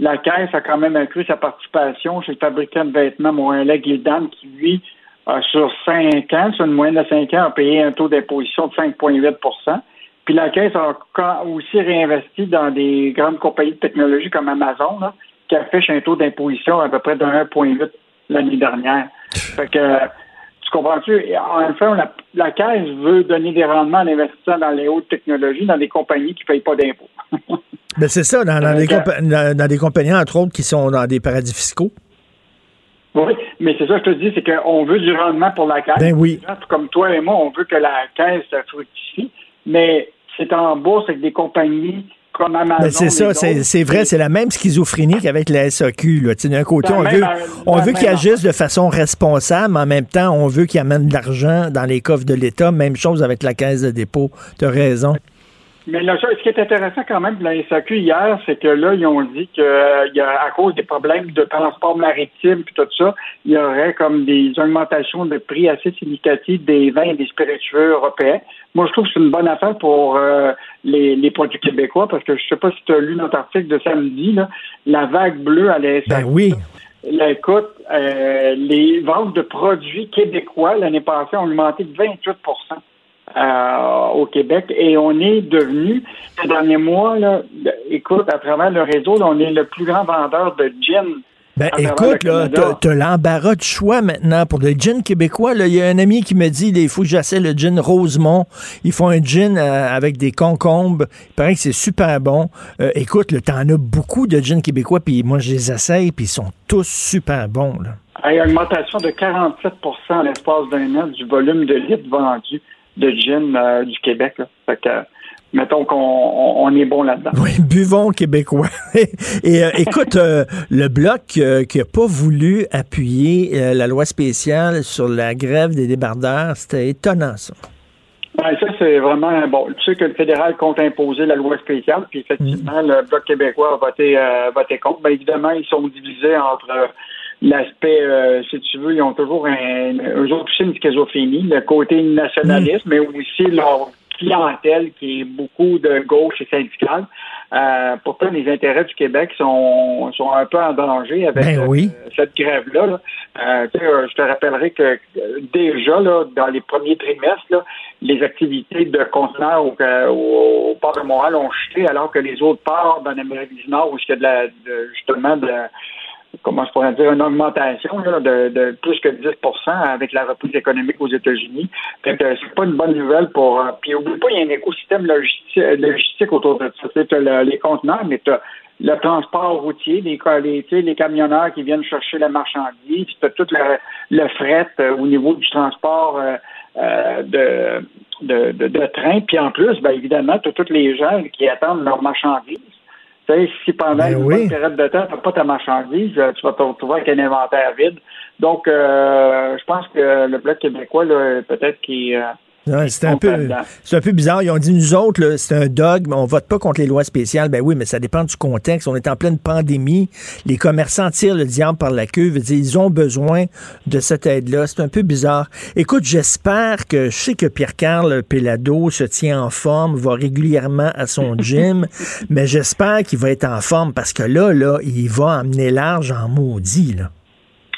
la Caisse a quand même accru sa participation chez le fabricant de vêtements Montréalais Gildan, qui, lui, a, sur 5 ans, sur une moyenne de 5 ans, a payé un taux d'imposition de 5,8% Puis la Caisse a aussi réinvesti dans des grandes compagnies de technologie comme Amazon, là, qui affiche un taux d'imposition à peu près de 1,8 l'année dernière. Fait que, tu comprends-tu? En fait, la, la Caisse veut donner des rendements en investissant dans les hautes technologies, dans des compagnies qui ne payent pas d'impôts. Ben, c'est ça, dans, dans des Euh, dans- dans des compagnies, entre autres, qui sont dans des paradis fiscaux. Oui, mais c'est ça que je te dis, c'est qu'on veut du rendement pour la caisse. Ben oui. Tout Comme toi et moi, on veut que la caisse fructifie, mais c'est en bourse avec des compagnies comme Amazon. Ben, c'est ça, c'est vrai, c'est la même schizophrénie qu'avec la SAQ. D'un côté, on veut, on veut qu'ils agissent de façon responsable, mais en même temps, on veut qu'ils amènent de l'argent dans les coffres de l'État. Même chose avec la caisse de dépôt. Tu as raison. Mais là, ce qui est intéressant quand même de la SAQ hier, c'est que là, ils ont dit que euh, y a, à cause des problèmes de transport maritime puis tout ça, il y aurait comme des augmentations de prix assez significatives des vins et des spiritueux européens. Moi, je trouve que c'est une bonne affaire pour euh, les, les produits québécois parce que je sais pas si tu as lu notre article de samedi, là, la vague bleue à la SAQ. Ben oui. Là, écoute, euh, les ventes de produits québécois l'année passée ont augmenté de 28 euh, au Québec et on est devenu, ces derniers mois, là, écoute, à travers le réseau, là, on est le plus grand vendeur de gin. Ben, écoute, là, t'as l'embarras de choix maintenant pour le gin québécois. là. Il y a un ami qui me dit il faut que j'essaie le gin Rosemont. Ils font un gin euh, avec des concombres. Il paraît que c'est super bon. Euh, écoute, t'en as beaucoup de gin québécois, puis moi, je les essaye, puis ils sont tous super bons. Là. Il y a une augmentation de 47 en l'espace d'un an du volume de litres vendus de gin euh, du Québec. Là. Fait que, euh, mettons qu'on on, on est bon là-dedans. Oui, buvons québécois. Et euh, écoute, euh, le bloc euh, qui n'a pas voulu appuyer la loi spéciale sur la grève des débardeurs, c'était étonnant, ça. Ouais, ça, c'est vraiment bon. Tu sais que le fédéral compte imposer la loi spéciale, puis effectivement, le Bloc québécois a voté, voté contre. Bien évidemment, ils sont divisés entre l'aspect, euh, si tu veux, ils ont toujours un, eux autres aussi une schizophrénie, le côté nationaliste, mais aussi leur clientèle qui est beaucoup de gauche et syndicale. Euh, pourtant, les intérêts du Québec sont, sont un peu en danger avec Ben euh, cette grève-là. là. Euh, tu sais, euh, je te rappellerai que euh, déjà, là, dans les premiers trimestres, là, les activités de conteneurs au, au, au port de Montréal ont chuté, alors que les autres ports dans l'Amérique du Nord, où il y a de la, de- justement de comment je pourrais dire, une augmentation là, de, de plus que 10% avec la reprise économique aux États-Unis. Fait que c'est pas une bonne nouvelle pour. euh, puis oublie pas, il y a un écosystème logistique, logistique autour de ça. Tu as les conteneurs, mais tu le transport routier, les, les, les camionneurs qui viennent chercher la marchandise, tu as tout le, le fret euh, au niveau du transport euh, euh, de, de, de, de train. Puis en plus, ben, évidemment, tu as tous les gens qui attendent leur marchandise. Si pendant Ben une oui. période de temps, tu n'as pas ta marchandise, euh, tu vas te retrouver avec un inventaire vide. Donc, euh, je pense que le Bloc québécois, peut-être qu'il... euh, c'est un peu, un bizarre. Ils ont dit nous autres, c'est un dogme, on vote pas contre les lois spéciales. Ben oui, mais ça dépend du contexte. On est en pleine pandémie. Les commerçants tirent le diable par la queue. Veut dire, Ils ont besoin de cette aide-là. C'est un peu bizarre. Écoute, j'espère que je sais que Pierre-Carl Pelado se tient en forme, va régulièrement à son gym, mais j'espère qu'il va être en forme parce que là, là, il va emmener large en maudit. Là.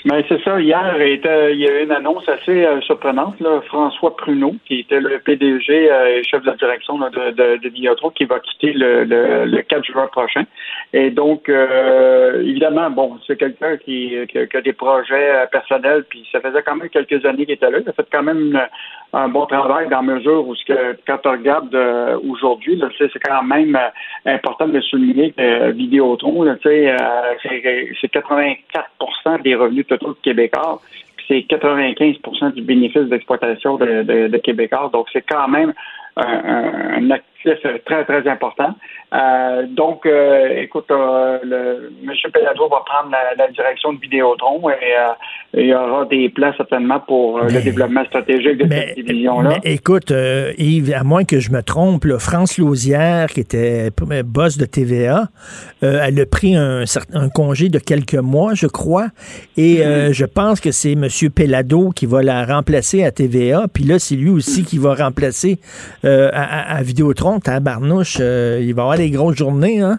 Mais c'est ça, hier, il y a eu une annonce assez euh, surprenante. Là. François Pruneau, qui était le PDG euh, et chef de direction de, de, qui va quitter le, le, le 4 juin prochain. Et donc, euh, évidemment, bon, c'est quelqu'un qui, a des projets euh, personnels, puis ça faisait quand même quelques années qu'il était là. Il a fait quand même un bon travail dans la mesure où, ce que, quand on regarde euh, aujourd'hui, c'est quand même euh, important de souligner que euh, Vidéotron, euh, c'est c'est 84 des revenus totaux de Québécois, c'est 95% du bénéfice d'exploitation de, de, de Québécois. Donc, c'est quand même un, un- actif très, très important. Euh, donc, euh, écoute, euh, le, M. Pellado va prendre la, la direction de Vidéotron et il y aura des plans certainement pour le développement stratégique de cette division-là. Écoute, Yves, à moins que je me trompe, là, France Lausière, qui était boss de TVA, elle a pris un, congé de quelques mois, je crois, et euh, je pense que c'est M. Pellado qui va la remplacer à TVA, puis là, c'est lui aussi qui va remplacer à, à- à Vidéotron, Tabarnouche, euh, il va avoir des grosses journées, hein?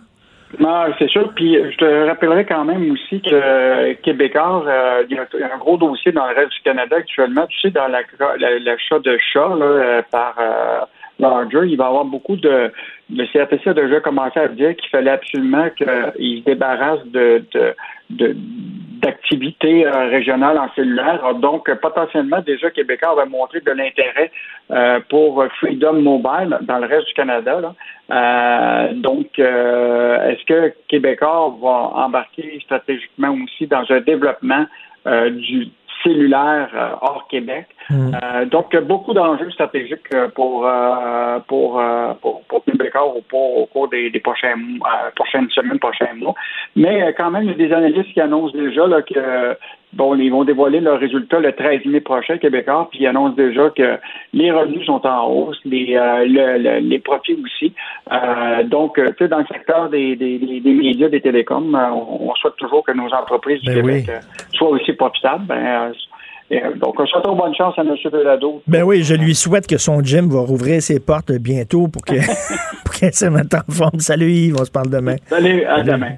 Non, c'est sûr. Puis je te rappellerai quand même aussi que euh, Québécois, euh, il y a y un gros dossier dans le reste du Canada actuellement. Tu sais, dans la- la- l'achat de chats là, par Larger, il va y avoir beaucoup de. Le CRTC a déjà commencé à dire qu'il fallait absolument qu'il se débarrasse de, de, d'activités euh, régionales en cellulaire. Donc, potentiellement, déjà, Québécois va montrer de l'intérêt euh, pour Freedom Mobile dans le reste du Canada. là. Euh, donc, euh, est-ce que Québécois va embarquer stratégiquement aussi dans un développement du cellulaire euh, hors Québec? Euh, donc, beaucoup d'enjeux stratégiques euh, pour, euh, pour, euh, pour, pour Québécois au, cours- au cours des, des prochains, prochaines semaines, prochains mois. Mais quand même, il y a des analystes qui annoncent déjà là, que bon, ils vont dévoiler leurs résultats le 13 mai prochain, Québécois, puis ils annoncent déjà que les revenus sont en hausse, les, euh, le- le- les profits aussi. Euh, donc, euh, tu sais, dans le secteur des, des, des- des médias, des télécoms, euh, on, on souhaite toujours que nos entreprises du Ben Québec oui. euh, soient aussi profitables. Ben, donc, on souhaite bonne chance à M. Belado. Ben oui, je lui souhaite que son gym va rouvrir ses portes bientôt pour que- pour qu'elle se mette en forme. Salut Yves, on se parle demain. Salut, à demain.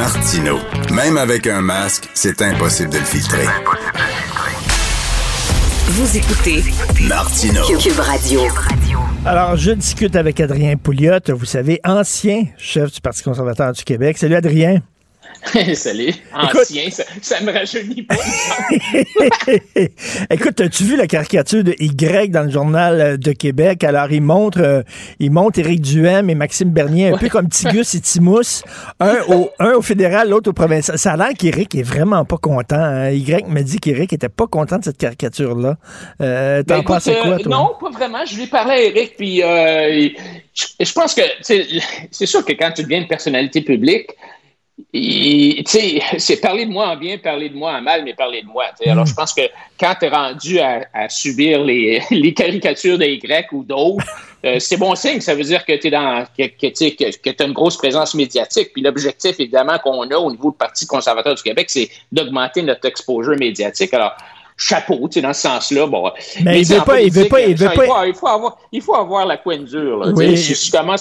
Martino. Même avec un masque, c'est impossible de le filtrer. Vous écoutez Martino. Cube Radio. Alors, je discute avec Adrien Pouliot, vous savez, ancien chef du Parti conservateur du Québec. Salut Adrien. Salut. Ancien, ça, ça me rajeunit pas. Écoute, as-tu vu la caricature de Y dans le journal euh, de Québec? Alors, il montre, euh, il montre Éric Duhem et Maxime Bernier, un peu comme Tigus et Timous, un au, un au fédéral, l'autre au provincial. Ça a l'air qu'Éric est vraiment pas content. hein. Y me dit qu'Éric était pas content de cette caricature-là. Euh, T'en Ben, pensais quoi, toi? Non, pas vraiment. Je lui parlais à Eric, puis je, je pense que c'est sûr que quand tu deviens une personnalité publique, tu sais, c'est parler de moi en bien, parler de moi en mal, mais parler de moi. Alors, je pense que quand tu es rendu à, à subir les, les caricatures des Grecs ou d'autres, euh, c'est bon signe. Ça veut dire que tu es dans que, que, as une grosse présence médiatique. Puis l'objectif, évidemment, qu'on a au niveau du Parti conservateur du Québec, c'est d'augmenter notre exposure médiatique. Alors, chapeau, tu sais, dans ce sens-là. Bon, Mais il veut pas- il veut pas- il veut pas- faut- il faut avoir, il faut avoir la coine dure. là. Oui.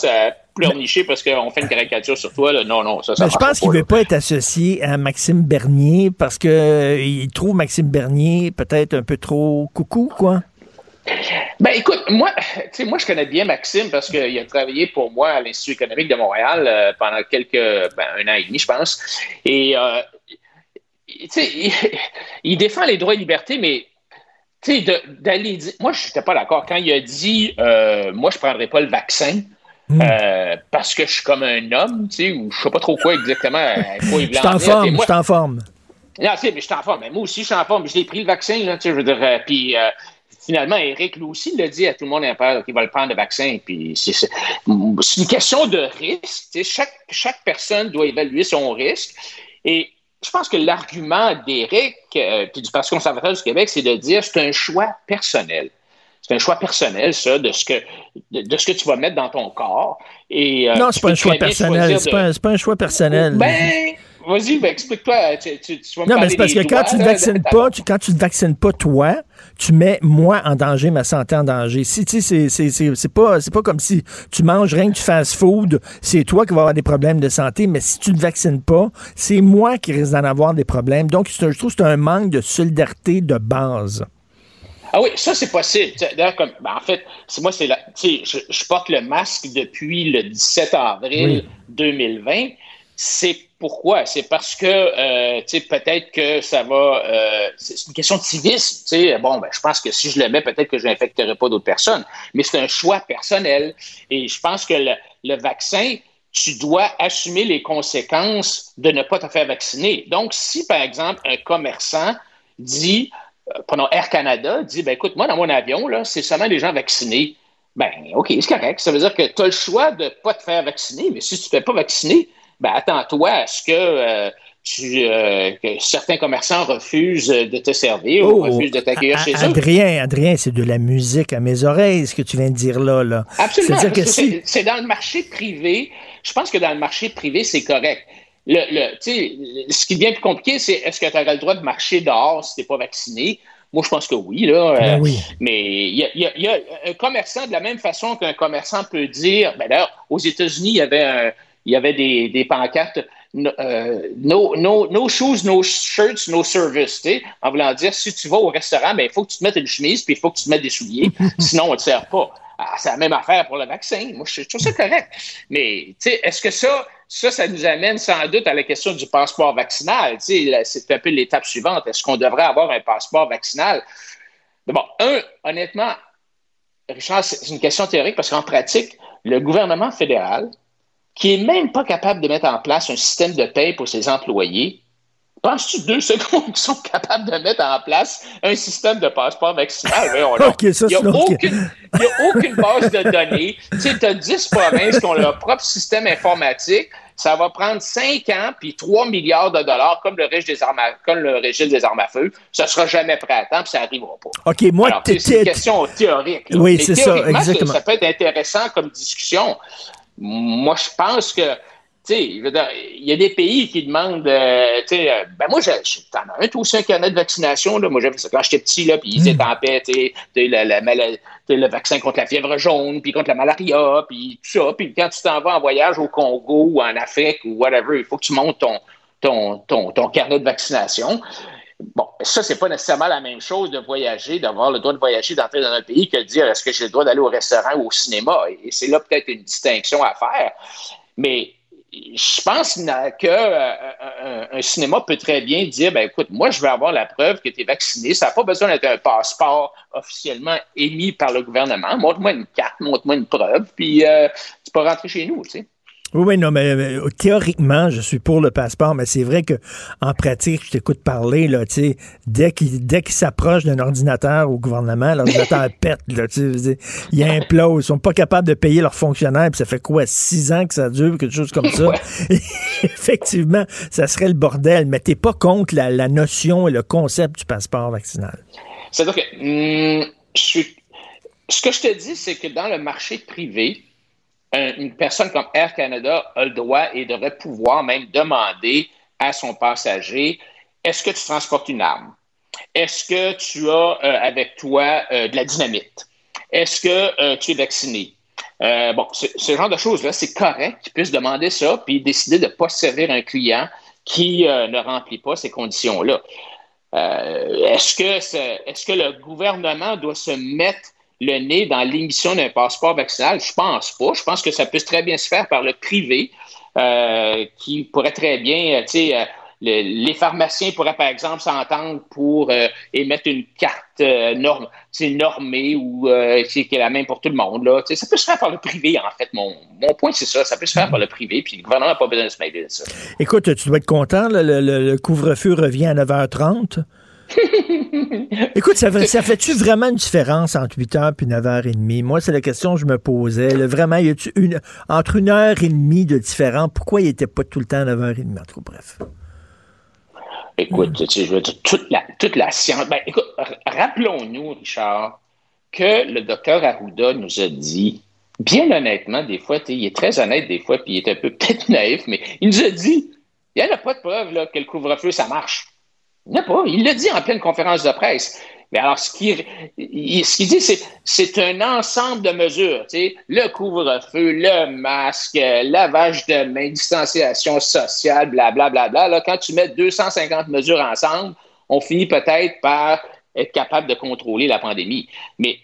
À pleurnicher parce qu'on fait une caricature sur toi. Là. Non, non, ça, ça Mais je pense qu'il veut pas être associé à Maxime Bernier parce que euh, trouve Maxime Bernier peut-être un peu trop coucou, quoi. Ben écoute, moi, tu sais, moi je connais bien Maxime parce qu'il a travaillé pour moi à l'Institut économique de Montréal euh, pendant quelques, ben, un an et demi, je pense. Et euh, tu sais, il, il défend les droits et libertés, mais tu sais, d'aller dire. Moi, je n'étais pas d'accord. Quand il a dit euh, Moi, je ne prendrai pas le vaccin euh, parce que je suis comme un homme, tu sais, ou je ne sais pas trop quoi exactement. euh, quoi Je t'en forme, je t'en forme. non, tu sais, mais je suis en forme. Mais moi aussi, je suis en forme. Je l'ai pris le vaccin, là, tu sais, je veux dire. euh, puis euh, finalement, Eric, lui aussi, l'a dit à tout le monde qu'il va le prendre le vaccin. Puis c'est une question de risque. tu sais, Chaque, chaque personne doit évaluer son risque. Et je pense que l'argument d'Éric euh, puis du Parti conservateur du Québec, c'est de dire c'est un choix personnel. C'est un choix personnel, ça, de ce que de, de ce que tu vas mettre dans ton corps. Et, euh, non, tu c'est pas un choix personnel. C'est pas, un- c'est pas un choix personnel. Ben, vas-y, ben, explique-toi. Tu, tu- tu vas me Non, mais c'est parce que quand doigts, tu ne vaccines pas, tu- quand tu ne vaccines pas toi, tu mets moi en danger, ma santé en danger. Si tu sais, c'est- pas c'est pas comme si tu manges rien que du fast-food, c'est toi qui vas avoir des problèmes de santé, mais si tu ne vaccines pas, c'est moi qui risque d'en avoir des problèmes. Donc je trouve que c'est un manque de solidarité de base. Ah oui, ça, c'est possible. Comme, ben, en fait, c'est moi, c'est je, je porte le masque depuis le 17 avril 2020. C'est pourquoi? C'est parce que, euh, tu sais, peut-être que ça va, euh, c'est une question de civisme. Tu sais, bon, ben, je pense que si je le mets, peut-être que je n'infecterai pas d'autres personnes. Mais c'est un choix personnel. Et je pense que le, le vaccin, tu dois assumer les conséquences de ne pas te faire vacciner. Donc, si, par exemple, un commerçant dit, prenons Air Canada, dit, ben écoute, moi, dans mon avion, là, c'est seulement les gens vaccinés. Ben, OK, c'est correct. Ça veut dire que tu as le choix de ne pas te faire vacciner, mais si tu ne te fais pas vacciner, ben attends-toi à ce que, euh, tu, euh, que certains commerçants refusent de te servir ou refusent de t'accueillir Oh, chez eux. Adrien, Adrien, c'est de la musique à mes oreilles, ce que tu viens de dire là. là. Absolument. Si, C'est dans le marché privé. Je pense que dans le marché privé, c'est correct. Le, le- ce qui devient plus compliqué, c'est est-ce que tu auras le droit de marcher dehors si tu n'es pas vacciné? Moi, je pense que oui. Là, Ben Euh, oui. Mais il y y a- il y a un commerçant, de la même façon qu'un commerçant peut dire, ben d'ailleurs, aux États-Unis, il y avait, un- il y avait des, des pancartes no, euh, no, no, no shoes, no shirts, no service. En voulant dire, si tu vas au restaurant, ben, il faut que tu te mettes une chemise puis il faut que tu te mettes des souliers, sinon on ne te sert pas. Ah, c'est la même affaire pour le vaccin. Moi, je, je trouve ça correct. Mais, tu sais, est-ce que ça, ça, ça nous amène sans doute à la question du passeport vaccinal? C'est un peu l'étape suivante. Est-ce qu'on devrait avoir un passeport vaccinal? Bon, un, honnêtement, Richard, c'est une question théorique parce qu'en pratique, le gouvernement fédéral, qui est même pas capable de mettre en place un système de paie pour ses employés, penses-tu deux secondes qu'ils sont capables de mettre en place un système de passeport vaccinal? Voyons donc. Ok, ça, Il n'y a, aucune- y a aucune base de données. Tu as 10 provinces qui ont leur propre système informatique. Ça va prendre 5 ans puis 3 milliards de dollars comme le, régime des armes à, comme le régime des armes à feu. Ça sera jamais prêt à temps puis ça n'arrivera pas. OK, moi, c'est une question théorique. Oui, c'est ça, exactement. Ça peut être intéressant comme discussion. Moi, je pense que, il y a des pays qui demandent, euh, euh, ben moi, t'en as un, toi aussi, un carnet de vaccination, là. Moi, j'avais ça quand j'étais petit, là, puis ils étaient en paix, tu la- le vaccin contre la fièvre jaune, puis contre la malaria, puis tout ça. Puis quand tu t'en vas en voyage au Congo ou en Afrique ou whatever, il faut que tu montes ton, ton, ton, ton carnet de vaccination. Bon, ça, c'est pas nécessairement la même chose de voyager, d'avoir le droit de voyager, d'entrer dans un pays que de dire est-ce que j'ai le droit d'aller au restaurant ou au cinéma? Et c'est là peut-être une distinction à faire. Mais je pense que euh, un cinéma peut très bien dire ben écoute, moi, je veux avoir la preuve que tu es vacciné. Ça n'a pas besoin d'être un passeport officiellement émis par le gouvernement. Montre-moi une carte, montre-moi une preuve, puis euh, tu peux rentrer chez nous, tu sais. Oui, oui, non, mais euh, théoriquement, je suis pour le passeport, mais c'est vrai que en pratique, je t'écoute parler, là, tu sais, dès qu'il dès qu'il s'approche d'un ordinateur au gouvernement, l'ordinateur pète, là, tu sais, il implose, ils sont pas capables de payer leurs fonctionnaires, puis ça fait quoi, six ans que ça dure, quelque chose comme ça? Effectivement, ça serait le bordel, mais t'es pas contre la, la notion et le concept du passeport vaccinal. C'est-à-dire que hum, je suis- ce que je te dis, c'est que dans le marché privé, une personne comme Air Canada a le droit et devrait pouvoir même demander à son passager est-ce que tu transportes une arme? Est-ce que tu as euh, avec toi euh, de la dynamite? Est-ce que euh, tu es vacciné? Euh, bon, ce, genre de choses-là, c'est correct qu'ils puissent demander ça, puis décider de ne pas servir un client qui euh, ne remplit pas ces conditions-là. Euh, est-ce que, est-ce que le gouvernement doit se mettre le nez dans l'émission d'un passeport vaccinal? Je pense pas. Je pense que ça peut très bien se faire par le privé, euh, qui pourrait très bien, euh, tu sais, euh, le- les pharmaciens pourraient, par exemple, s'entendre pour émettre une carte norme, normée ou qui est la même pour tout le monde. Là. Ça peut se faire par le privé, en fait. Mon, mon point, c'est ça. Ça peut se faire par le privé, puis le gouvernement n'a pas besoin de se mêler de ça. Écoute, tu dois être content, le- le couvre-feu revient à 9h30. Écoute, ça, fait- ça fait-tu vraiment une différence entre 8h et 9h30? Moi, c'est la question que je me posais. là. Vraiment, y a-tu une, entre une heure et demie de différence? Pourquoi il n'était pas tout le temps à 9h30? En tout cas, bref. Écoute, tu sais, je veux dire, toute la, toute la science. Ben, écoute, rappelons-nous, Richard, que le docteur Arruda nous a dit, bien honnêtement, des fois, il est très honnête des fois, puis il est un peu peut-être naïf, mais il nous a dit, il n'y en a pas de preuve là, que le couvre-feu, ça marche. Il pas. Il l'a dit en pleine conférence de presse. Mais alors, ce qu'il dit, c'est c'est un ensemble de mesures. Tu sais, le couvre-feu, le masque, lavage de mains, distanciation sociale, blablabla. Bla, bla, Là, quand tu mets 250 mesures ensemble, on finit peut-être par être capable de contrôler la pandémie. Mais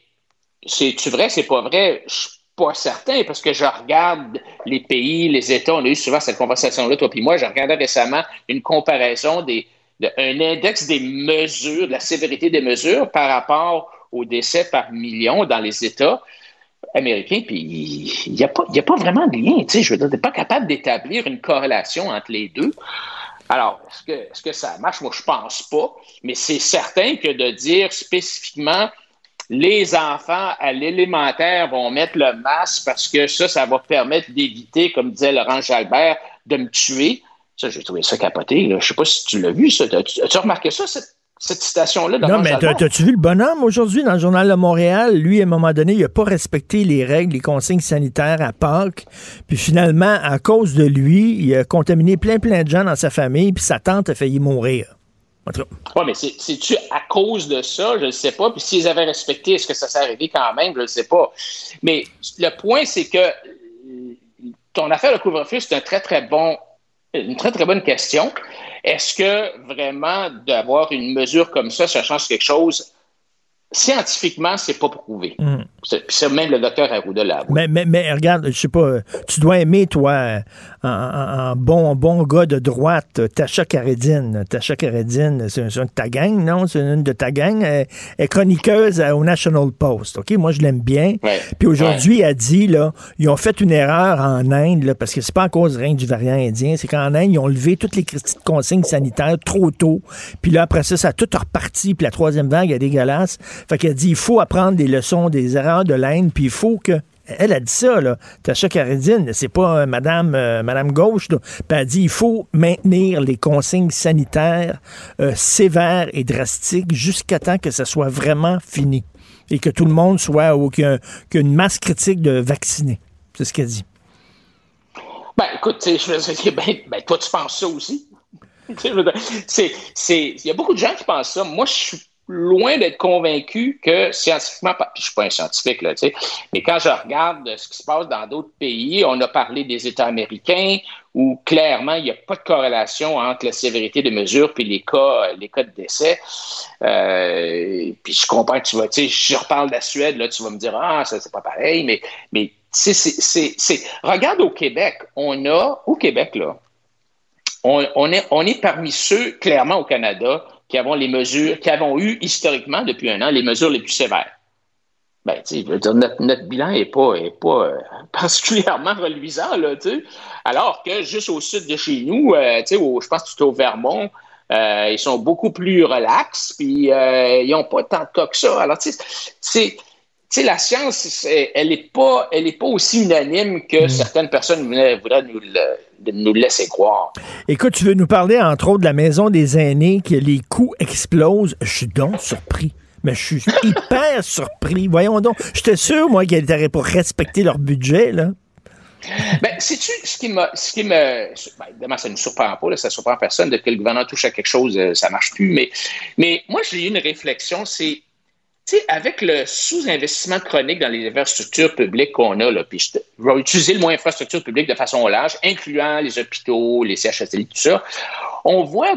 c'est-tu vrai, c'est pas vrai? Je suis pas certain parce que je regarde les pays, les États. On a eu souvent cette conversation-là, toi puis moi. Je regardais récemment une comparaison des, un index des mesures, de la sévérité des mesures par rapport aux décès par million dans les États américains, puis il n'y a, pas- vraiment de lien. Je veux dire, tu pas capable d'établir une corrélation entre les deux. Alors, est-ce que, est-ce que ça marche? Moi, je pense pas, mais c'est certain que de dire spécifiquement les enfants à l'élémentaire vont mettre le masque parce que ça, ça va permettre d'éviter, comme disait Laurent Jalbert, de me tuer. Ça, j'ai trouvé ça capoté. là. Je sais pas si tu l'as vu, ça. As-tu as-tu remarqué ça, cette, cette citation-là? Non, mais t'as-tu vu le bonhomme aujourd'hui dans le Journal de Montréal? Lui, à un moment donné, il n'a pas respecté les règles, les consignes sanitaires à Pâques. Puis finalement, à cause de lui, il a contaminé plein, plein de gens dans sa famille, puis sa tante a failli mourir. Oui, mais c'est- c'est-tu à cause de ça? Je ne sais pas. Puis s'ils avaient respecté, est-ce que ça s'est arrivé quand même? Je ne sais pas. Mais le point, c'est que ton affaire de couvre-feu, c'est un très, très bon, une très, très bonne question. Est-ce que vraiment d'avoir une mesure comme ça, ça change quelque chose? Scientifiquement, c'est pas prouvé. Mm. C'est- Puis ça, même le docteur Arruda l'a avoué. Mais, mais, mais regarde, je sais pas, tu dois aimer, toi, en bon, bon gars de droite, euh, Tacha Karedine. Tacha Karedine, c'est une de ta gang, non? C'est une de ta gang. Elle est chroniqueuse euh, au National Post, OK? Moi, je l'aime bien. Puis aujourd'hui, elle dit, là, ils ont fait une erreur en Inde, là, parce que c'est pas à cause rien du variant indien, c'est qu'en Inde, ils ont levé toutes les consignes sanitaires trop tôt. Puis là, après ça, ça a tout reparti, puis la troisième vague est dégueulasse. Fait qu'elle dit, il faut apprendre des leçons des erreurs de l'Inde, puis il faut que elle a dit ça, là. Tacha Karedine, c'est pas euh, Madame, euh, Madame Gauche. Puis elle a dit il faut maintenir les consignes sanitaires euh, sévères et drastiques jusqu'à temps que ça soit vraiment fini. Et que tout le monde soit, ou qu'il y une masse critique de vaccinés. C'est ce qu'elle dit. Ben, écoute, ben, toi, tu penses ça aussi. Il y a beaucoup de gens qui pensent ça. Moi, je suis loin d'être convaincu que scientifiquement, je suis pas un scientifique, là, mais quand je regarde ce qui se passe dans d'autres pays, on a parlé des États américains où clairement, il n'y a pas de corrélation entre la sévérité des mesures puis les cas, les cas de décès. Euh, puis je comprends que tu vas, tu sais, je reparle de la Suède, là, tu vas me dire, ah, ça, c'est pas pareil, mais, mais c'est, c'est, c'est- regarde au Québec, on a, au Québec, là, on, on est, on est parmi ceux, clairement, au Canada, qui avons les mesures, qui avons eu historiquement, depuis un an, les mesures les plus sévères. Ben, tu sais, je veux dire, notre, notre bilan n'est pas, est pas euh, particulièrement reluisant, là, tu sais. Alors que juste au sud de chez nous, euh, tu sais, je pense que c'est au Vermont, euh, ils sont beaucoup plus relax, puis ils n'ont pas tant de cas que ça. Alors, tu sais, c'est. Tu sais, la science, elle n'est pas, elle est pas aussi unanime que certaines personnes voudraient, voudraient nous, le- nous laisser croire. Écoute, tu veux nous parler, entre autres, de la maison des aînés, que les coûts explosent. Je suis donc surpris. Mais je suis hyper surpris. Voyons donc. J'étais sûr, moi, qu'elle était pour respecter leur budget, là. Ben, sais-tu ce qui me. Ce qui me ben, évidemment, ça ne nous surprend pas, là, ça ne surprend personne. Depuis que le gouvernement touche à quelque chose, euh, ça ne marche plus. Mais, mais moi, j'ai eu une réflexion, c'est avec le sous-investissement chronique dans les infrastructures publiques qu'on a, là, puis je, vais utiliser le mot infrastructure publique de façon large, incluant les hôpitaux, les CHSLI, tout ça, on voit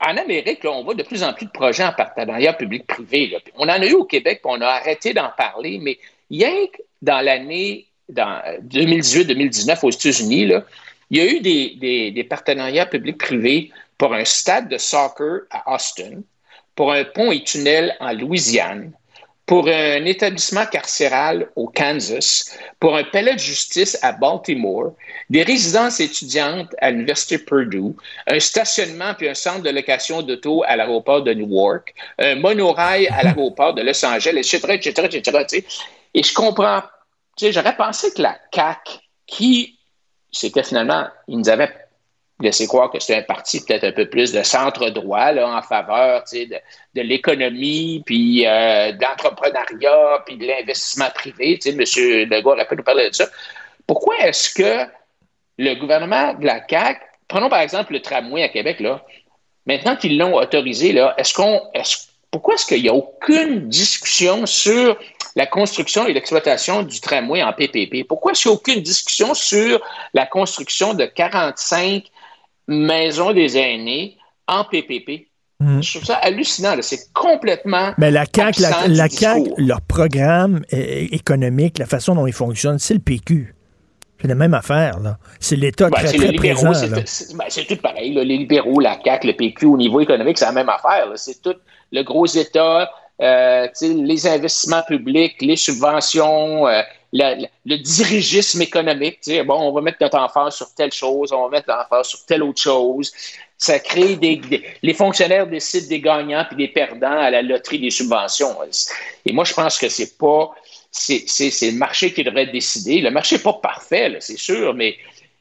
en Amérique, on voit de plus en plus de projets en partenariat public-privé. On en a eu au Québec, on a arrêté d'en parler, mais rien que dans l'année dans 2018-2019 aux États-Unis, il y a eu des, partenariats public-privés pour un stade de soccer à Austin, pour un pont et tunnel en Louisiane, pour un établissement carcéral au Kansas, pour un palais de justice à Baltimore, des résidences étudiantes à l'Université Purdue, un stationnement puis un centre de location d'auto à l'aéroport de Newark, un monorail à l'aéroport de Los Angeles, etc., etc., etc. Et je comprends, j'aurais pensé que la CAC, qui, c'était finalement, ils nous avaient laisser croire que c'est un parti peut-être un peu plus de centre-droit en faveur de, de l'économie, puis euh, de l'entrepreneuriat, puis de l'investissement privé. M. Legault aurait pu nous parler de ça. Pourquoi est-ce que le gouvernement de la CAQ, prenons par exemple le tramway à Québec, là, maintenant qu'ils l'ont autorisé, là, est-ce est pourquoi est-ce qu'il n'y a aucune discussion sur la construction et l'exploitation du tramway en PPP? Pourquoi est-ce qu'il n'y a aucune discussion sur la construction de 45 maison des aînés en PPP. Hmm. Je trouve ça hallucinant. C'est complètement. Mais la CAQ, la, leur programme économique, la façon dont ils fonctionnent, c'est le PQ. C'est la même affaire, là. C'est l'État ben, très, très présent. Ben, c'est tout pareil. Les libéraux, la CAQ, le PQ, au niveau économique, c'est la même affaire. C'est tout le gros État, euh, les investissements publics, les subventions, euh, le dirigisme économique. Bon, on va mettre notre emphase sur telle chose, on va mettre l'emphase sur telle autre chose. Ça crée des, Les fonctionnaires décident des gagnants puis des perdants à la loterie des subventions. Et moi, je pense que c'est pas. C'est le marché qui devrait décider. Le marché n'est pas parfait, c'est sûr, mais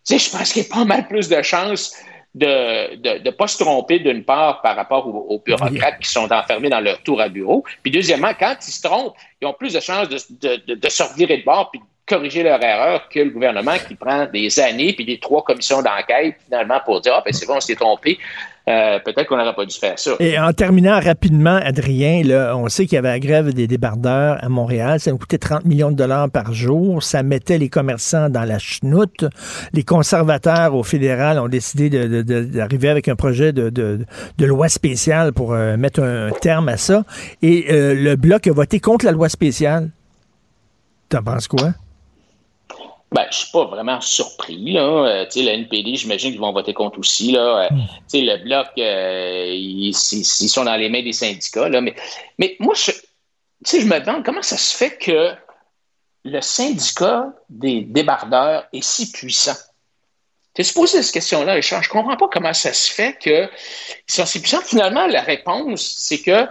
je pense qu'il y a pas mal plus de chances de ne pas se tromper d'une part par rapport aux, bureaucrates qui sont enfermés dans leur tour à bureau. Puis deuxièmement, quand ils se trompent, ils ont plus de chances de, de, de, se revirer de bord puis de corriger leur erreur que le gouvernement qui prend des années puis des trois commissions d'enquête finalement pour dire ah ben c'est bon on s'est trompé euh, peut-être qu'on n'aurait pas dû faire ça. Et en terminant rapidement, Adrien, on sait qu'il y avait la grève des débardeurs à Montréal. Ça nous coûtait 30 millions de dollars par jour. Ça mettait les commerçants dans la chenoute. Les conservateurs au fédéral ont décidé d'arriver avec un projet de, loi spéciale pour euh, mettre un terme à ça. Et euh, le Bloc a voté contre la loi spéciale. T'en penses quoi? Ben, je suis pas vraiment surpris. Là. Euh, le NPD, j'imagine qu'ils vont voter contre aussi. Là. Euh, hmm. le Bloc, euh, ils, sont dans les mains des syndicats. Là. Mais, mais moi, je, je me demande comment ça se fait que le syndicat des débardeurs est si puissant. Tu te posé cette question-là. Je comprends pas comment ça se fait qu'ils sont si puissants. Finalement, la réponse, c'est que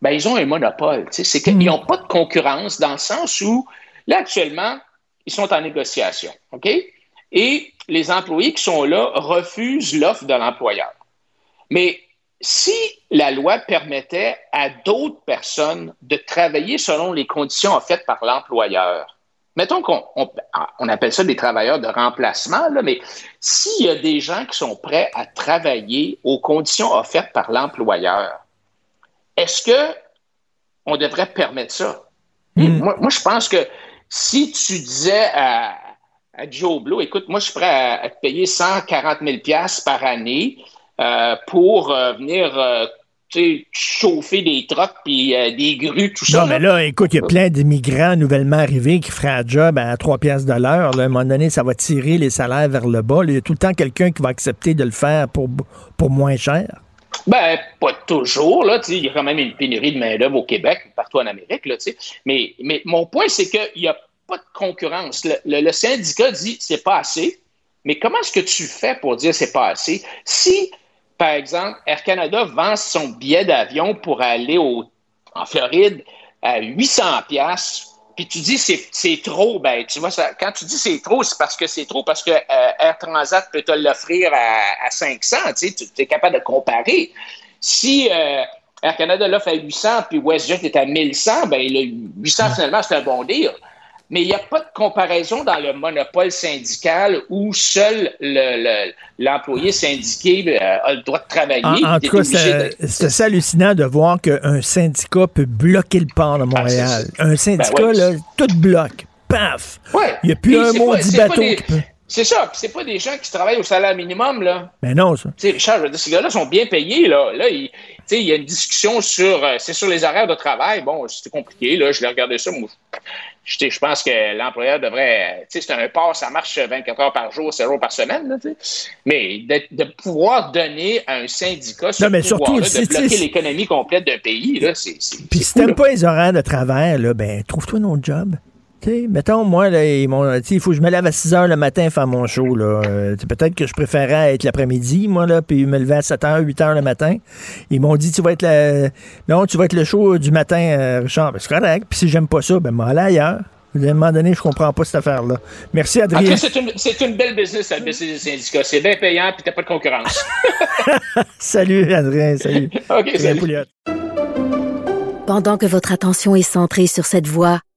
ben, ils ont un monopole. C'est qu'ils n'ont hmm. pas de concurrence dans le sens où, là, actuellement, ils sont en négociation. OK? Et les employés qui sont là refusent l'offre de l'employeur. Mais si la loi permettait à d'autres personnes de travailler selon les conditions offertes par l'employeur, mettons qu'on on, appelle ça des travailleurs de remplacement, là, mais s'il y a des gens qui sont prêts à travailler aux conditions offertes par l'employeur, est-ce que on devrait permettre ça? Hmm. Moi, moi, je pense que si tu disais à, Joe Blow, écoute, moi, je suis prêt à, te payer 140 000 par année euh, pour euh, venir euh, chauffer des trucks puis des grues, tout ça. Non, mais là, écoute, il y a plein d'immigrants nouvellement arrivés qui feraient un job à 3 piastres de l'heure. À un moment donné, ça va tirer les salaires vers le bas. Il y a tout le temps quelqu'un qui va accepter de le faire pour, pour moins cher. Ben, pas toujours. Là, il y a quand même une pénurie de main-d'œuvre au Québec, partout en Amérique. Là, mais, mais mon point, c'est qu'il n'y a pas de concurrence. Le, syndicat dit c'est pas assez. Mais comment est-ce que tu fais pour dire c'est pas assez? Si, par exemple, Air Canada vend son billet d'avion pour aller en Floride à 800 pièces puis tu dis c'est trop, ben tu vois, ça, quand tu dis c'est trop, c'est parce que c'est trop, parce que euh, Air Transat peut te l'offrir à, à, 500, tu sais, tu es capable de comparer. Si euh, Air Canada l'offre à 800, puis WestJet est à 1100, ben le 800 finalement c'est un bon deal. Mais il n'y a pas de comparaison dans le monopole syndical où seul le- le- l'employé syndiqué euh, a le droit de travailler. En, tout cas, c'est de- hallucinant de voir qu'un syndicat peut bloquer le port de Montréal. c'est- un syndicat, Ben ouais. là, tout bloque. Paf! Ouais. Il n'y a plus un mot bateau des- qui peut. C'est ça, c'est pas des gens qui travaillent au salaire minimum, là. Mais non, ça. Tu sais, Richard, je veux dire, ces gars-là sont bien payés, là. Là, il y a une discussion sur, euh, c'est sur les horaires de travail. Bon, c'était compliqué, là. Je l'ai regardé ça. Moi, je, je pense que l'employeur devrait, tu sais, c'est un port, ça marche 24 heures par jour, 7 jours par semaine, là. Mais de, de pouvoir donner à un syndicat ce Non, mais surtout, de bloquer l'économie complète d'un pays, là, c'est, Puis si t'aimes pas les horaires de travers, là, ben, trouve-toi un autre job. Mettons, moi, là, ils m'ont- sais, il faut que je me lève à 6 heures le matin faire mon show. Là. Euh, Peut-être que je préférais être l'après-midi, moi, là, puis me lever à 7 heures, 8 heures le matin. Ils m'ont dit, tu vas être la... non, tu vas être le show du matin, euh, Richard. Ben, c'est correct. Puis si j'aime pas ça, ben, m'en aller ailleurs. À un moment donné, je comprends pas cette affaire-là. Merci, Adrien. c'est une, c'est une belle business, la business des syndicats. C'est bien payant, puis t'as pas de concurrence. salut, Adrien. Salut. OK, Adrien salut. Pouliot. Pendant que votre attention est centrée sur cette voix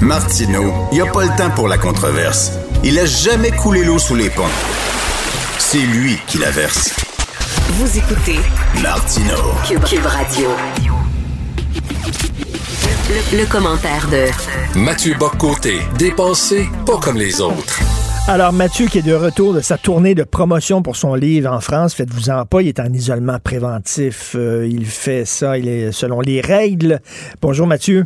Martineau, il n'y a pas le temps pour la controverse. Il a jamais coulé l'eau sous les ponts. C'est lui qui la verse. Vous écoutez Martineau. Cube, Cube Radio. Le, le commentaire de Mathieu Boccoté, dépensé pas comme les autres. Alors, Mathieu, qui est de retour de sa tournée de promotion pour son livre en France, faites-vous-en pas, il est en isolement préventif. Euh, il fait ça, il est selon les règles. Bonjour, Mathieu.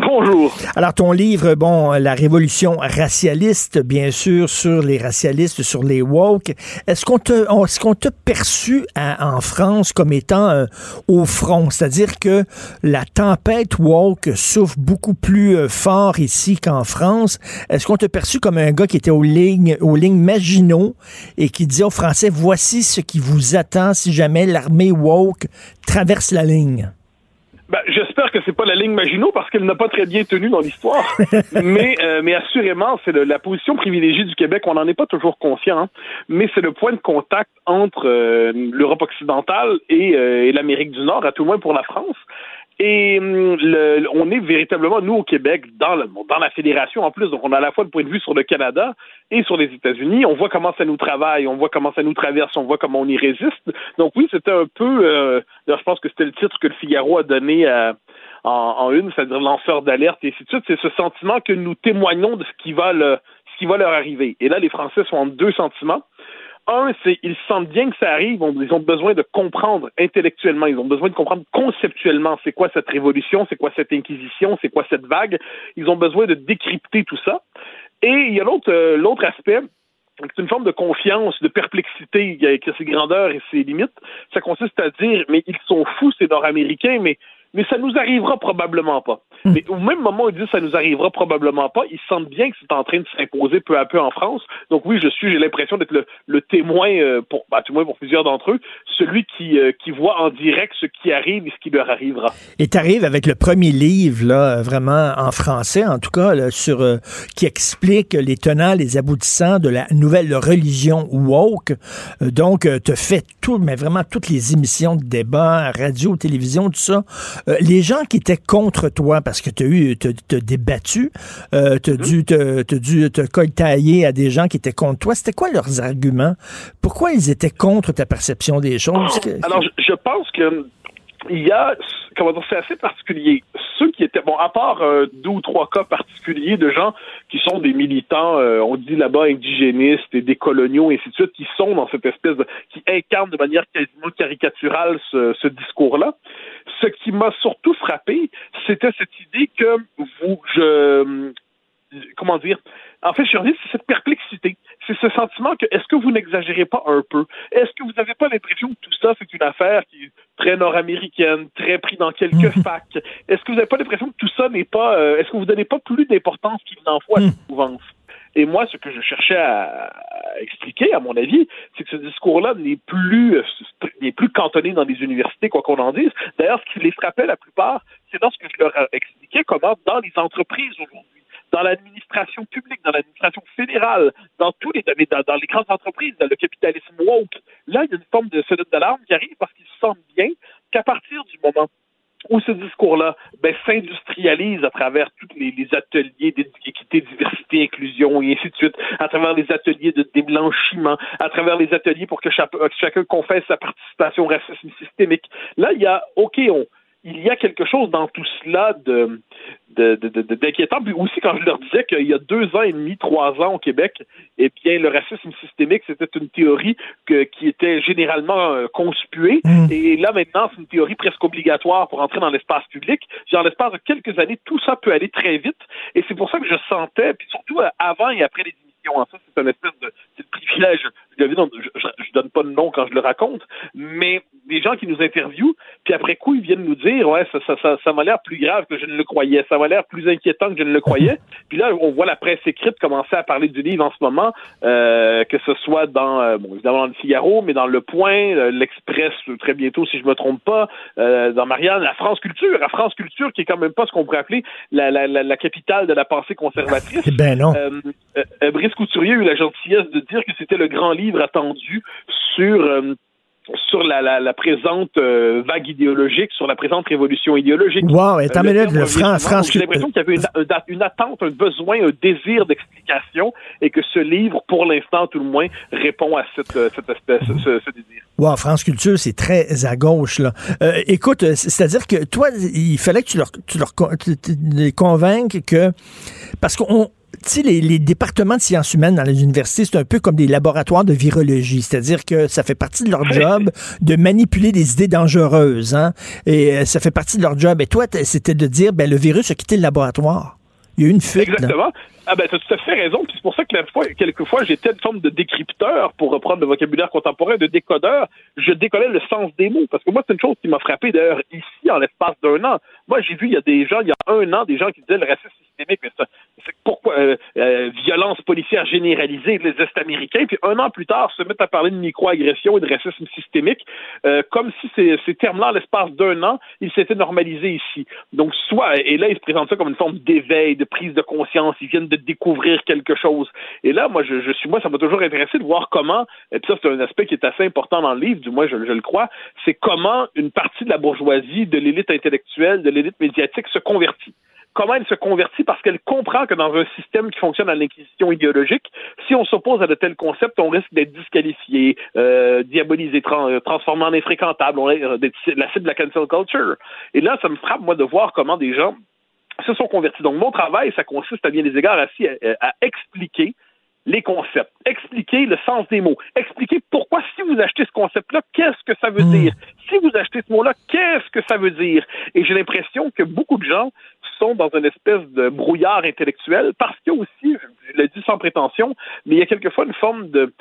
Bonjour. Alors, ton livre, bon, La révolution racialiste, bien sûr, sur les racialistes, sur les woke. Est-ce qu'on te, est-ce qu'on perçu à- en France comme étant euh, au front? C'est-à-dire que la tempête woke souffle beaucoup plus euh, fort ici qu'en France. Est-ce qu'on t'a perçu comme un gars qui était aux lignes, aux lignes Maginot et qui disait aux Français, voici ce qui vous attend si jamais l'armée woke traverse la ligne? Ben, J'espère que c'est pas la ligne Maginot parce qu'elle n'a pas très bien tenu dans l'histoire. mais, euh, mais assurément, c'est la position privilégiée du Québec. On n'en est pas toujours conscient, hein. mais c'est le point de contact entre euh, l'Europe occidentale et, euh, et l'Amérique du Nord, à tout le moins pour la France. Et hum, le, on est véritablement, nous, au Québec, dans, le, dans la fédération en plus. Donc, on a à la fois le point de vue sur le Canada et sur les États-Unis. On voit comment ça nous travaille, on voit comment ça nous traverse, on voit comment on y résiste. Donc, oui, c'était un peu. Euh, je pense que c'était le titre que le Figaro a donné à- en, en une, c'est-à-dire lanceur d'alerte et ainsi de suite. C'est ce sentiment que nous témoignons de ce qui va, le, ce qui va leur arriver. Et là, les Français sont en deux sentiments. Un, c'est ils sentent bien que ça arrive, ils ont besoin de comprendre intellectuellement, ils ont besoin de comprendre conceptuellement c'est quoi cette révolution, c'est quoi cette inquisition, c'est quoi cette vague. Ils ont besoin de décrypter tout ça. Et il y a l'autre euh, l'autre aspect, c'est une forme de confiance, de perplexité qui a ses grandeurs et ses limites. Ça consiste à dire mais ils sont fous ces Nord-Américains, mais mais ça nous arrivera probablement pas. Mais au même moment où ils disent ça nous arrivera probablement pas, ils sentent bien que c'est en train de s'imposer peu à peu en France. Donc oui, je suis, j'ai l'impression d'être le, le témoin, euh, pour, bah, moins pour plusieurs d'entre eux, celui qui, euh, qui voit en direct ce qui arrive et ce qui leur arrivera. Et tu arrives avec le premier livre, là, vraiment en français, en tout cas, là, sur, euh, qui explique les tenants, les aboutissants de la nouvelle religion woke. Donc, tu fait tout, mais vraiment toutes les émissions de débat, radio, télévision, tout ça. Les gens qui étaient contre toi, parce que tu as eu, t'as- t'as débattu, euh, tu as dû, te- t'as dû te coltailler à des gens qui étaient contre toi, c'était quoi leurs arguments? Pourquoi ils étaient contre ta perception des choses? Alors, je, je pense que il y a, comment dire, c'est assez particulier. Ceux qui étaient, bon, à part euh, deux ou trois cas particuliers de gens qui sont des militants, euh, on dit là-bas indigénistes et des coloniaux, et ainsi de suite, qui sont dans cette espèce de, qui incarnent de manière quasiment caricaturale ce, ce discours-là. Ce qui m'a surtout frappé, c'était cette idée que vous, je, comment dire, en fait, je c'est cette perplexité. C'est ce sentiment que, est-ce que vous n'exagérez pas un peu? Est-ce que vous n'avez pas l'impression que tout ça, c'est une affaire qui est très nord-américaine, très pris dans quelques facs? Est-ce que vous n'avez pas l'impression que tout ça n'est pas, euh, est-ce que vous ne donnez pas plus d'importance qu'il n'en faut à cette mouvance? Et moi, ce que je cherchais à, expliquer, à mon avis, c'est que ce discours-là n'est plus, euh, n'est plus cantonné dans les universités, quoi qu'on en dise. D'ailleurs, ce qui les frappait la plupart, c'est lorsque je leur expliquais comment, dans les entreprises aujourd'hui, dans l'administration publique, dans l'administration fédérale, dans tous les dans, dans les grandes entreprises, dans le capitalisme woke, là, il y a une forme de sonnette d'alarme qui arrive parce qu'ils se sentent bien qu'à partir du moment où ce discours-là ben, s'industrialise à travers tous les, ateliers d'équité, diversité, inclusion et ainsi de suite, à travers les ateliers de déblanchiment, à travers les ateliers pour que chaque, chacun confesse sa participation au racisme systémique. Là, il y a, OK, on, il y a quelque chose dans tout cela de, d'inquiétant. Puis aussi, quand je leur disais qu'il y a deux ans et demi, trois ans au Québec, eh bien, le racisme systémique, c'était une théorie que, qui était généralement euh, conspuée. Mm. Et là, maintenant, c'est une théorie presque obligatoire pour entrer dans l'espace public. Genre, l'espace de quelques années, tout ça peut aller très vite. Et c'est pour ça que je sentais, puis surtout euh, avant et après les ça, c'est un espèce de, le privilège. Je, je donne pas de nom quand je le raconte, mais des gens qui nous interviewent, puis après coup, ils viennent nous dire, ouais, ça, ça, ça, ça m'a l'air plus grave que je ne le croyais, ça m'a l'air plus inquiétant que je ne le croyais. puis là, on voit la presse écrite commencer à parler du livre en ce moment, euh, que ce soit dans, euh, bon, évidemment dans le Figaro, mais dans Le Point, euh, l'Express, très bientôt, si je me trompe pas, dans Marianne, la France Culture, la France Culture, qui est quand même pas ce qu'on pourrait appeler la, la, la, la capitale de la pensée conservatrice. Ben non. Euh, Couturier a eu la gentillesse de dire que c'était le grand livre attendu sur euh, sur la, la, la présente euh, vague idéologique, sur la présente révolution idéologique. Wow, et Euh, le minute, le revient Fran- souvent, France donc J'ai l'impression qu'il y avait une, attente, un besoin, un désir d'explication, et que ce livre, pour l'instant tout le moins, répond à cette, euh, cette espèce, ce, ce désir. Wow, France Culture, c'est très à gauche, là. Euh, écoute, euh, c'est-à-dire que toi, il fallait que tu leur, tu les convainques que. Parce qu'on. Tu sais, les, les départements de sciences humaines dans les universités, c'est un peu comme des laboratoires de virologie. C'est-à-dire que ça fait partie de leur job de manipuler des idées dangereuses. Hein? Et euh, ça fait partie de leur job. Et toi, c'était de dire, ben, le virus a quitté le laboratoire. Il y a eu une fuite. là. Exactement. Ah ben, tu as tout à fait raison. Puis c'est pour ça que la fois, quelquefois, j'étais une forme de décrypteur, pour reprendre le vocabulaire contemporain, de décodeur. Je décollais le sens des mots. Parce que moi, c'est une chose qui m'a frappé, d'ailleurs, ici, en l'espace d'un an. Moi, j'ai vu, il y a des gens, il y a un an, des gens qui disaient le racisme systémique, mais pourquoi euh, euh, violence policière généralisée les Est-Américains, puis un an plus tard, se mettent à parler de microagression et de racisme systémique, euh, comme si ces, ces termes-là, l'espace d'un an, ils s'étaient normalisés ici. Donc, soit, et là, ils se présentent ça comme une forme d'éveil, de prise de conscience, ils viennent de découvrir quelque chose. Et là, moi, je, je suis, moi, ça m'a toujours intéressé de voir comment, et puis ça, c'est un aspect qui est assez important dans le livre, du moins, je, je le crois, c'est comment une partie de la bourgeoisie, de l'élite intellectuelle, de l'élite médiatique se convertit comment elle se convertit parce qu'elle comprend que dans un système qui fonctionne à l'inquisition idéologique, si on s'oppose à de tels concepts, on risque d'être disqualifié, euh, diabolisé, euh, transformé en infréquentable, on euh, d'être la cible de la cancel culture. Et là, ça me frappe, moi, de voir comment des gens se sont convertis. Donc, mon travail, ça consiste à bien des égards à, à expliquer les concepts, expliquer le sens des mots, expliquer pourquoi si vous achetez ce concept-là, qu'est-ce que ça veut dire? Si vous achetez ce mot-là, qu'est-ce que ça veut dire? Et j'ai l'impression que beaucoup de gens sont dans une espèce de brouillard intellectuel parce qu'il y a aussi, je l'ai dit sans prétention, mais il y a quelquefois une forme de,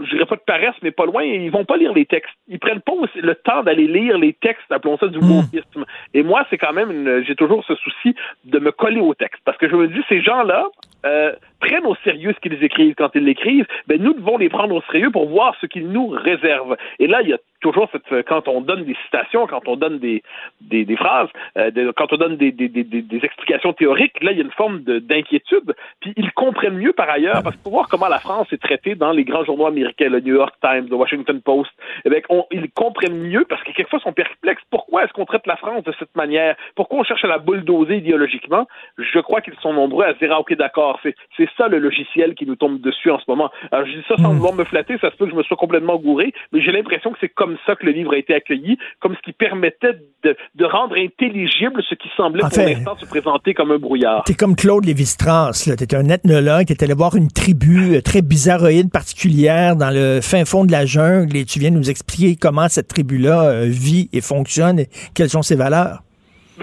je dirais pas de paresse, mais pas loin, ils vont pas lire les textes. Ils prennent pas aussi le temps d'aller lire les textes, appelons ça du wokisme. Et moi, c'est quand même, j'ai toujours ce souci de me coller au texte parce que je me dis, ces gens-là euh, prennent au sérieux ce qu'ils écrivent quand ils l'écrivent, ben nous devons les prendre au sérieux pour voir ce qu'ils nous réservent. Et là, il y a toujours cette, quand on donne des citations, quand on donne des, des, phrases, euh, quand on donne des, des, des, explications théoriques, là, il y a une forme de- d'inquiétude. Puis ils comprennent mieux par ailleurs, parce que pour voir comment la France est traitée dans les grands journaux américains, le New York Times, le Washington Post, eh bien, ils comprennent mieux parce que quelquefois ils sont perplexes. Pourquoi est-ce qu'on traite la France de cette manière? Pourquoi on cherche à la bulldozer idéologiquement? Je crois qu'ils sont nombreux à se dire, ah, ok, d'accord, c'est, c'est ça le logiciel qui nous tombe dessus en ce moment. Alors, je dis ça sans vouloir me flatter, ça se peut que je me sois complètement gouré, mais j'ai l'impression que c'est comme ça que le livre a été accueilli, comme ce qui permettait de, de rendre intelligible ce qui semblait En pour l'instant se présenter comme un brouillard. T'es comme Claude Lévi-Strauss. T'es un ethnologue, t'es allé voir une tribu euh, très bizarroïde particulière dans le fin fond de la jungle et tu viens nous expliquer comment cette tribu-là euh, vit et fonctionne et quelles sont ses valeurs.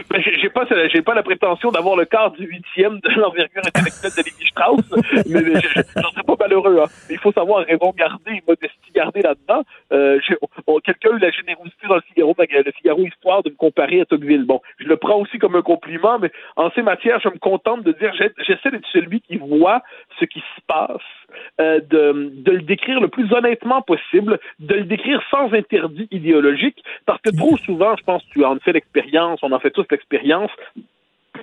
Ben, j'ai pas, j'ai pas la prétention d'avoir le quart du huitième de l'envergure intellectuelle de Lévi Strauss, mais mais je- je- j'en serais pas malheureux. Hein. Il faut savoir raison garder modestie garder là-dedans. Euh, j'ai- on- Quelqu'un a eu la générosité dans le Figaro, le Figaro Histoire de me comparer à Tocqueville. Bon, je le prends aussi comme un compliment, mais en ces matières, je me contente de dire, j'essaie d'être celui qui voit ce qui se passe, euh, de, de le décrire le plus honnêtement possible, de le décrire sans interdit idéologique, parce que trop souvent, je pense tu en fais l'expérience, on en fait tous l'expérience,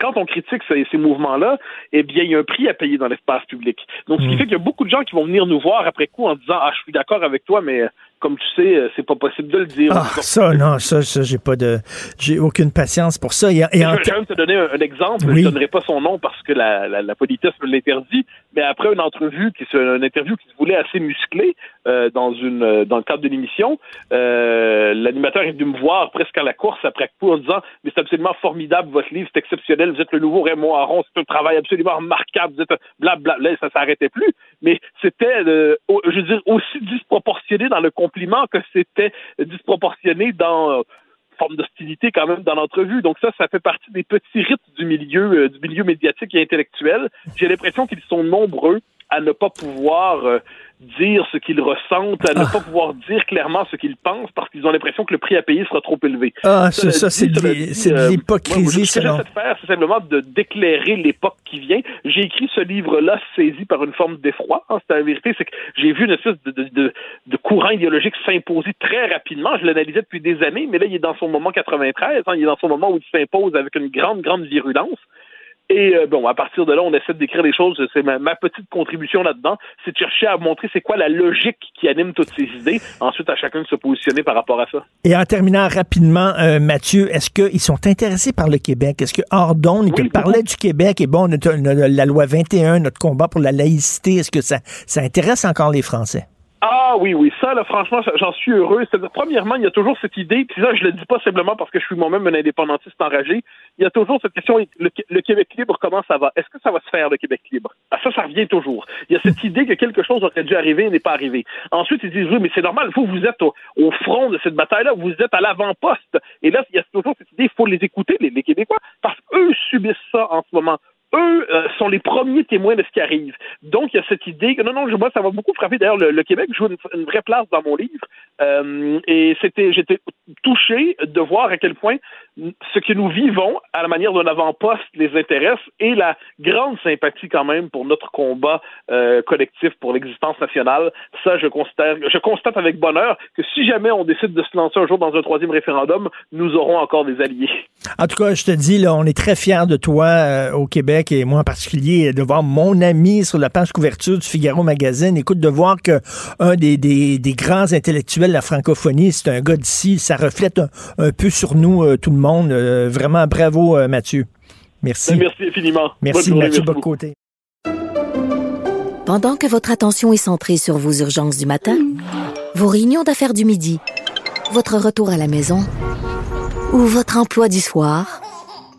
quand on critique ces, ces mouvements-là, eh bien, il y a un prix à payer dans l'espace public. Donc, ce qui fait qu'il y a beaucoup de gens qui vont venir nous voir après coup en disant Ah, je suis d'accord avec toi, mais comme tu sais, c'est pas possible de le dire. Ah, ça, non, ça, ça j'ai pas de. J'ai aucune patience pour ça. Et, et en je, je vais même te donner un, un exemple. Oui. Je ne donnerai pas son nom parce que la, la, la politesse me l'interdit. Mais après une entrevue, qui une interview qui se voulait assez musclée euh, dans une euh, dans le cadre de l'émission, euh, l'animateur est venu me voir presque à la course après coup en disant mais c'est absolument formidable votre livre, c'est exceptionnel, vous êtes le nouveau Raymond Aron, c'est un travail absolument remarquable, vous êtes blablabla. Là, ça s'arrêtait plus. Mais c'était, euh, je veux dire, aussi disproportionné dans le compliment que c'était disproportionné dans forme d'hostilité quand même dans l'entrevue. Donc ça, ça fait partie des petits rites du milieu, euh, du milieu médiatique et intellectuel. J'ai l'impression qu'ils sont nombreux à ne pas pouvoir euh, dire ce qu'ils ressentent, à ne pas pouvoir dire clairement ce qu'ils pensent parce qu'ils ont l'impression que le prix à payer sera trop élevé. Ah, ça, dit, c'est de euh, l'hypocrisie, ce que j'essaie de faire, c'est simplement de d'éclairer l'époque qui vient. J'ai écrit ce livre-là saisi par une forme d'effroi. hein. c'est la vérité, c'est que j'ai vu une espèce de, de, de, de courant idéologique s'imposer très rapidement. Je l'analysais depuis des années, mais là, il est dans son moment 93. hein. il est dans son moment où il s'impose avec une grande, grande virulence. Et euh, bon, à partir de là, on essaie de décrire les choses. C'est ma, ma petite contribution là-dedans, c'est de chercher à montrer c'est quoi la logique qui anime toutes ces idées. Ensuite, à chacun de se positionner par rapport à ça. Et en terminant rapidement, euh, Mathieu, est-ce qu'ils sont intéressés par le Québec? Est-ce que Ordon, il te parlait du Québec? Et bon, notre- notre- la loi 21, notre combat pour la laïcité, est-ce que ça, ça intéresse encore les Français? Ah oui, oui, ça, là, franchement, j'en suis heureux. C'est-à-dire, premièrement, il y a toujours cette idée, puis ça, je le dis pas simplement parce que je suis moi-même un indépendantiste enragé, il y a toujours cette question, le, Québec libre, comment ça va? Est-ce que ça va se faire, le Québec libre? Ah, ça, ça revient toujours. Il y a cette idée que quelque chose aurait dû arriver et n'est pas arrivé. Ensuite, ils disent, oui, mais c'est normal, vous, vous êtes au, front de cette bataille-là, vous êtes à l'avant-poste. Et là, il y a toujours cette idée, il faut les écouter, les Québécois, parce qu'eux subissent ça en ce moment eux euh, sont les premiers témoins de ce qui arrive. Donc, il y a cette idée que, non, non, moi, ça m'a beaucoup frappé. D'ailleurs, le, Québec joue une, une vraie place dans mon livre. Euh, et c'était, j'étais touché de voir à quel point ce que nous vivons, à la manière d'un avant-poste, les intéresse et la grande sympathie quand même pour notre combat euh, collectif pour l'existence nationale. Ça, je constate, avec bonheur que si jamais on décide de se lancer un jour dans un troisième référendum, nous aurons encore des alliés. En tout cas, je te dis, là, on est très fiers de toi euh, au Québec et moi en particulier, de voir mon ami sur la page couverture du Figaro Magazine. Écoute, de voir que un des, grands intellectuels de la francophonie, c'est un gars d'ici, ça reflète un, un peu sur nous, euh, tout le monde. Euh, vraiment, bravo, euh, Mathieu. Merci. Ben, merci infiniment. Merci, journée, Mathieu merci. Bocoté. Pendant que votre attention est centrée sur vos urgences du matin, vos réunions d'affaires du midi, votre retour à la maison ou votre emploi du soir,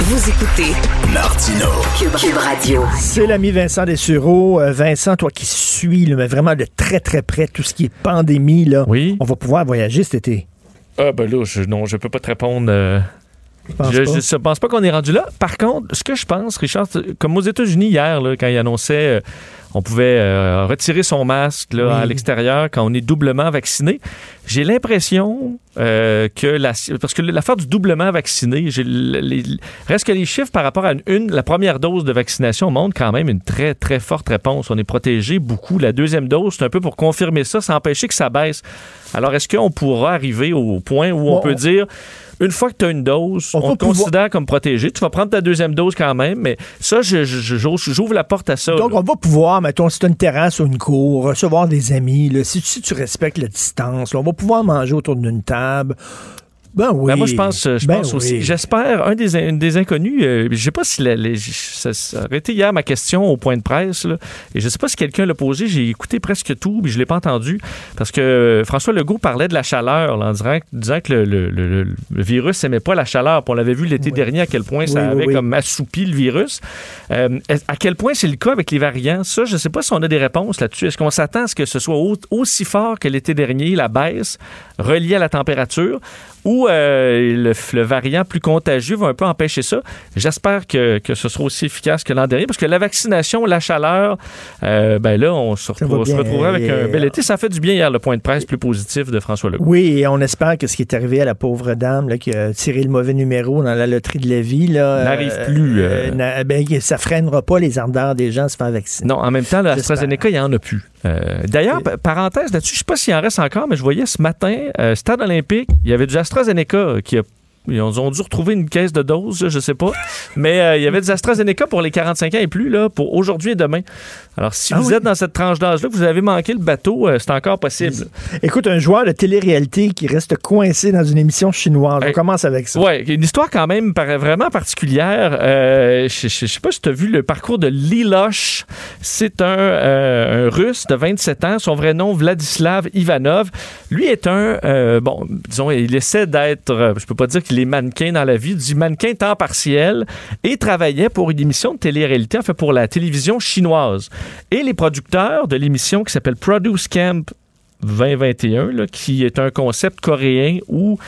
Vous écoutez Martino. Cube, Cube Radio. C'est l'ami Vincent Dessureau. Euh, Vincent, toi qui suis là, mais vraiment de très très près tout ce qui est pandémie, là, oui. on va pouvoir voyager cet été. Ah, ben là, je, non, je peux pas te répondre. euh, je, je pense pas qu'on est rendu là. Par contre, ce que je pense, Richard, comme aux États-Unis hier, là, quand ils annonçaient euh, on pouvait euh, retirer son masque là, Oui. à l'extérieur quand on est doublement vacciné, j'ai l'impression euh, que la, parce que l'affaire du doublement vacciné, j'ai l- les- reste que les chiffres par rapport à une, une- la première dose de vaccination montrent quand même une très très forte réponse. On est protégé beaucoup. La deuxième dose, c'est un peu pour confirmer ça, sans empêcher que ça baisse. Alors est-ce qu'on pourra arriver au point où on peut dire une fois que tu as une dose, on, te pouvoir- considère comme protégé. Tu vas prendre ta deuxième dose quand même, mais ça, je- je- j'ouvre la porte à ça. Donc, là. on va pouvoir, mettons, si tu une terrasse ou une cour, recevoir des amis, là, si, si tu respectes la distance, là, on va pouvoir manger autour d'une table. Ben oui. Ben, moi, je pense, je Ben pense oui. aussi. J'espère, un des, un des inconnus, euh, je sais pas si la- les- ça, ça aurait été hier ma question au point de presse, là, et je sais pas si quelqu'un l'a posé, j'ai écouté presque tout, mais je l'ai pas entendu, parce que euh, François Legault parlait de la chaleur, là, en disant, disant que le, le- le- le virus n'aimait pas la chaleur. Puis on l'avait vu l'été dernier à quel point ça Oui, avait comme assoupi le virus. Euh, à quel point c'est le cas avec les variants? Ça, je sais pas si on a des réponses là-dessus. Est-ce qu'on s'attend à ce que ce soit au- aussi fort que l'été dernier, la baisse reliée à la température? Ou euh, le, le variant plus contagieux va un peu empêcher ça. J'espère que, que ce sera aussi efficace que l'an dernier, parce que la vaccination, la chaleur, euh, ben là, on se, retrouve- se retrouvera avec un bel été. Ça fait du bien hier, le point de presse plus positif de François Legault. Oui, et on espère que ce qui est arrivé à la pauvre dame là, qui a tiré le mauvais numéro dans la loterie de la vie là, N'arrive euh, plus, euh, euh, ben, ça freinera pas les ardeurs des gens à se faire vacciner. Non, en même temps, l'AstraZeneca, il n'y en a plus. Euh, D'ailleurs, pa- parenthèse là-dessus, je ne sais pas s'il en reste encore, mais je voyais ce matin, euh, Stade olympique, il y avait du AstraZeneca qui a ils ont dû retrouver une caisse de doses, je sais pas. Mais euh, il y avait des AstraZeneca pour les 45 ans et plus, là, pour aujourd'hui et demain. Alors, si Ah vous oui? êtes dans cette tranche d'âge-là, vous avez manqué le bateau, euh, c'est encore possible. Écoute, un joueur de télé-réalité qui reste coincé dans une émission chinoise. On commence avec ça. Ouais, une histoire quand même vraiment particulière. Euh, je, je sais pas si tu as vu le parcours de Liloche. C'est un, euh, un Russe de 27 ans. Son vrai nom, Vladislav Ivanov. Lui est un, bon, disons, il essaie d'être, je peux pas dire qu'il est mannequin dans la vie, du mannequin temps partiel et travaillait pour une émission de télé-réalité, en fait pour la télévision chinoise. Et les producteurs de l'émission qui s'appelle Produce Camp 2021, là, qui est un concept coréen où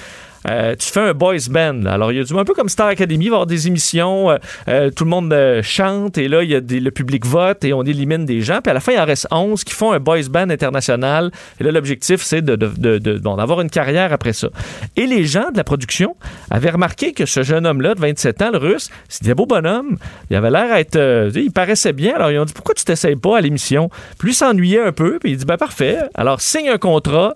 euh, tu fais un boys band. Alors, il y a du un peu comme Star Academy, il va y avoir des émissions, euh, euh, tout le monde chante et là, il y a le public vote et on élimine des gens. Puis à la fin, il en reste 11 qui font un boys band international. Et là, l'objectif, c'est de, d'avoir une carrière après ça. Et les gens de la production avaient remarqué que ce jeune homme-là, de 27 ans, le russe, c'était un beau bonhomme. Il avait l'air à être. il paraissait bien. Alors, ils ont dit pourquoi tu t'essayes pas à l'émission? Puis lui s'ennuyait un peu. Puis il dit ben parfait. Alors, signe un contrat.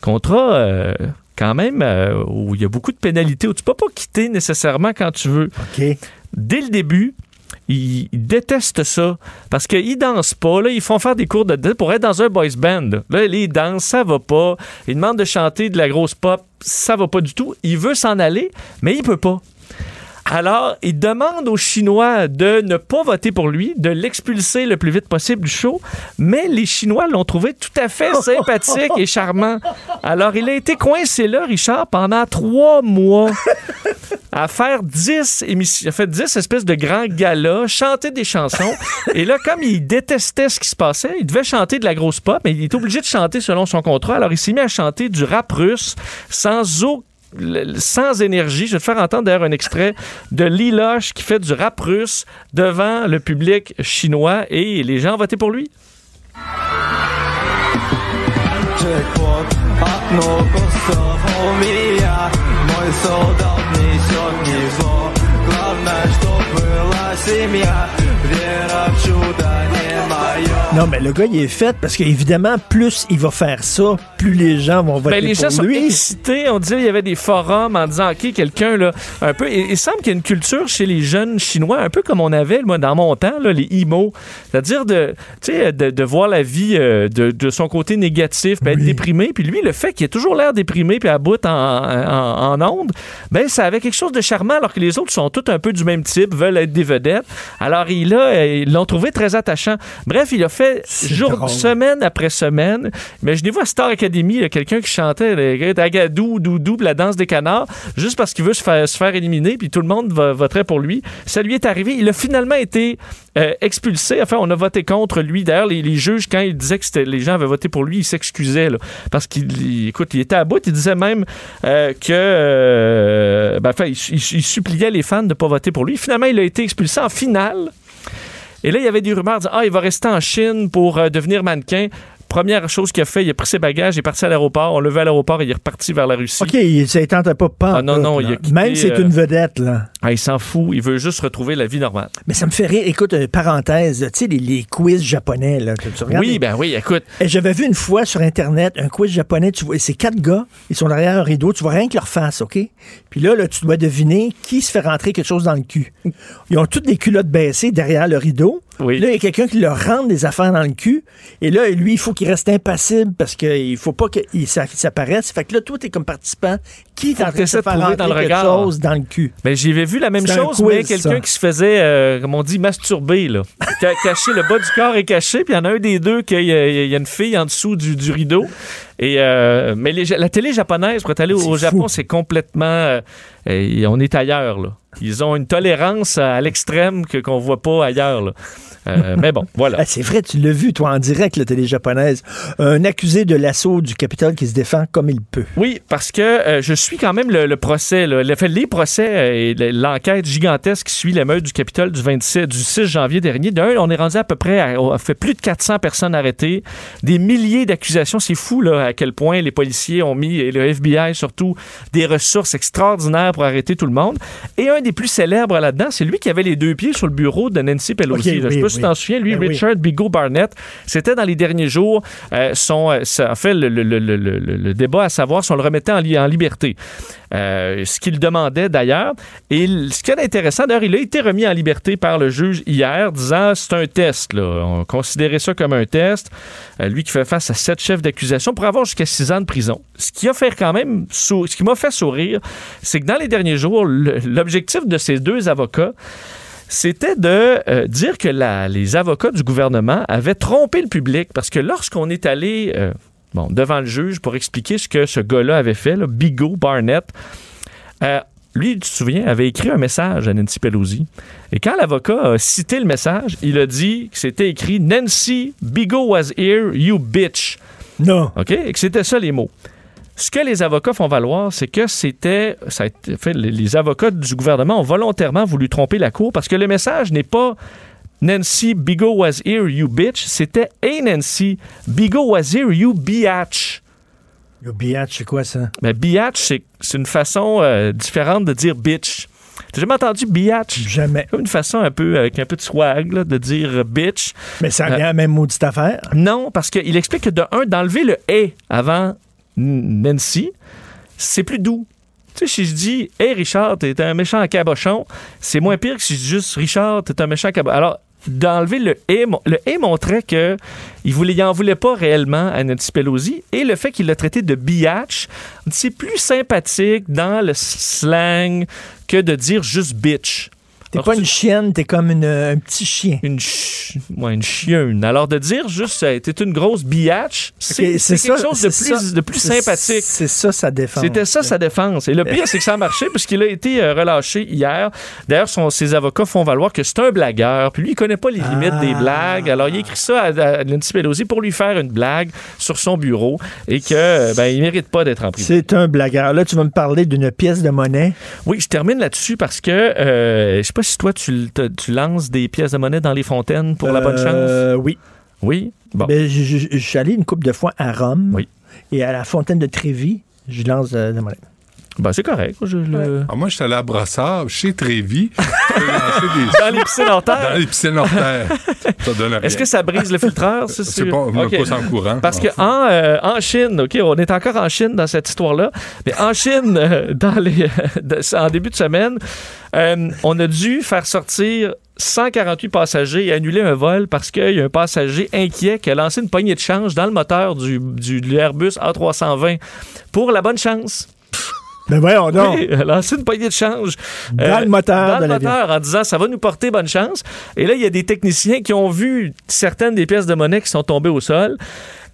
Contrat. Quand même, euh, où il y a beaucoup de pénalités, où tu peux pas quitter nécessairement quand tu veux. Dès le début, ils, ils détestent ça parce qu'ils dansent pas. Là, ils font faire des cours de danse pour être dans un boys band. Là, ils dansent, ça va pas. Ils demandent de chanter de la grosse pop, ça va pas du tout. Il veut s'en aller, mais il peut pas. Alors, il demande aux Chinois de ne pas voter pour lui, de l'expulser le plus vite possible du show, mais les Chinois l'ont trouvé tout à fait sympathique et charmant. Alors, il a été coincé là, Richard, pendant trois mois à faire 10 émissions, a fait 10 espèces de grands galas, chanter des chansons. Et là, comme il détestait ce qui se passait, il devait chanter de la grosse pop, mais il est obligé de chanter selon son contrat. Alors, il s'est mis à chanter du rap russe sans aucun sans énergie. Je vais te faire entendre d'ailleurs un extrait de Liloche qui fait du rap russe devant le public chinois et les gens ont voté pour lui. Non, mais le gars, il est fait parce qu'évidemment, plus il va faire ça, plus les gens vont voter Ben, les pour gens sont excités. On disait il y avait des forums en disant OK, quelqu'un là, un peu. Il, il semble qu'il y a une culture chez les jeunes chinois, un peu comme on avait moi dans mon temps, là, les emo. C'est-à-dire de, tu sais, de, de voir la vie euh, de, de son côté négatif, puis être déprimé. Puis lui, le fait qu'il ait toujours l'air déprimé puis à bout en, en, en onde, ben ça avait quelque chose de charmant alors que les autres sont tous un peu du même type, veulent être des vedettes. Alors il a, euh, ils l'ont trouvé très attachant. Bref, il a fait jour, drôle. semaine après semaine. Imaginez-vous à Star Academy, il y a quelqu'un qui chantait le Agadou, Doudou, la danse des canards, juste parce qu'il veut se faire, se faire éliminer, puis tout le monde va- voterait pour lui. Ça lui est arrivé. Il a finalement été euh, expulsé. Enfin, on a voté contre lui. D'ailleurs, les, les juges, quand ils disaient que les gens avaient voté pour lui, ils s'excusaient. là, Parce qu'il il- écoute, il était à bout. Il disait même euh, que. euh, ben, enfin, il, il- il suppliait les fans de ne pas voter pour lui. Finalement, il a été expulsé en finale. Et là, il y avait des rumeurs disant Ah, il va rester en Chine pour euh, devenir mannequin. Première chose qu'il a fait, il a pris ses bagages, il est parti à l'aéroport. On l'a vu à l'aéroport et il est reparti vers la Russie. OK, il- tente pas. pas Ah non, non, il a quitté, Même si c'est euh, une vedette, là. Ah, il s'en fout. Il veut juste retrouver la vie normale. Mais ça me fait rire. Écoute, euh, parenthèse, tu sais, les, les quiz japonais, là. Tu, tu regardes Oui, ben oui, écoute. Et J'avais vu une fois sur Internet un quiz japonais. Tu vois, c'est quatre gars. Ils sont derrière un rideau. Tu vois rien que leur face, OK? Puis là, là, tu dois deviner qui se fait rentrer quelque chose dans le cul. Ils ont toutes des culottes baissées derrière le rideau. Oui. Là, il y a quelqu'un qui leur rentre des affaires dans le cul. Et là, lui, il faut qu'il reste impassible parce qu'il faut pas qu'il ça, ça paraisse. Fait que là, toi, t'es comme participant. Qui t'essaies de trouver dans le regard. chose dans le cul? Ben, j'avais vu la même chose, quiz, mais quelqu'un qui se faisait, euh, comme on dit, masturber, là. Caché, le bas du corps est caché, puis il y en a un des deux qui y, a- il y a une fille en dessous du, du rideau. Et, euh, mais les- la télé japonaise, pour être allé au Japon, c'est complètement. euh, on est ailleurs, là. Ils ont une tolérance à l'extrême que qu'on voit pas ailleurs, là. Euh, mais bon, voilà. Ah, c'est vrai, tu l'as vu, toi, en direct, la télé japonaise. Un accusé de l'assaut du Capitole qui se défend comme il peut. Oui, parce que euh, je suis quand même le, le procès, là. Le les procès et le- l'enquête gigantesque qui suit l'émeute du Capitole du 26, du 6 janvier dernier. D'un, on est rendu à peu près, à, on a fait plus de 400 personnes arrêtées, des milliers d'accusations. C'est fou là à quel point les policiers ont mis et le FBI surtout des ressources extraordinaires pour arrêter tout le monde. Et un des plus célèbres là-dedans, c'est lui qui avait les deux pieds sur le bureau de Nancy Pelosi. Là. je sais oui, pas si tu oui. t'en souviens, lui, Ben oui. Richard Bigot Barnett. C'était dans les derniers jours euh, son, euh, ça- en fait le, le- le- le- le- le débat à savoir si on le remettait en, li- en liberté. Euh, ce qu'il demandait d'ailleurs. Et ce qui est intéressant, d'ailleurs, il a été remis en liberté par le juge hier, disant c'est un test. Là. On considérait ça comme un test. Euh, lui qui fait face à sept chefs d'accusation pour avoir jusqu'à six ans de prison. Ce qui a fait quand même, ce qui m'a fait sourire, c'est que dans les derniers jours, l'objectif de ces deux avocats, c'était de euh, dire que les avocats du gouvernement avaient trompé le public parce que lorsqu'on est allé bon, devant le juge pour expliquer ce que ce gars-là avait fait, là, Bigot Barnett, euh, lui, tu te souviens, avait écrit un message à Nancy Pelosi. Et quand l'avocat a cité le message, il a dit que c'était écrit Nancy, Bigot was here, you bitch. Non. OK? Et que c'était ça les mots. Ce que les avocats font valoir, c'est que c'était. Ça a été fait, les, les avocats du gouvernement ont volontairement voulu tromper la Cour parce que le message n'est pas Nancy Bigot was here, you bitch. C'était Hey Nancy, Bigot was here, you biatch. Le biatch, c'est quoi ça? Mais biatch, c'est une façon euh, différente de dire bitch. T'as jamais entendu biatch? Jamais. Comme une façon un peu, avec un peu de swag, là, de dire euh, bitch. Mais ça Euh, revient à la même maudite affaire? non, parce qu'il explique que de un, d'enlever le et avant Nancy, c'est plus doux. Tu sais, si je dis Hey Richard, t'es un méchant cabochon, c'est moins pire que si je dis juste Richard, t'es un méchant cabochon. Alors, d'enlever le et, le et montrait que il voulait, en voulait pas réellement à Nancy Pelosi et le fait qu'il l'a traité de biatch, c'est plus sympathique dans le slang que de dire juste bitch. T'es Alors, pas une chienne, t'es comme une- un petit chien. une, ch- ouais, une chienne. Alors de dire juste euh, t'es une grosse biatch, c'est quelque ça, chose de plus, ça. de plus C'est- sympathique. C'est ça sa défense. C'était ça sa défense. Et le pire, c'est que ça a marché puisqu'il a été euh, relâché hier. D'ailleurs, ses avocats font valoir que c'est un blagueur. Puis lui, il connaît pas les limites des Ah. blagues. Alors, il écrit ça à, à Nancy Pelosi pour lui faire une blague sur son bureau et que euh, ben, il mérite pas d'être en prison. C'est un blagueur. Là, tu vas me parler d'une pièce de monnaie. Oui, je termine là-dessus parce que euh, je sais pas si toi tu, te- tu lances des pièces de monnaie dans les fontaines pour la bonne chance? Euh, oui. Oui? Bon. Ben, allé une couple de fois à Rome. Oui. Et à la fontaine de Trévis, je lance euh, de la monnaie. Ben, c'est correct. Je le- Ah, moi, j'étais allé à Brossard, chez des- Dans les piscines hors terre. Dans les piscines hors terre. Ça donne rien. Est-ce que ça brise le filtreur? C'est pas, on OK. pas sans courant. Parce que en, euh, en Chine, OK, on est encore en Chine dans cette histoire-là, mais en Chine, euh, dans les, en début de semaine, euh, on a dû faire sortir 148 passagers et annuler un vol parce qu'il y a un passager inquiet qui a lancé une poignée de change dans le moteur du, du, de l'Airbus A320 pour la bonne chance. Ben voyons donc. Oui, elle a lancé une poignée de change. euh, Dans le moteur Dans le moteur, en disant ça va nous porter bonne chance. Et là, il y a des techniciens qui ont vu certaines des pièces de monnaie qui sont tombées au sol.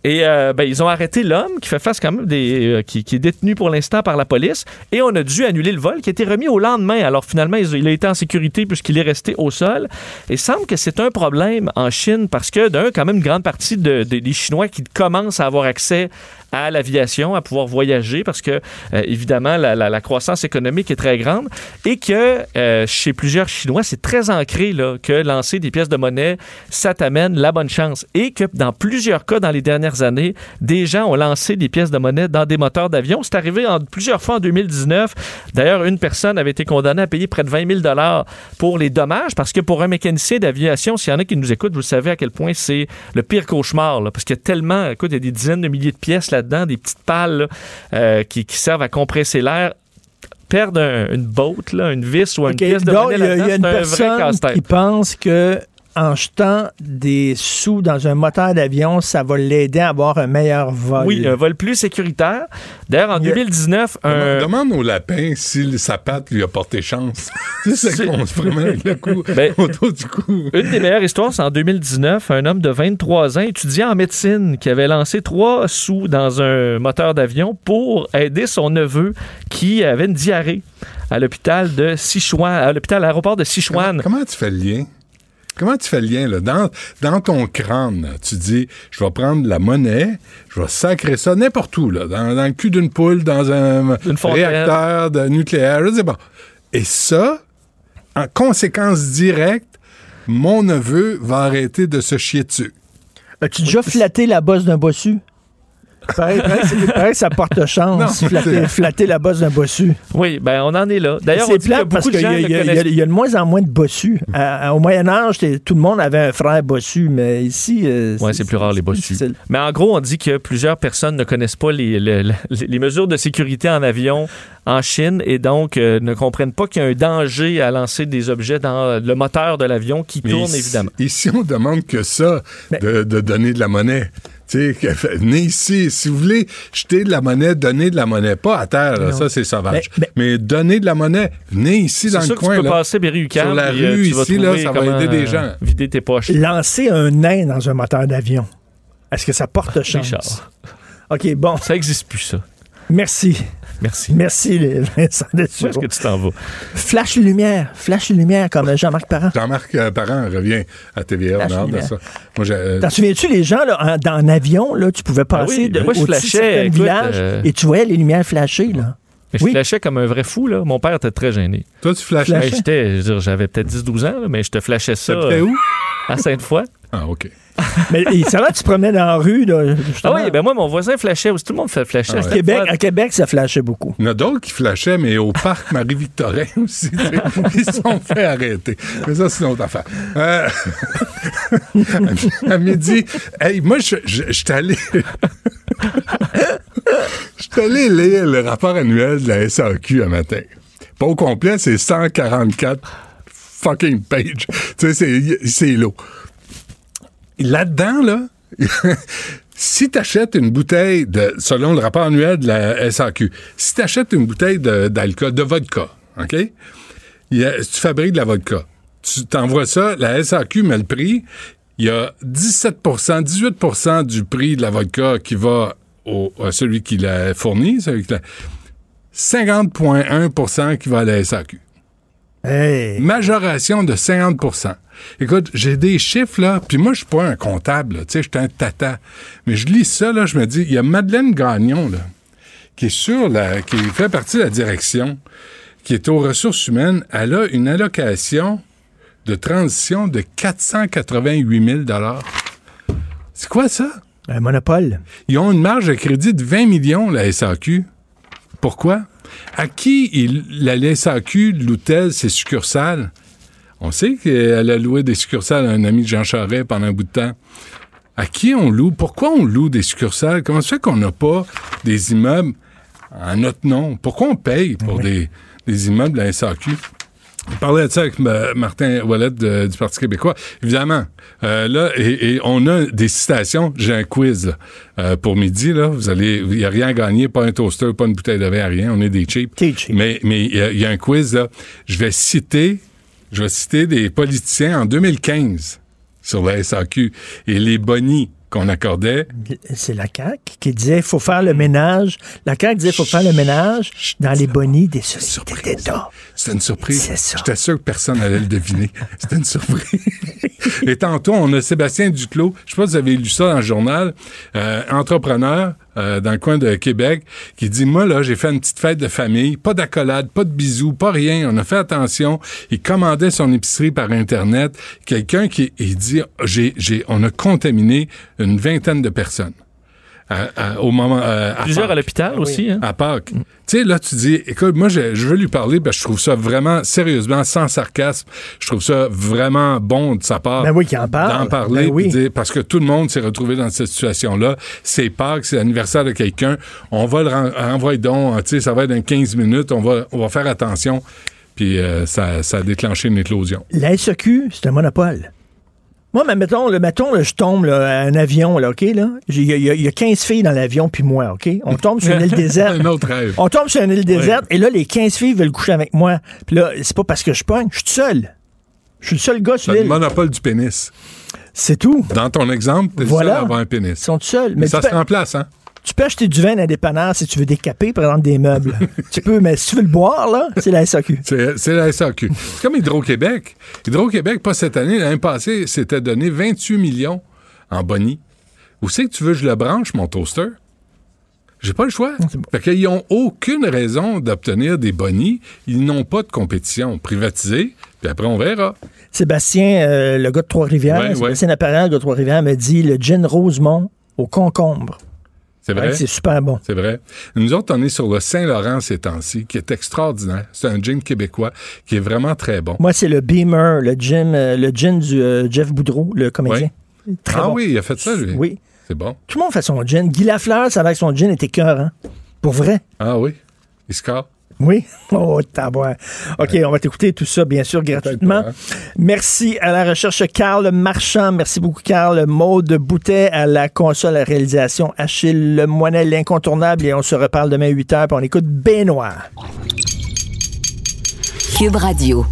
Et euh, ben, ils ont arrêté l'homme qui fait face quand même des. euh, qui, qui est détenu pour l'instant par la police. Et on a dû annuler le vol qui a été remis au lendemain. Alors finalement, il a été en sécurité puisqu'il est resté au sol. Et il semble que c'est un problème en Chine parce que, d'un, quand même, une grande partie de- de- des Chinois qui commencent à avoir accès à l'aviation, à pouvoir voyager parce que, euh, évidemment, la, croissance économique est très grande et que euh, chez plusieurs Chinois, c'est très ancré là, que lancer des pièces de monnaie, ça t'amène la bonne chance. Et que dans plusieurs cas, dans les dernières années, des gens ont lancé des pièces de monnaie dans des moteurs d'avion. C'est arrivé en, plusieurs fois en 2019. D'ailleurs, une personne avait été condamnée à payer près de 20 000 pour les dommages parce que pour un mécanicien d'aviation, s'il y en a qui nous écoutent, vous savez à quel point c'est le pire cauchemar. là, parce qu'il y a tellement, écoute, il y a des dizaines de milliers de pièces là-dedans, des petites pales là, euh, qui, qui servent à compresser l'air. Perdre un- une botte, une vis ou une OK, pièce de donc, monnaie il y a, y a une un vrai personne qui pense que en jetant des sous dans un moteur d'avion, ça va l'aider à avoir un meilleur vol. Oui, un vol plus sécuritaire. D'ailleurs, en 2019, un... Demande au lapin si sa patte lui a porté chance. c'est ça qu'on se promène avec le cou Ben, autour du cou. Une des meilleures histoires, c'est en 2019, un homme de 23 ans, étudiant en médecine, qui avait lancé trois sous dans un moteur d'avion pour aider son neveu qui avait une diarrhée à l'hôpital de Sichuan, à l'hôpital à l'aéroport de Sichuan. Comment tu fais le lien? Comment tu fais le lien, là? Dans, dans ton crâne, tu dis, je vais prendre la monnaie, je vais sacrer ça n'importe où, là, dans, dans le cul d'une poule, dans un réacteur de nucléaire, je sais pas. Et ça, en conséquence directe, mon neveu va arrêter de se chier dessus. As-tu déjà flatté la bosse d'un bossu? Pareil, pareil, c'est- pareil, ça porte chance, Non, flatter, la bosse d'un bossu. Oui, ben on en est là. D'ailleurs, on c'est dit que plate parce qu'il y, y a- y de moins en moins de bossus. À- à- au Moyen Âge, tout le monde avait un frère bossu, mais ici... euh, Oui, c'est plus rare les bossus. difficile. Mais en gros, on dit que plusieurs personnes ne connaissent pas les, le- le- les mesures de sécurité en avion en Chine et donc euh, ne comprennent pas qu'il y a un danger à lancer des objets dans le moteur de l'avion qui Mais tourne, ici- évidemment. Ici, on demande que ça, de, de donner de la monnaie. Tu sais, que- venez ici. Si vous voulez jeter de la monnaie, donnez de la monnaie. Pas à terre, là, ça c'est sauvage. Mais- Mais, donnez de la monnaie. Venez ici dans le sûr que coin. tu peux là. passer Berry-UQAM, Sur la euh, rue, ici, là, ça va aider des euh, gens. Vider tes poches. Lancer un nain dans un moteur d'avion, est-ce que ça porte chance? Richard. OK, bon. Ça n'existe plus, ça. Merci. Merci. Merci, Vincent Où Dessureau. est-ce que tu t'en vas? Flash lumière, flash lumière, comme Jean-Marc Parent. Jean-Marc euh, Parent revient à TVA. On a Flash ça. Moi, j'ai, euh, T'en souviens-tu, les gens, là, en, dans un avion, là, tu pouvais passer Ah oui, de, moi, je au-dessus de flashais, certains écoute, villages euh, et tu voyais les lumières flasher, là? Mais je Oui. flashais comme un vrai fou, là. Mon père était très gêné. Toi, tu flashais? Ben, j'étais, je veux dire, j'avais peut-être 10-12 ans, là, mais je te flashais ça. Euh, où? À Sainte-Foy. Ah, OK. Mais ça va, tu te promenais dans la rue, là, Ah oui, ben moi, mon voisin flashait aussi. Tout le monde fait flashait. Ah à. Québec, à Québec, ça flashait beaucoup. Il y en a d'autres qui flashaient, mais au parc Marie-Victorin aussi. Ils se sont fait arrêter. Mais ça, c'est une autre affaire. Euh, à midi, hey, moi, je je- j'étais allé. J'étais allé lire le rapport annuel de la SAQ un matin. Pas au complet, c'est 144 fucking pages. Tu sais, c'est- lourd. Là-dedans, là, si tu achètes une bouteille de, selon le rapport annuel de la SAQ, si tu achètes une bouteille d'alcool, de, vodka, OK? Tu fabriques de la vodka, tu t'envoies ça, la SAQ met le prix, il y a 17% 18% du prix de la vodka qui va au, à celui qui l'a fourni, celui qui l'a- 50,1% qui va à la SAQ. Majoration de 50% Écoute, j'ai des chiffres, là, puis moi, je suis pas un comptable, tu sais, je suis un tata. Mais je lis ça, là, je me dis, il y a Madeleine Gagnon, là, qui est sur la... qui fait partie de la direction, qui est aux ressources humaines. Elle a une allocation de transition de 488 000 C'est quoi ça? Un monopole. Ils ont une marge de crédit de 20 millions, la SAQ. Pourquoi? À qui il, la SAQ loue-t-elle ses succursales? On sait qu'elle a loué des succursales à un ami de Jean Charest pendant un bout de temps. À qui on loue? Pourquoi on loue des succursales? Comment ça fait qu'on n'a pas des immeubles en notre nom? Pourquoi on paye pour des, des immeubles la SAQ? On parlait de ça avec Martin Ouellet de- du Parti québécois. Évidemment, euh, là, et, et on a des citations. J'ai un quiz là, euh, pour midi. Là, vous allez, il n'y a rien à gagner, pas un toaster, pas une bouteille de vin, rien. On est des cheap. Mais mais il y, y a un quiz là. Je vais citer, je vais citer des politiciens en 2015 sur la SAQ et les bonnies qu'on accordait. C'est la CAQ qui disait faut faire le ménage. La CAQ disait faut faire le ménage dans les bonnies des sociétés d'État. C'était une surprise. J'étais sûr que personne n'allait le deviner. C'était une surprise. Et tantôt, on a Sébastien Duclos. Je sais pas si vous avez lu ça dans le journal. euh, entrepreneur euh, dans le coin de Québec qui dit, moi, là, j'ai fait une petite fête de famille. Pas d'accolade, pas de bisous, pas rien. On a fait attention. Il commandait son épicerie par Internet. Quelqu'un qui il dit, j'ai, j'ai, on a contaminé une vingtaine de personnes. À- à- au moment euh, à Plusieurs à Pâques. l'hôpital aussi. Hein? À Pâques. Tu sais, là, tu dis, écoute, moi, je, je veux lui parler parce que je trouve ça vraiment, sérieusement, sans sarcasme, je trouve ça vraiment bon de sa part. Ben oui, qu'il en parle. D'en parler, Ben oui. dire- parce que tout le monde s'est retrouvé dans cette situation-là. C'est Pâques, c'est l'anniversaire de quelqu'un. On va le ren- renvoyer donc, tu sais, ça va être dans 15 minutes, on va, on va faire attention. Puis euh, ça, ça a déclenché une éclosion. La SEQ, c'est un monopole. Moi, mais mettons, mettons là, je tombe là, à un avion, là, OK? là. Il y, a- il y a- il y a 15 filles dans l'avion, puis moi, OK? On tombe sur une île déserte. Un autre rêve. On tombe sur une île déserte, et là, les 15 filles veulent coucher avec moi. Puis là, c'est pas parce que je pogne, je suis tout seul. Je suis le seul gars sur C'est le l'île. monopole du pénis. C'est tout. Dans ton exemple, t'es Voilà. seul à avoir un pénis. Ils sont seuls. Mais, Mais ça se remplace, hein? Tu peux acheter du vin dans des dépanneurs si tu veux décaper, par exemple, des meubles. tu peux, mais si tu veux le boire, là, c'est la SAQ. C'est la SAQ. C'est comme Hydro-Québec. Hydro-Québec, pas cette année, l'année passée, s'était donné 28 millions en boni. Où c'est que tu veux que je le branche, mon toaster? J'ai pas le choix. Fait qu'ils n'ont aucune raison d'obtenir des bonis. Ils n'ont pas de compétition. Privatisé, puis après, on verra. Sébastien, euh, le gars de Trois-Rivières, Ouais, Sébastien Apparent, le gars de Trois-Rivières, me dit le gin Rosemont au concombre. C'est vrai? Ouais, c'est super bon. C'est vrai. Nous autres, on est sur le Saint-Laurent ces temps-ci, qui est extraordinaire. C'est un gin québécois qui est vraiment très bon. Moi, c'est le Beamer, le gin, euh, le gin du euh, Jeff Boudreau, le comédien. Très ah bon. oui, il a fait ça, lui? Oui. C'est bon. Tout le monde fait son gin. Guy Lafleur, ça va que son gin était cœur, hein? Pour vrai. Ah oui. Il score. Oui? Oh, tabouin. OK, on va t'écouter tout ça, bien sûr, gratuitement. hein. Merci à la recherche, Carl Marchand. Merci beaucoup, Carl. Maude Boutet à la console à réalisation. Achille Lemoinel, l'incontournable. Et on se reparle demain 8 h. Puis on écoute Benoît. Cube Radio.